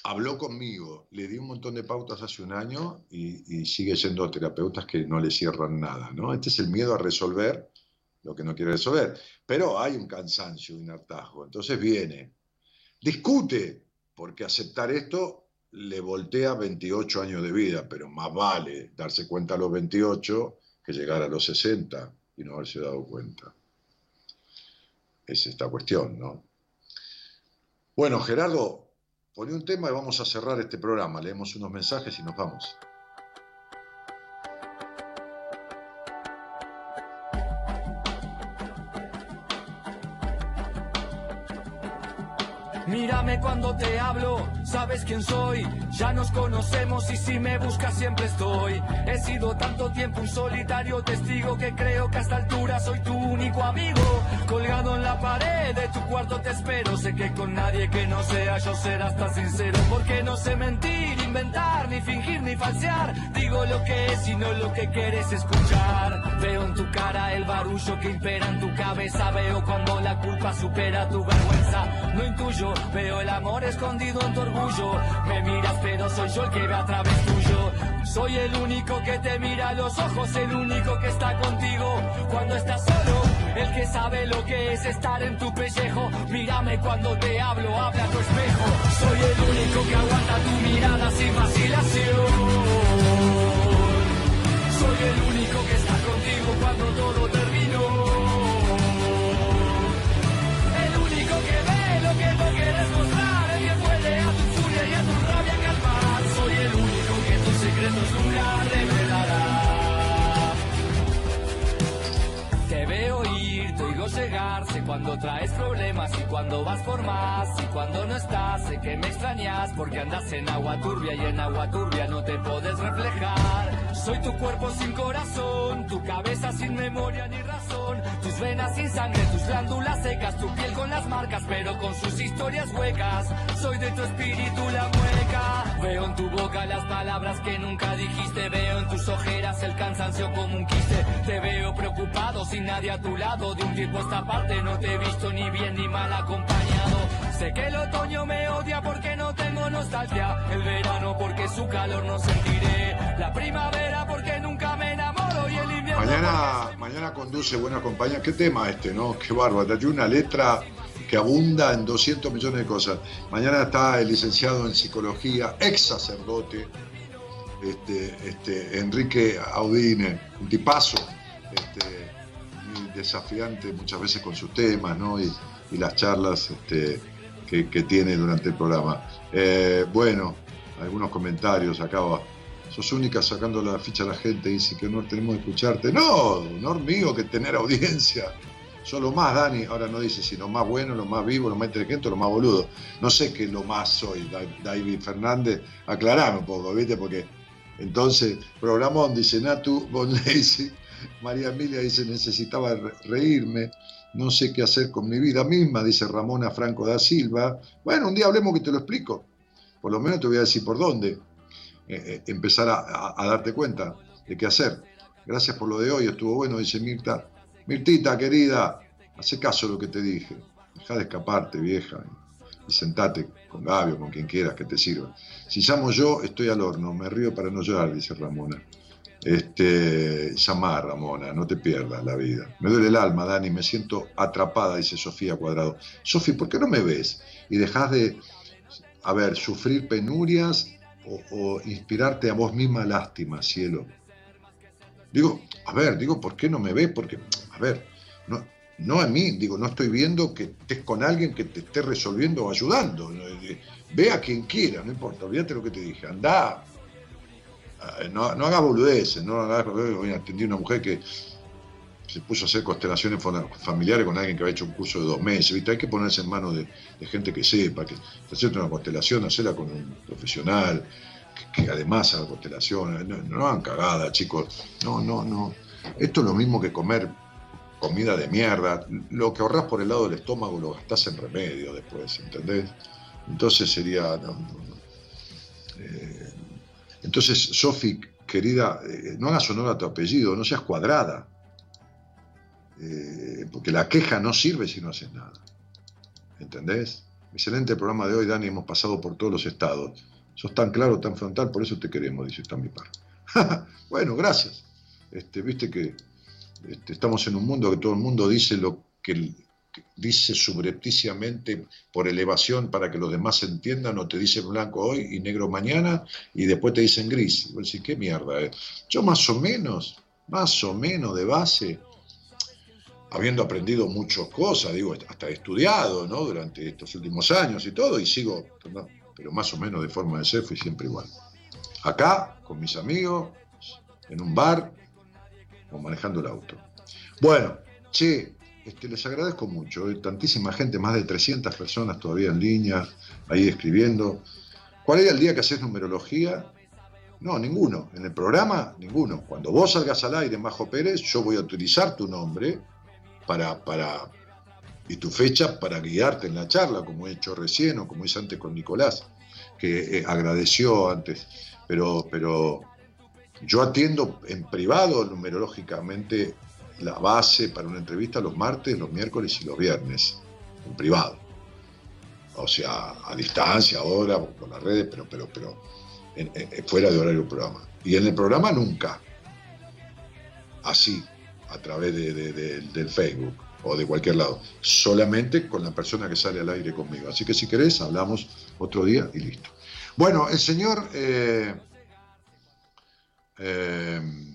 Habló conmigo, le di un montón de pautas hace un año y, y sigue siendo terapeutas que no le cierran nada, ¿no? Este es el miedo a resolver lo que no quiere resolver. Pero hay un cansancio, un hartazgo. Entonces viene, discute, porque aceptar esto le voltea 28 años de vida, pero más vale darse cuenta a los 28 que llegar a los 60 y no haberse dado cuenta. Es esta cuestión, ¿no? Bueno, Gerardo, pone un tema y vamos a cerrar este programa. Leemos unos mensajes y nos vamos. Mírame cuando te hablo, sabes quién soy. Ya nos conocemos y si me buscas siempre estoy. He sido tanto tiempo un solitario testigo que creo que a esta altura soy tu único amigo. Colgado en la pared de tu cuarto te espero. Sé que con nadie que no sea yo serás tan sincero. Porque no sé mentir, inventar, ni fingir, ni falsear. Digo lo que es y no lo que quieres escuchar. Veo en tu cara el barullo que impera en tu cabeza. Veo cuando la culpa supera tu vergüenza. No intuyo, veo el amor escondido en tu orgullo. Me miras, pero soy yo el que ve a través tuyo. Soy el único que te mira a los ojos, el único que está contigo cuando estás solo. El que sabe lo que es estar en tu pellejo. Mírame cuando te hablo, habla a tu espejo. Soy el único que aguanta tu mirada sin vacilación. Soy el único que está contigo cuando todo terminó. Llegar, cuando traes problemas y cuando vas por más y cuando no estás, sé que me extrañas porque andas en agua turbia y en agua turbia no te puedes reflejar. Soy tu cuerpo sin corazón, tu cabeza sin memoria ni razón, tus venas sin sangre, tus glándulas secas, tu piel con las marcas pero con sus historias huecas. Soy de tu espíritu la mueca, veo en tu boca las palabras que nunca dijiste, veo en tus ojeras el cansancio como un quiste, te veo preocupado sin nadie a tu lado, de un tiempo a esta parte no te he visto ni bien ni mal acompañado. Sé que el otoño me odia porque no tengo nostalgia, el verano porque su calor no sentiré, la primavera porque nunca me enamoro y el invierno Mañana, mañana conduce Buena Compañía. ¿Qué tema este, no? Qué bárbaro. Hay una letra que abunda en 200 millones de cosas. Mañana está el licenciado en psicología, ex sacerdote, este, este, Enrique Audine, un tipazo, este, desafiante muchas veces con sus temas, ¿no? Y, las charlas este, que, tiene durante el programa. Eh, bueno, algunos comentarios acá. Sos única sacando la ficha a la gente, dice que no tenemos que escucharte. No, honor mío que tener audiencia. Solo más, Dani. Ahora no dice si lo más bueno, lo más vivo, lo más inteligente, lo más boludo. No sé qué lo más soy, David Fernández. Aclarame un poco, ¿viste? Porque entonces, programón, dice Natu Bon María Emilia dice, necesitaba reírme no sé qué hacer con mi vida misma, dice Ramona Franco da Silva. Bueno, un día hablemos que te lo explico. Por lo menos te voy a decir por dónde eh, eh, empezar a, darte cuenta de qué hacer. Gracias por lo de hoy, estuvo bueno, dice Mirta. Mirtita, querida, hace caso a lo que te dije. Deja de escaparte, vieja, y sentate con Gabio, con quien quieras que te sirva. Si llamo yo, estoy al horno, me río para no llorar, dice Ramona. Este, llama Ramona, no te pierdas la vida. Me duele el alma, Dani, me siento atrapada, dice Sofía Cuadrado. Sofía, ¿por qué no me ves? Y dejas de, a ver, sufrir penurias o, inspirarte a vos misma lástima, cielo. Digo, a ver, digo, ¿por qué no me ves? Porque, a ver, no, no a mí, digo, no estoy viendo que estés con alguien que te esté resolviendo o ayudando. Ve a quien quiera, no importa, olvídate lo que te dije, anda, eh, no, no hagas boludeces, no hagas atendí a una mujer que se puso a hacer constelaciones familiares con alguien que había hecho un curso de dos meses. ¿viste? Hay que ponerse en manos de, gente que sepa, que hacer una constelación, hacerla con un profesional, que, además haga constelaciones. No, no hagan cagada, chicos. No, no, no. Esto es lo mismo que comer comida de mierda. Lo que ahorras por el lado del estómago lo gastás en remedio después, ¿entendés? Entonces sería. Eh, entonces, Sofi, querida, eh, no hagas honor a tu apellido, no seas cuadrada. Eh, porque la queja no sirve si no haces nada. ¿Entendés? Excelente programa de hoy, Dani, hemos pasado por todos los estados. Sos tan claro, tan frontal, por eso te queremos, dice mi par. bueno, gracias. Este, Viste que este, estamos en un mundo que todo el mundo dice lo que dice subrepticiamente por elevación para que los demás entiendan, o te dice blanco hoy y negro mañana, y después te dicen gris. Y vos ¿qué mierda? Eh? Yo más o menos, más o menos de base, habiendo aprendido muchas cosas, digo, hasta estudiado, ¿no? Durante estos últimos años y todo, y sigo, pero más o menos de forma de ser fui siempre igual. Acá, con mis amigos, en un bar, o manejando el auto. Bueno, che, les agradezco mucho. Hay tantísima gente, más de 300 personas todavía en línea, ahí escribiendo. ¿Cuál era el día que haces numerología? No, ninguno. En el programa, ninguno. Cuando vos salgas al aire, Majo Pérez, yo voy a utilizar tu nombre para, para, y tu fecha para guiarte en la charla, como he hecho recién o como hice antes con Nicolás, que eh, agradeció antes. Pero, pero yo atiendo en privado numerológicamente la base para una entrevista los martes, los miércoles y los viernes, en privado. O sea, a distancia, ahora, por las redes, pero, pero, pero fuera de horario del programa. Y en el programa nunca. Así, a través del Facebook o de cualquier lado. Solamente con la persona que sale al aire conmigo. Así que si querés, hablamos otro día y listo. Bueno, el señor... Eh, eh,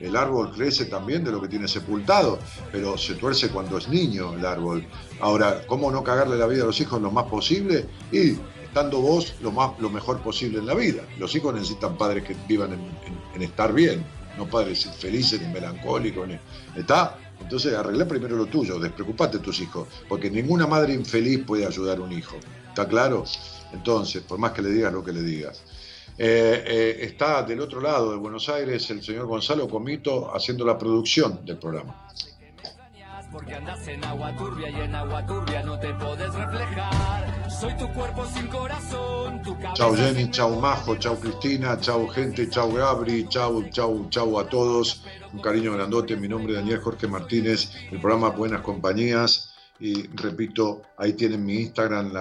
El árbol crece también de lo que tiene sepultado, pero se tuerce cuando es niño el árbol. Ahora, ¿cómo no cagarle la vida a los hijos lo más posible? Y estando vos lo, más, lo mejor posible en la vida. Los hijos necesitan padres que vivan en, estar bien, no padres felices ni melancólicos. ¿Está? Entonces arregla primero lo tuyo, despreocupate de tus hijos, porque ninguna madre infeliz puede ayudar a un hijo. ¿Está claro? Entonces, por más que le digas lo que le digas. Eh, eh, está del otro lado de Buenos Aires el señor Gonzalo Comito haciendo la producción del programa porque andas en agua turbia y en agua turbia no te reflejar. Soy tu cuerpo sin corazón, tu cabeza Chau Jenny, chau Majo, chau Cristina, chau gente, chau Gabri, chau, chau, chau a todos. Un cariño grandote, mi nombre es Daniel Jorge Martínez, el programa Buenas Compañías. Y repito, ahí tienen mi Instagram,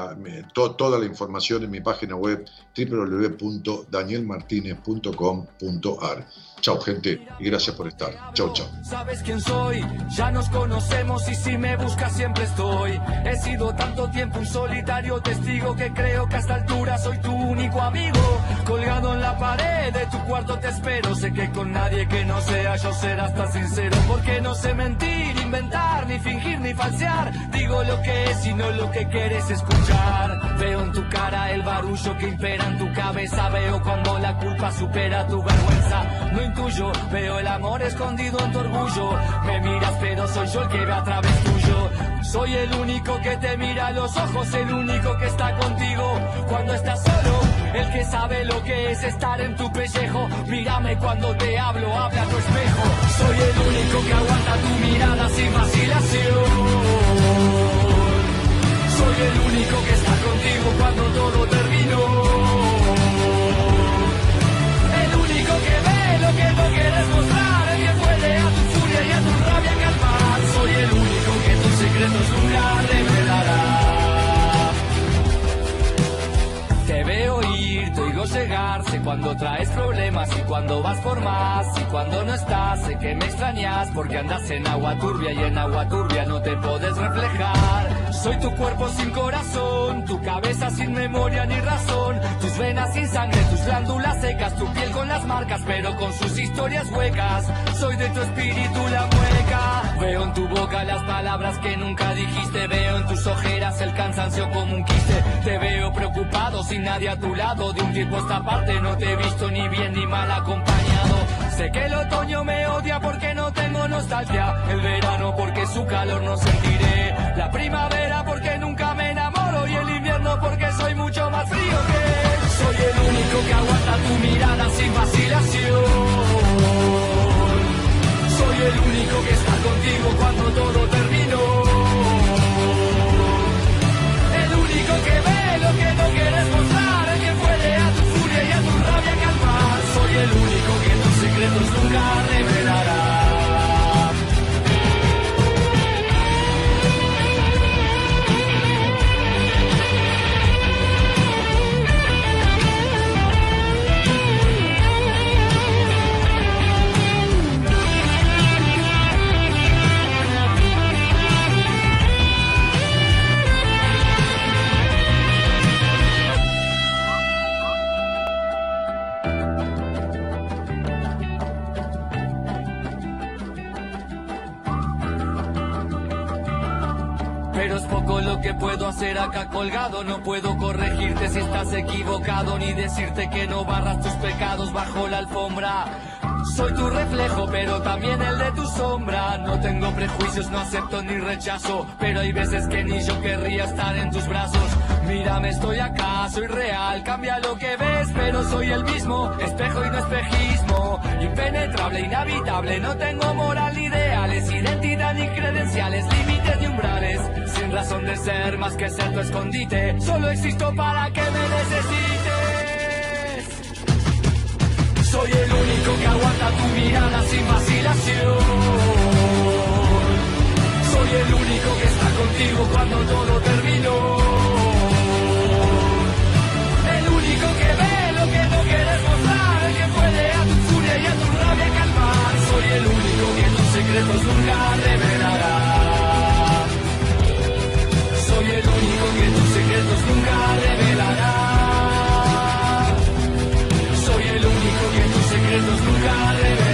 toda la información en mi página web www.danielmartinez.com.ar. Chao, gente, y gracias por estar. Chao, chao. Sabes quién soy, ya nos conocemos y si me buscas siempre estoy. He sido tanto tiempo un solitario testigo que creo que a esta altura soy tu único amigo. Colgado en la pared de tu cuarto te espero. Sé que con nadie que no sea yo serás tan sincero. Porque no sé mentir, inventar, ni fingir, ni falsear. Digo lo que es y no lo que quieres escuchar. Veo en tu cara el barullo que impera en tu cabeza. Veo cuando la culpa supera tu vergüenza. No tuyo. Veo el amor escondido en tu orgullo. Me miras, pero soy yo el que ve a través tuyo. Soy el único que te mira a los ojos, el único que está contigo cuando estás solo. El que sabe lo que es estar en tu pellejo. Mírame cuando te hablo, habla tu espejo. Soy el único que aguanta tu mirada sin vacilación. Soy el único que está contigo cuando todo terminó. Quieres mostrar, que puede a tu furia y a tu rabia calmar. Soy el único que tus secretos nunca revelará. Ir, te oigo llegar, sé cuando traes problemas y cuando vas por más. Y cuando no estás, sé que me extrañas porque andas en agua turbia y en agua turbia no te puedes reflejar. Soy tu cuerpo sin corazón, tu cabeza sin memoria ni razón, tus venas sin sangre, tus glándulas secas, tu piel con las marcas pero con sus historias huecas. Soy de tu espíritu la mueca. Veo en tu boca las palabras que nunca dijiste, veo en tus ojeras el cansancio como un quiste. Te veo preocupado sin nadie a tu lado. De un tiempo esta parte no te he visto ni bien ni mal acompañado. Sé que el otoño me odia porque no tengo nostalgia. El verano porque su calor no sentiré. La primavera porque nunca me enamoro. Y el invierno porque soy mucho más frío que él. Soy el único que aguanta tu mirada sin vacilación. Soy el único que está contigo cuando todo secretos nunca revelará. Puedo hacer acá colgado, no puedo corregirte si estás equivocado, ni decirte que no barras tus pecados bajo la alfombra. Soy tu reflejo, pero también el de tu sombra. No tengo prejuicios, no acepto ni rechazo, pero hay veces que ni yo querría estar en tus brazos. Mírame, estoy acá, soy real, cambia lo que ves, pero soy el mismo, espejo y no espejismo. Impenetrable, inhabitable, no tengo moral, ideales, identidad ni credenciales, límites ni umbrales razón de ser más que ser tu escondite. Solo existo para que me necesites. Soy el único que aguanta tu mirada sin vacilación. Soy el único que está contigo cuando todo terminó. El único que ve lo que no quieres mostrar, el que puede a tu furia y a tu rabia calmar. Soy el único que tus secretos nunca revelará. secretos nunca revelará. Soy el único que tus secretos nunca revelará.